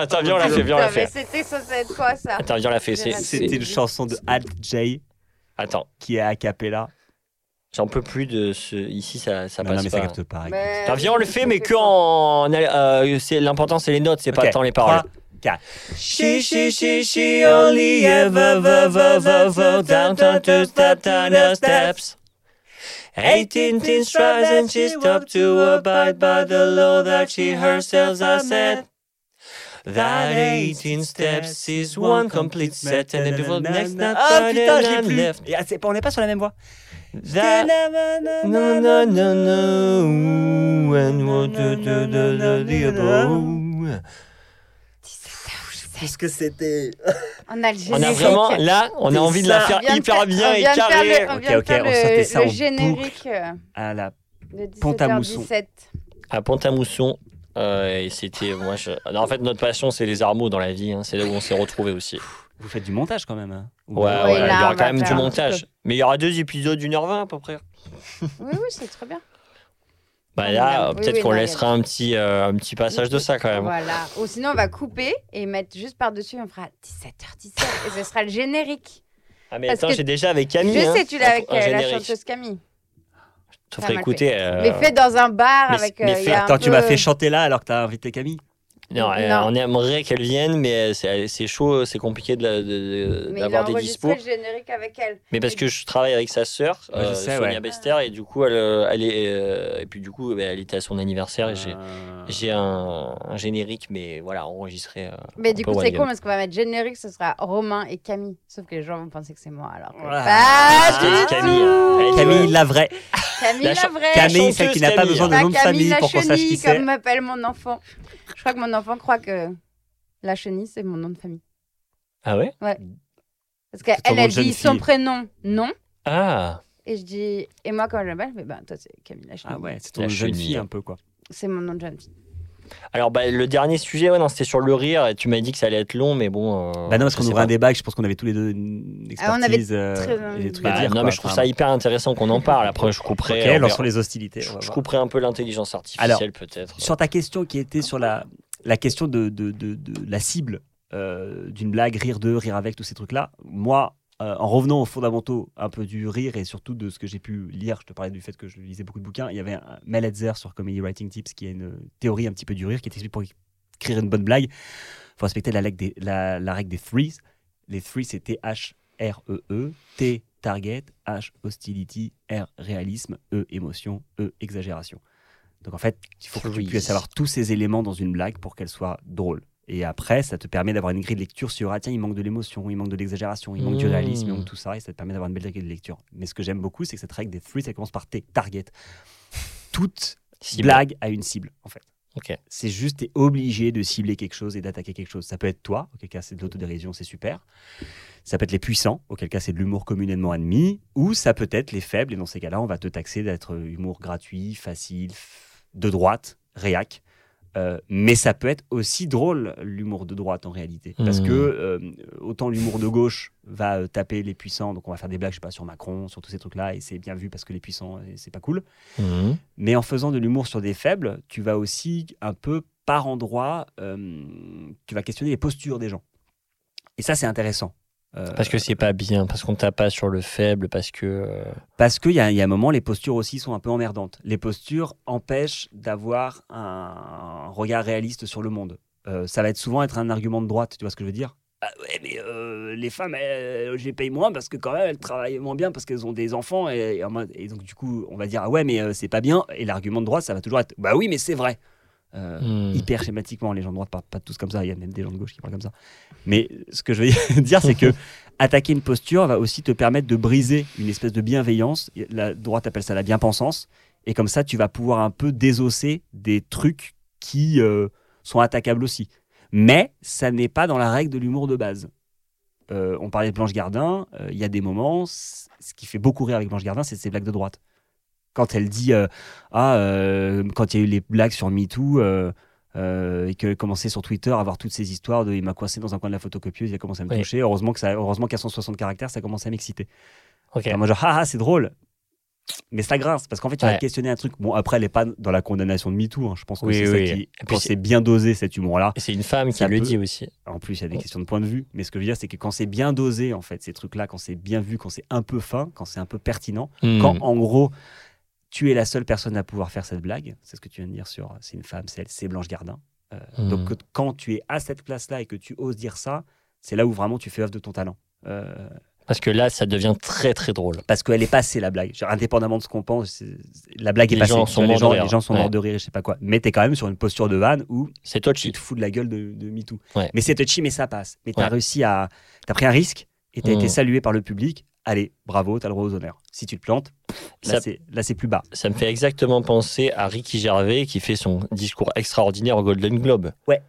Attends, viens, on l'a fait, viens, on l'a fait. c'était censé être quoi ça Attends, viens, on l'a fait. C'était une chanson de Alt J Attends. qui est a cappella. J'en peux plus de ce. Ici, ça, ça non, passe non, mais pas. ça capte pas. Mais Attends, viens, on le fait, mais que pas. en. euh, L'important, c'est les notes, c'est pas Ok, tant les paroles. 3, 4. She, she, she, she only ever, ever, ever, ever, down, down, to step down the steps. 18 teen strides and she stopped to abide by the law that she herself has set. That 18 steps is one complete set and before the next Ah putain, je l'ai I'm plus. left. Et, ah, c'est pas- on n'est pas sur la même voix. That no no no no and what do do do do the above. Parce que c'était. On a le On générique. a vraiment là, on a C'est envie de la faire hyper faire- bien et carré. On Ok, ok, le, ça le en générique euh, À la... Pont-à-Mousson. 17h17. à Pont-à-Mousson. Euh, et c'était moi. Je... non, en fait, notre passion, c'est les armeaux dans la vie. hein. C'est là où on s'est retrouvés aussi. Vous faites du montage quand même. hein Ouais, Ouais, ouais, il y aura quand même du montage. Mais il y aura deux épisodes d'une heure vingt à peu près. Oui, oui, c'est très bien. Bah Oui, là, oui, peut-être oui, qu'on laissera un petit, euh, un petit passage de ça quand même. Voilà. Ou sinon, on va couper et mettre juste par-dessus, on fera 17h17 et ce sera le générique. Ah mais Parce attends, que j'ai déjà avec Camille. je hein, sais, tu l'as avec euh, la chanteuse Camille. Je te Pas ferai mal écouter. euh, Mais fait dans un bar mais- avec. mais euh, fait- il y a un Attends, tu peu- m'as fait chanter là alors que t'as invité Camille Non, euh, Non. on aimerait qu'elle vienne, mais c'est c'est chaud, c'est compliqué de la- de- de- d'avoir des générique avec elle. Mais parce que je travaille avec sa sœur, Ouais, euh, Sonia ouais. Bester, et du coup, elle, euh, elle est, euh, et puis du coup, bah, elle était à son anniversaire et j'ai, Euh, j'ai un, un générique, mais voilà, enregistré. euh, Mais du coup, c'est cool parce qu'on va mettre générique, ce sera Romain et Camille. Sauf que les gens vont penser que c'est moi alors. que- Voilà. Ah, Camille. dit, Camille, la vraie. Camille La vraie. Camille, celle qui n'a pas besoin de nom de famille la pour qu'on sache qui chenille, c'est. comme m'appelle mon enfant. Je crois que mon enfant croit que la chenille, c'est mon nom de famille. Ah ouais? Parce C'est ton qu'elle, elle dit son prénom, non. Ah Et je dis, et moi, quand je l'appelle, je fais, bah, toi, c'est Camille la chenille. Ah ouais, c'est ton jeune fille un peu quoi. C'est mon nom de jeune fille. Alors, bah, le dernier sujet, ouais, non, c'était sur le rire, et tu m'as dit que ça allait être long, mais bon. euh, Bah non, parce qu'on ouvrait un débat, que je pense qu'on avait tous les deux une Ah, on avait expertise euh, et des trucs à Bah, dire. non, quoi. mais je trouve Enfin, ça hyper intéressant qu'on en parle. Après, je couperai. Les hostilités. Je couperai un peu l'intelligence artificielle, peut-être. Sur ta question qui était sur la, la question de, de, de- de la cible euh, d'une blague, rire de, rire avec, tous ces trucs-là, moi, euh, en revenant aux fondamentaux un peu du rire et surtout de ce que j'ai pu lire, je te parlais du fait que je lisais beaucoup de bouquins, il y avait un Mel sur Comedy Writing Tips qui a une théorie un petit peu du rire qui t'explique pour écrire une bonne blague, il faut respecter la, règle des- la, la règle des threes. Les threes, c'est T-H-R-E-E, E T, target, H, hostility, R, réalisme, E, émotion, E, exagération. Donc en fait, il faut que tu puisses avoir tous ces éléments dans une blague pour qu'elle soit drôle. Et après, ça te permet d'avoir une grille de lecture sur ah tiens, il manque de l'émotion, il manque de l'exagération, il manque du Mmh. réalisme, il manque tout ça, et ça te permet d'avoir une belle grille de lecture. Mais ce que j'aime beaucoup, c'est que cette règle des threes, ça commence par T, target. Toute Cible. blague a une cible, en fait. C'est juste, tu es obligé de cibler quelque chose et d'attaquer quelque chose. Ça peut être toi, auquel cas c'est de l'autodérision, c'est super. Ça peut être les puissants, auquel cas c'est de l'humour communément admis. Ou ça peut être les faibles, et dans ces cas-là, on va te taxer d'être humour gratuit, facile, de droite, réac. Euh, mais ça peut être aussi drôle, l'humour de droite en réalité. Parce Mhm. que euh, autant l'humour de gauche va euh, taper les puissants, donc on va faire des blagues, je sais pas, sur Macron, sur tous ces trucs-là, et c'est bien vu parce que les puissants, c'est pas cool. Mhm. Mais en faisant de l'humour sur des faibles, tu vas aussi un peu par endroit, tu vas questionner les postures des gens. Et ça, c'est intéressant. Euh, Parce que c'est pas bien, parce qu'on tape pas sur le faible, parce que. euh, Parce qu'il y, y a un moment, les postures aussi sont un peu emmerdantes. Les postures empêchent d'avoir un regard réaliste sur le monde. Euh, ça va être souvent être un argument de droite, tu vois ce que je veux dire? Ah ouais, mais euh, les femmes, elles, je les paye moins parce que quand même, elles travaillent moins bien parce qu'elles ont des enfants. Et, donc, du coup, on va dire, ah ouais, mais euh, c'est pas bien. Et l'argument de droite, ça va toujours être, bah oui, mais c'est vrai. Euh, hmm. hyper schématiquement. Les gens de droite parlent pas tous comme ça. Il y a même des gens de gauche qui parlent comme ça. Mais ce que je veux dire, c'est que attaquer une posture va aussi te permettre de briser une espèce de bienveillance. La droite appelle ça la bien-pensance. Et comme ça, tu vas pouvoir un peu désosser des trucs qui euh, sont attaquables aussi. Mais ça n'est pas dans la règle de l'humour de base. Euh, on parlait de Blanche Gardin. Il y a des moments, ce qui fait beaucoup rire avec Blanche Gardin, c'est ses blagues de droite. Quand elle dit euh, ah euh, quand il y a eu les blagues sur MeToo euh, euh, et qu'elle commençait sur Twitter à avoir toutes ces histoires de il m'a coincé dans un coin de la photocopieuse, il a commencé à me Oui. toucher. Heureusement que ça, heureusement qu'à 160 caractères, ça commençait à m'exciter. Ok. Alors moi genre ah, ah, c'est drôle. mais ça grince parce qu'en fait, tu vas questionner un truc. Bon, après, elle n'est pas dans la condamnation de MeToo. hein. Je pense que Oui, c'est oui. ça qui. Quand c'est- bien dosé cet humour-là. C'est une femme qui le peut- dit aussi. En plus, il y a des questions de point de vue. Mais ce que je veux dire, c'est que quand c'est bien dosé, en fait, ces trucs-là, quand c'est bien vu, quand c'est un peu fin, quand c'est un peu pertinent, Hmm. quand en gros, tu es la seule personne à pouvoir faire cette blague, c'est ce que tu viens de dire sur c'est une femme, c'est Blanche Gardin. Euh, Hmm. Donc quand tu es à cette place-là et que tu oses dire ça, c'est là où vraiment tu fais œuvre de ton talent. Euh, Parce que là, ça devient très très drôle. parce qu'elle est passée la blague. Genre, indépendamment de ce qu'on pense, la blague est passée. gens sont les, gens, les gens sont Ouais. morts de rire, je sais pas quoi. Mais t'es quand même sur une posture de vanne où C'est toi tu te fous de la gueule de, de MeToo. Ouais. Mais c'est touchy, mais ça passe. Mais t'as Ouais. réussi à. T'as pris un risque et t'as Mm. été salué par le public. Allez, bravo, t'as le droit aux honneurs. Si tu te plantes, là, Ça- c'est- plus bas. Ça me fait exactement penser à Ricky Gervais qui fait son discours extraordinaire au Golden Globe. Ouais.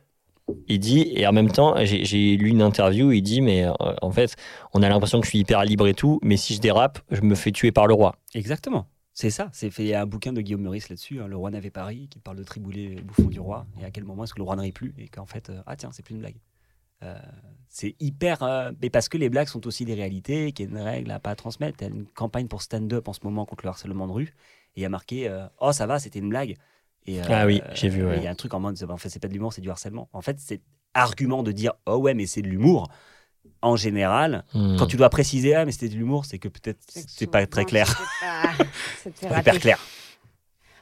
Il dit, et en même temps, j'ai lu une interview où il dit, mais euh, en fait, on a l'impression que je suis hyper libre et tout, mais si je dérape, je me fais tuer par le roi. Exactement. C'est ça. C'est fait il y a un bouquin de Guillaume Meurice là-dessus, hein, Le roi n'avait Paris, qui parle de Triboulet, le bouffon du roi, et à quel moment est-ce que le roi n'arrive plus, et qu'en fait, euh, ah tiens, c'est plus une blague. Euh, c'est hyper. euh, mais parce que les blagues sont aussi des réalités, qu'il y a une règle à pas transmettre. Il y a une campagne pour stand-up en ce moment contre le harcèlement de rue, et il y a marqué euh, Oh, ça va, c'était une blague. Et, euh, Ah oui, j'ai vu, ouais. Il y a un truc en mode En fait, c'est pas de l'humour, c'est du harcèlement. En fait, c'est argument de dire Oh ouais, mais c'est de l'humour. En général, Hmm. quand tu dois préciser Ah, mais c'était de l'humour, c'est que peut-être c'est pas très clair. C'était pas- hyper clair.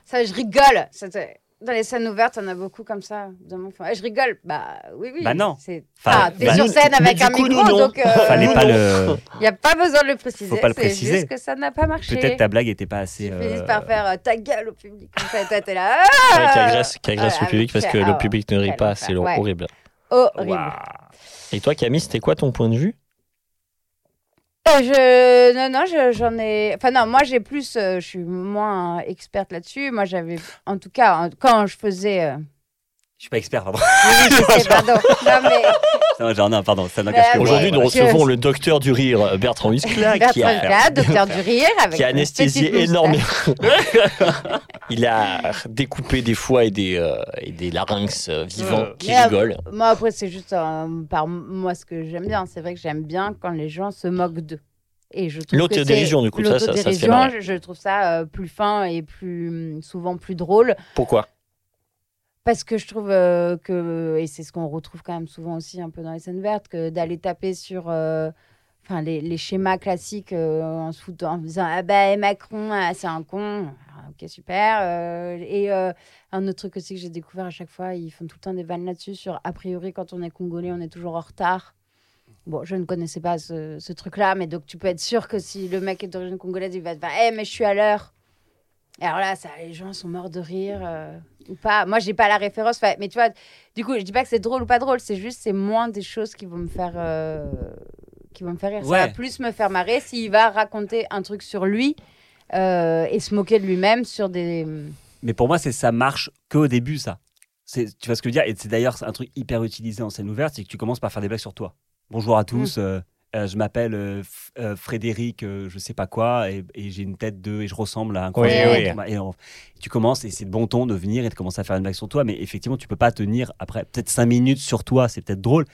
Ça, je rigole. C'était- Dans les scènes ouvertes, on a beaucoup comme ça. Mon Je rigole. Bah oui, oui. Bah non. C'est... Ah, t'es bah, sur scène avec un coup, micro, non. donc il Fallait pas le. n'y a pas besoin de le préciser. Faut pas le c'est préciser. juste que ça n'a pas marché. Peut-être ta blague était pas assez. Tu euh, finis par faire euh, ta gueule au public. Comme ça, toi, t'es là. Ouais, Ah qui agresse, qui agresse Ah, le public parce que ah, le ouais. public ne rit pas, c'est Ouais. horrible. Horrible. Waouh. Et toi, Camille, c'était quoi ton point de vue? Euh, je... Non, non, je- j'en ai. Enfin, non, moi, j'ai plus. euh, je suis moins experte là-dessus. Moi, j'avais. En tout cas, quand je faisais. Je suis pas expert, pardon. Oui, oui, je sais, pardon. Non, mais. Non, genre, non, pardon, ça Mais n'engage que moi. Aujourd'hui, nous ouais. recevons le docteur du rire, Bertrand Muscla, qui a, Lucas, docteur du rire, avec qui a anesthésié énormément. Il a découpé des foies et des, euh, et des larynx euh, vivants Euh. qui Mais, euh, rigolent. Moi, après, c'est juste euh, par moi ce que j'aime bien. C'est vrai que j'aime bien quand les gens se moquent d'eux. Et je L'autodérision, c'est- du coup, ça, ça- ça se fait marrer. je, trouve ça euh, plus fin et plus hum, souvent plus drôle. Pourquoi? Parce que je trouve euh, que, et c'est ce qu'on retrouve quand même souvent aussi un peu dans les scènes vertes, que d'aller taper sur euh, enfin, les, schémas classiques euh, en se foutant, en disant Ah ben Macron, ah, c'est un con. Ah, ok, super. Et un autre truc aussi que j'ai découvert à chaque fois, ils font tout le temps des vannes là-dessus sur a priori, quand on est congolais, on est toujours en retard. Bon, je ne connaissais pas ce, truc-là, mais donc tu peux être sûr que si le mec est d'origine congolaise, il va te dire Eh, mais je suis à l'heure. Et alors là, les gens sont morts de rire ou pas. Moi, j'ai pas la référence. Enfin, Mais tu vois, du coup, je dis pas que c'est drôle ou pas drôle. C'est juste, c'est moins des choses qui vont me faire, euh, qui vont me faire rire. Ça va plus me faire marrer s'il va raconter un truc sur lui euh, et se moquer de lui-même sur des. Mais pour moi, c'est ça marche qu'au début, ça. C'est- Tu vois ce que je veux dire? Et c'est d'ailleurs un truc hyper utilisé en scène ouverte, c'est que tu commences par faire des blagues sur toi. Bonjour à tous, euh, euh, je m'appelle euh, euh, Frédéric, je sais pas quoi, et, et j'ai une tête de, et je ressemble à un Oui, oui. Et on- tu commences, et c'est de bon ton de venir et de commencer à faire une blague sur toi, mais effectivement, tu peux pas tenir après peut-être cinq minutes sur toi, c'est peut-être drôle,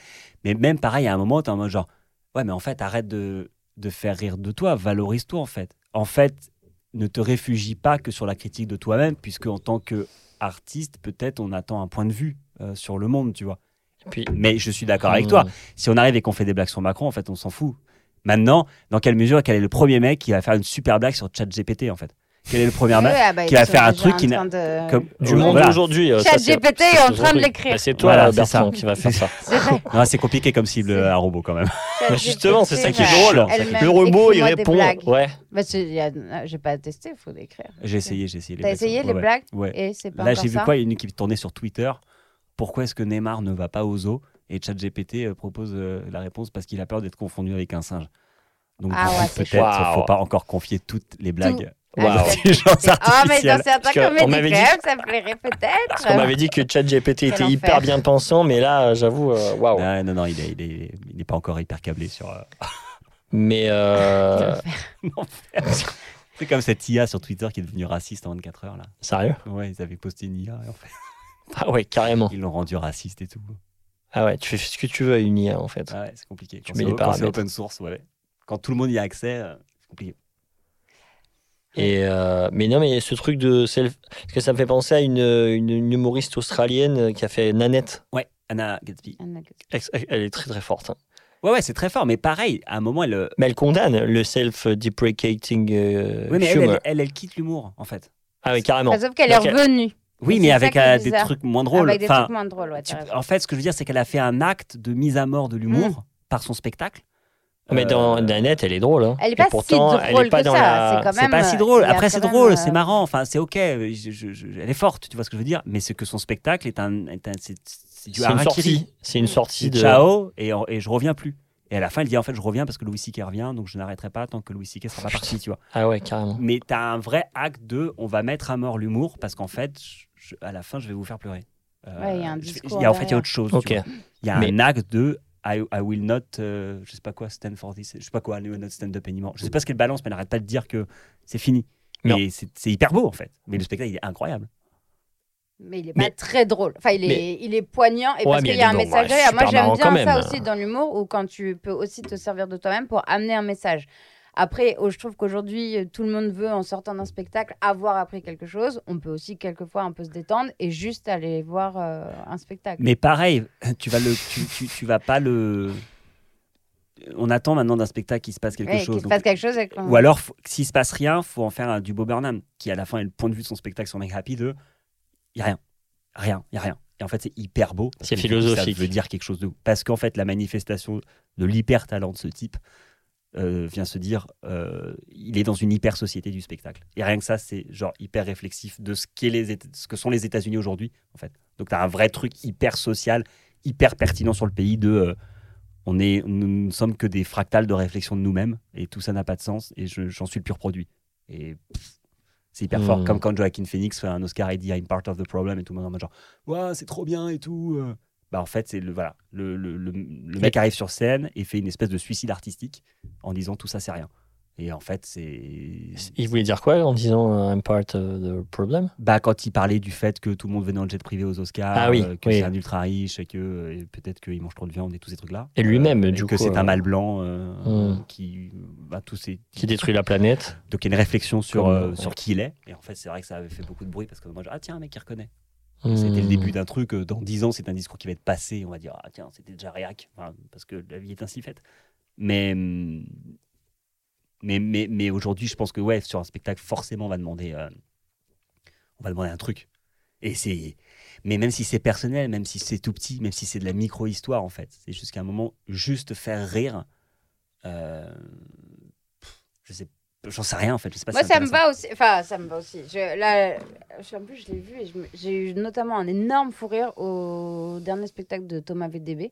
mais même pareil, à un moment, tu es en mode genre, ouais, mais en fait, arrête de, de faire rire de toi, valorise-toi en fait. En fait, ne te réfugie pas que sur la critique de toi-même, puisque en tant que artiste, peut-être on attend un point de vue sur le monde, tu vois. Puis, Mais je suis d'accord avec toi. Si on arrive et qu'on fait des blagues sur Macron, en fait, on s'en fout. Maintenant, dans quelle mesure, quel est le premier mec qui va faire une super blague sur ChatGPT, en fait? Quel est le premier mec Ouais, bah, qui va faire un truc qui n'a- de- comme Du monde voilà. c'est- ChatGPT est en train de l'écrire. Bah, C'est toi, Voilà, c'est Bertrand, ça. qui va faire ça. C'est compliqué comme cible euh, un robot quand même. Mais justement, c'est ça qui est drôle. Le robot, il répond. Ouais. Bah, J'ai pas testé, il faut l'écrire. J'ai essayé, j'ai essayé. les T'as essayé les blagues Ouais. Et c'est pas Là, j'ai vu quoi? Il y a une qui tournait sur Twitter. Pourquoi est-ce que Neymar ne va pas au zoo Et ChatGPT euh, propose euh, la réponse parce qu'il a peur d'être confondu avec un singe. Donc, Ah ouais, peut-être ne faut pas encore confier toutes les blagues Ah, c'est- Ah, mais dans certains on m'avait dit- ça plairait peut-être. Parce qu'on m'avait dit que ChatGPT était hyper bien pensant, mais là, euh, j'avoue, waouh. Ah, non, non, il n'est il est, il est pas encore hyper câblé sur. euh, Mais euh, C'est comme cette IA sur Twitter qui est devenue raciste en 24 heures. là. sérieux? Ouais, ils avaient posté une IA et en fait, Ah ouais, carrément. ils l'ont rendu raciste et tout. Ah ouais, tu fais ce que tu veux à une IA en fait. Ah ouais, c'est compliqué. Quand mets c'est les quand c'est paramètres. open source, ouais. Quand tout le monde y a accès, euh, c'est compliqué. Et euh, mais non, mais ce truc de self, parce que ça me fait penser à une, une, une humoriste australienne qui a fait Nanette. Ouais, Anna Gatsby. Anna Gatsby. Ex- Elle est très très forte. hein. Ouais, ouais, c'est très fort, mais pareil, à un moment, elle. euh, Mais elle condamne le self-deprecating euh, Oui, mais elle, elle, elle, elle quitte l'humour, en fait. Ah oui, carrément. Sauf qu'elle est revenue. Oui, mais avec euh, des trucs moins drôles. Avec des Enfin, trucs moins drôles, ouais, tu- t'as raison. en fait, ce que je veux dire, c'est qu'elle a fait un acte de mise à mort de l'humour par son spectacle. Mais dans Euh, Nanette, elle est drôle. hein. Elle est Et pas pourtant, si elle drôle est pas que dans ça. la- C'est pas si euh, drôle. Après, c'est drôle, c'est euh, marrant. Enfin, c'est ok. Je- je- je- elle est forte, tu vois ce que je veux dire. Mais c'est que son spectacle est un, est un- c'est, du C'est une harakiri. sortie. C'est une sortie C'est de. ciao et, et je reviens plus. Et à la fin, elle dit en fait, je reviens parce que Louis C.K. revient, donc je n'arrêterai pas tant que Louis C.K. sera pas parti, tu vois. Ah ouais, carrément. Mais tu as un vrai acte de on va mettre à mort l'humour parce qu'en fait, je- à la fin, je vais vous faire pleurer. Euh, Ouais, il y a un discours il y a- en fait, il y a autre chose. tu Ok. vois. Il y a Mais- un acte de I, I will not, euh, je sais pas quoi, stand for this, je sais pas quoi, I will not stand up anymore. Je sais pas ce qu'elle balance, mais elle n'arrête pas de dire que c'est fini. Mais c'est c'est hyper beau en fait. Mais le spectacle, il est incroyable. Mais il est Mais- pas très drôle. Enfin, il est, Mais- il est poignant et Ouais, parce qu'il il y a un message ouais. Moi, j'aime bien ça même. aussi dans l'humour ou quand tu peux aussi te servir de toi-même pour amener un message. Après, oh, je trouve qu'aujourd'hui, euh, tout le monde veut, en sortant d'un spectacle, avoir appris quelque chose. On peut aussi quelquefois un peu se détendre et juste aller voir euh, un spectacle. Mais pareil, tu vas le, tu, tu, tu vas pas le. On attend maintenant d'un spectacle qu'il se passe quelque chose. qu'il se donc- passe quelque chose. et Ou alors, s'il se passe rien, faut en faire un du Bob Burnham, qui à la fin est le point de vue de son spectacle sur Make Happy de y a rien, rien, y a rien. Et en fait, c'est hyper beau. C'est philosophique. Ça veut dire quelque chose de. Parce qu'en fait, la manifestation de l'hyper talent de ce type euh, vient se dire, euh, il est dans une hyper société du spectacle. Et rien que ça, c'est genre hyper réflexif de ce, qu'est les, ce que sont les États-Unis aujourd'hui, en fait. Donc, tu as un vrai truc hyper social, hyper pertinent sur le pays de. euh, on est, nous ne sommes que des fractales de réflexion de nous-mêmes et tout ça n'a pas de sens et je- j'en suis le pur produit. Et pff, c'est hyper fort. Hmm. Comme quand Joaquin Phoenix fait un Oscar et dit I'm part of the problem et tout le monde en mode genre ouais c'est trop bien et tout. euh. Bah en fait c'est le voilà le, le, le- le mec arrive sur scène et fait une espèce de suicide artistique en disant tout ça c'est rien. Et en fait c'est Il voulait dire quoi en disant euh, I'm part of the problem? Bah, quand il parlait du fait que tout le monde venait en jet privé aux Oscars, Ah oui, euh, que oui. c'est un ultra riche et que euh, peut-être qu'il mange trop de viande et tous ces trucs-là. Et lui-même, du que coup, c'est euh, un mal blanc Hmm. qui bah, tous ces Qui détruit la planète. donc il y a une réflexion sur Comme, ouais. sur qui il est et en fait c'est vrai que ça avait fait beaucoup de bruit parce que moi je ah tiens un mec qui reconnaît. C'était le Hmm. début d'un truc dans 10 ans c'est un discours qui va être passé on va dire ah tiens c'était déjà réac Enfin, parce que la vie est ainsi faite. Mais hum, mais mais, mais aujourd'hui je pense que ouais sur un spectacle forcément on va demander euh, on va demander un truc et c'est mais même si c'est personnel même si c'est tout petit même si c'est de la micro histoire en fait c'est jusqu'à un moment juste faire rire euh, je sais j'en sais rien en fait je sais pas Moi, ça me va aussi. Enfin, ça me va aussi. Je, là, je- en plus, je l'ai vu et j'ai eu notamment un énorme fou rire au dernier spectacle de Thomas VDB.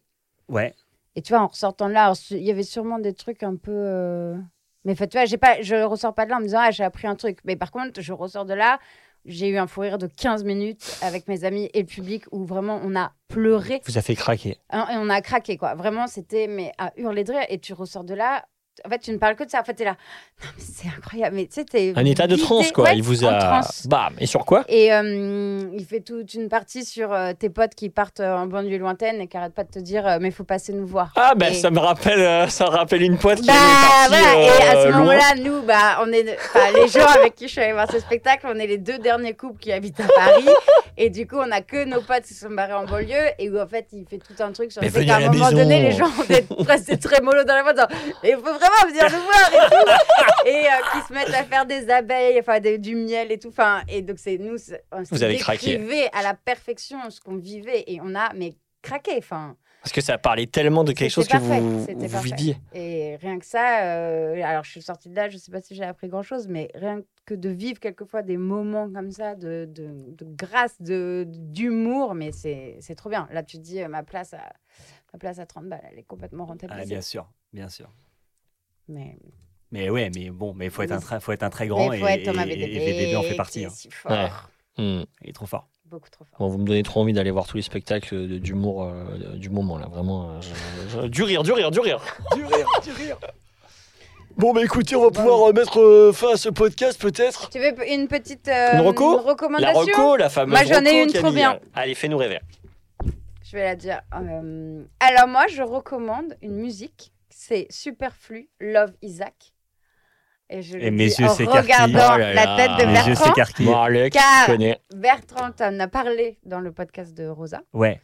ouais Et tu vois, en ressortant là, il y avait sûrement des trucs un peu. euh, Mais tu vois, j'ai pas, je ressors pas de là en me disant, ah, j'ai appris un truc. Mais par contre, je ressors de là, j'ai eu un fou rire de 15 minutes avec mes amis et le public où vraiment on a pleuré Vous a fait craquer. hein, et on a craqué, quoi. Vraiment, c'était mais à hurler de rire. Et tu ressors de là. En fait, tu ne parles que de ça. En fait, t'es là. Non, mais c'est incroyable. Mais tu sais, t'es. Un état de transe, quoi. Ouais, il vous a. transe. Bam Et sur quoi Et euh, il fait toute une partie sur euh, tes potes qui partent euh, en banlieue lointaine et qui arrêtent pas de te dire euh, mais faut passer nous voir. Ah, ben Et- ça me rappelle, ça me rappelle une pote qui Bah est partie voilà, et à ce moment-là, nous, bah, on est, les gens avec qui je suis allée voir ce spectacle, on est les deux derniers couples qui habitent à Paris, et du coup, on a que nos potes qui sont barrés en banlieue, et où en fait, il fait tout un truc sur le fait qu'à à un moment maison. donné, les gens ont des très mollo dans la voie, vraiment venir nous voir et tout, et euh, qui se mettent à faire des abeilles, enfin des- du miel et tout, enfin, et donc c'est nous, on Vous avez craqué. décrivait à la perfection ce qu'on vivait, et on a mais craqué, enfin. Parce que ça parlait tellement de quelque chose C'était que parfait, vous, vous parfait. viviez. Et rien que ça, euh, alors je suis sortie de là, je sais pas si j'ai appris grand chose, mais rien que de vivre quelquefois des moments comme ça, de, de, de grâce, de d'humour, mais c'est c'est trop bien. Là, tu te dis, euh, ma place à, ma place à 30 balles, elle est complètement Ah, rentabilisée. bien sûr bien sûr mais mais ouais mais bon mais il faut être un très faut être un très grand il et, faut être Thomas et- VDB, et VDB en fait partie est hein. si fort, Ouais. Hmm. il est trop fort beaucoup trop fort. Bon, vous me donnez trop envie d'aller voir tous les spectacles d'humour euh, du moment, là. Vraiment. euh, je- du rire, du rire, du rire. du rire du rire Bon, bah écoutez, on va pouvoir euh, mettre euh, fin à ce podcast, peut-être. Tu veux une petite euh, Une reco? La recommandation? Reco, la fameuse Moi, j'en ai reco, une trop bien. Allez, fais-nous rêver. Je vais la dire. Euh, alors moi, je recommande une musique. C'est Superflu, Love Isaac. Et je Et le mes dis yeux en regardant Oh là la là. tête de Mes yeux Bertrand. Alex, Car-. Bertrand en a parlé dans le podcast de Rosa. Ouais.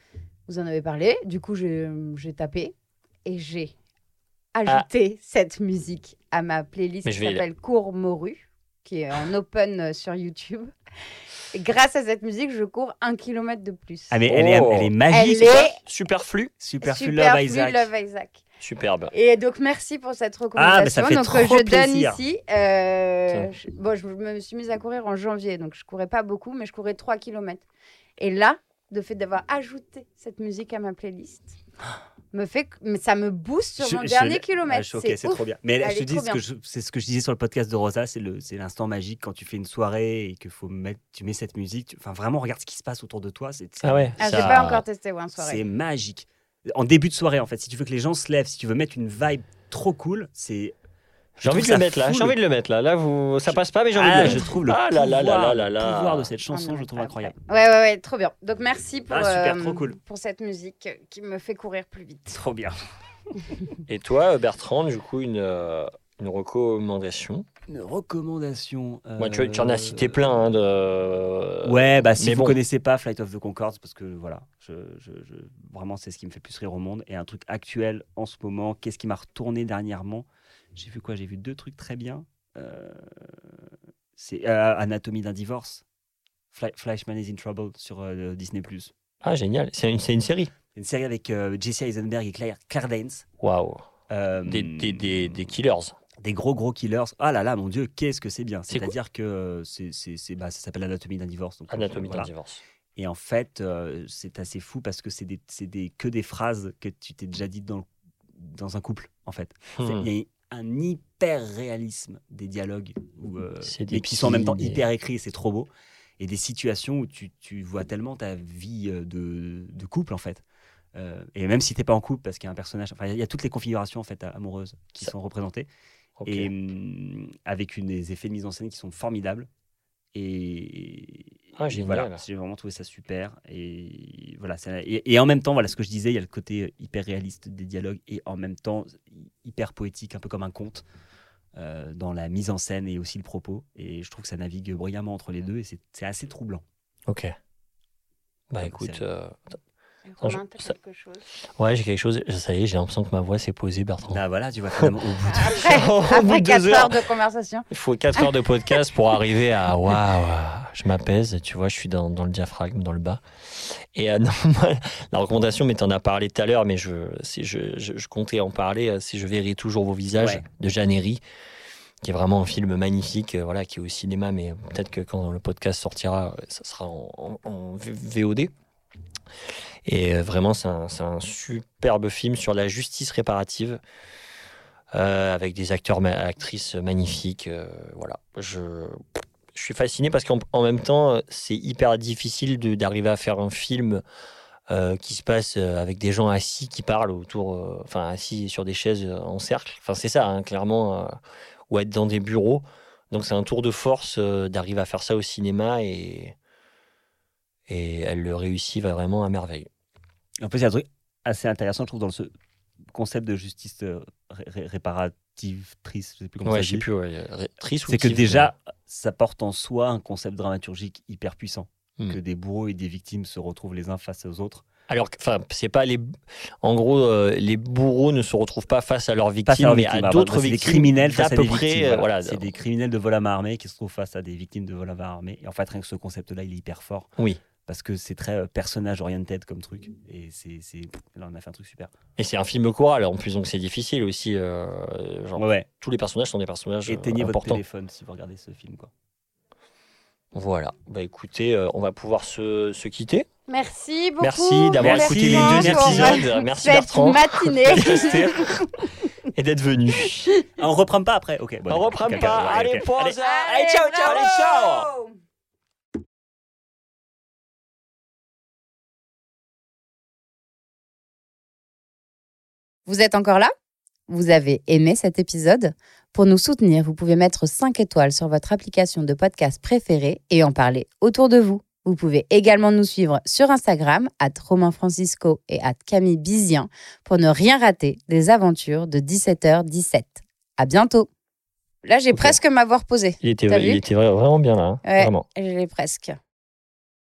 Vous en avez parlé. Du coup, j'ai tapé et j'ai ajouté cette musique à ma playlist Mais qui s'appelle Cours Morue, qui est en open euh, sur YouTube. Et grâce à cette musique, je cours un kilomètre de plus. Ah, mais elle, est, Oh. elle est magique. Elle est Superflu. Superflu super Love Isaac. Love Isaac. Superbe. Et donc, merci pour cette recommandation. Ah, mais ça fait donc, trop euh, je plaisir. donne ici. euh, je, bon, je me suis mise à courir en janvier, donc je courais pas beaucoup, mais je courais 3 km. Et là, le fait d'avoir ajouté cette musique à ma playlist me fait, mais ça me booste sur Je- mon je- dernier ah, kilomètre. je ok, c'est c'est trop bien. Mais Elle je te dis, trop ce que je- c'est ce que je disais sur le podcast de Rosa, c'est le- c'est l'instant magique quand tu fais une soirée et que faut mettre, tu mets cette musique. tu- Enfin, vraiment, regarde ce qui se passe autour de toi. C'est c'est- Ah ouais. Ah, j'ai pas encore testé ouais, c'est soirée. magique. En début de soirée, en fait, si tu veux que les gens se lèvent, si tu veux mettre une vibe trop cool, c'est. je J'ai envie de le mettre là. J'ai envie de le mettre là. Là, vous, ça passe pas, mais j'ai envie Ah, de le je mettre. trouve le Ah là là là pouvoir, là là le là. pouvoir de cette Ah, chanson, non, je le trouve incroyable. Ouais, ouais, ouais, trop bien. Donc merci pour, Ah, super, euh, trop cool. pour cette musique qui me fait courir plus vite. Trop bien. Et toi, Bertrand, du coup, une, euh, une recommandation? Une recommandation. Moi, tu, tu en euh, as cité plein. hein, de... Ouais, bah si mais vous bon. connaissez pas Flight of the Concorde, parce que voilà, je, je- je- vraiment c'est ce qui me fait plus rire au monde. Et un truc actuel en ce moment, qu'est-ce qui m'a retourné dernièrement? J'ai vu quoi? J'ai vu deux trucs très bien. Euh, c'est euh, Anatomie d'un divorce. Fly- Flashman is in Trouble sur euh, Disney+. Ah, génial. C'est une, série. une série avec euh, Jesse Eisenberg et Claire, Claire Danes. Waouh. Euh, Des, des, des, des killers. Des gros gros killers. Ah là là, mon dieu, qu'est-ce que c'est bien. C'est-à-dire que euh, c'est, bah, ça s'appelle Anatomie d'un divorce. donc, Anatomie voilà. d'un divorce. Et en fait, euh, c'est assez fou parce que c'est des, c'est des, que des phrases que tu t'es déjà dites dans, dans un couple, en fait. Hmm. Il y a un hyper réalisme des dialogues où, euh, des mais qui sont en même temps hyper écrits, c'est trop beau. Et des situations où tu, tu vois tellement ta vie de, de couple, en fait. Euh, et même si t'es pas en couple, parce qu'il y a un personnage, enfin, il y a toutes les configurations en fait amoureuses qui Ça- sont représentées Et hum, avec une, des effets de mise en scène qui sont formidables. Et, Ah, et voilà, j'ai vraiment trouvé ça super. Et voilà, et, et en même temps, voilà ce que je disais, il y a le côté hyper réaliste des dialogues et en même temps hyper poétique, un peu comme un conte. euh, dans la mise en scène et aussi le propos. Et je trouve que ça navigue brillamment entre les deux et c'est assez troublant. Ok. Bah écoute, euh, Romain, je- t'as ça- quelque chose ouais, j'ai quelque chose. Ça y est, j'ai l'impression que ma voix s'est posée, Bertrand. Bah voilà, tu vois, au bout de- Après, Au bout après de 4 deux heures. heures. de conversation. Il faut 4 heures de podcast pour arriver à waouh, je m'apaise, tu vois, je suis dans, dans le diaphragme, dans le bas. Et euh, non, la recommandation, mais tu en as parlé tout à l'heure, mais je, si je, je, je comptais en parler, euh, si je verrai toujours vos visages Ouais. de Jeannery, qui est vraiment un film magnifique, euh, voilà, qui est au cinéma, mais peut-être que quand le podcast sortira, ça sera en, en- en V- VOD. Et euh, vraiment, c'est un, superbe film sur la justice réparative. euh, avec des acteurs, actrices magnifiques. euh, voilà, je, suis fasciné parce qu'en en même temps, c'est hyper difficile d'arriver à faire un film qui se passe avec des gens assis qui parlent autour, enfin assis sur des chaises en cercle. Enfin, c'est ça, hein, clairement, ou être dans des bureaux. Donc, c'est un tour de force d'arriver à faire ça au cinéma et, et elle le réussit vraiment à merveille. En plus, il y a un truc assez intéressant, je trouve, dans ce concept de justice euh, ré- ré- réparative, triste, je sais plus comment Ouais, ça je sais dit. plus, ouais, ré- triste C'est que tif, déjà, ça porte en soi un concept dramaturgique hyper puissant. Hmm. Que des bourreaux et des victimes se retrouvent les uns face aux autres. Alors, que- enfin, c'est pas les. En gros, euh, les bourreaux ne se retrouvent pas face à leurs victimes, leurs mais à d'autres c'est victimes. des criminels face à peu des près, victimes. euh, voilà. voilà. C'est des criminels de vol à main armée qui se trouvent face à des victimes de vol à main armée. Et en fait, rien que ce concept-là, il est hyper fort. Oui. Parce que c'est très euh, personnage oriented comme truc. Et c'est, là, on a fait un truc super. Et c'est un film choral en plus, donc c'est difficile aussi. euh, genre, Ouais, ouais. tous les personnages sont des personnages euh, Éteignez votre importants. téléphone si vous regardez ce film. Quoi. Voilà. Bah écoutez, euh, on va pouvoir se, se quitter. Merci beaucoup. Merci d'avoir écouté les deux épisodes. Merci cette Bertrand matinée. et d'être venu. Ah, on reprend pas après Ok. bon, on reprend pas. Allez, ok. pause. Allez. Allez, ciao, ciao. Allez, ciao. Vous êtes encore là? Vous avez aimé cet épisode? Pour nous soutenir, vous pouvez mettre 5 étoiles sur votre application de podcast préférée et en parler autour de vous. Vous pouvez également nous suivre sur Instagram, at Romain Francisco et at Camille Bizien, pour ne rien rater des aventures de 17h17. À bientôt Là, j'ai presque m'avoir posé. Il était, il était vra- vraiment bien là. hein. Ouais. Vraiment. Je l'ai presque.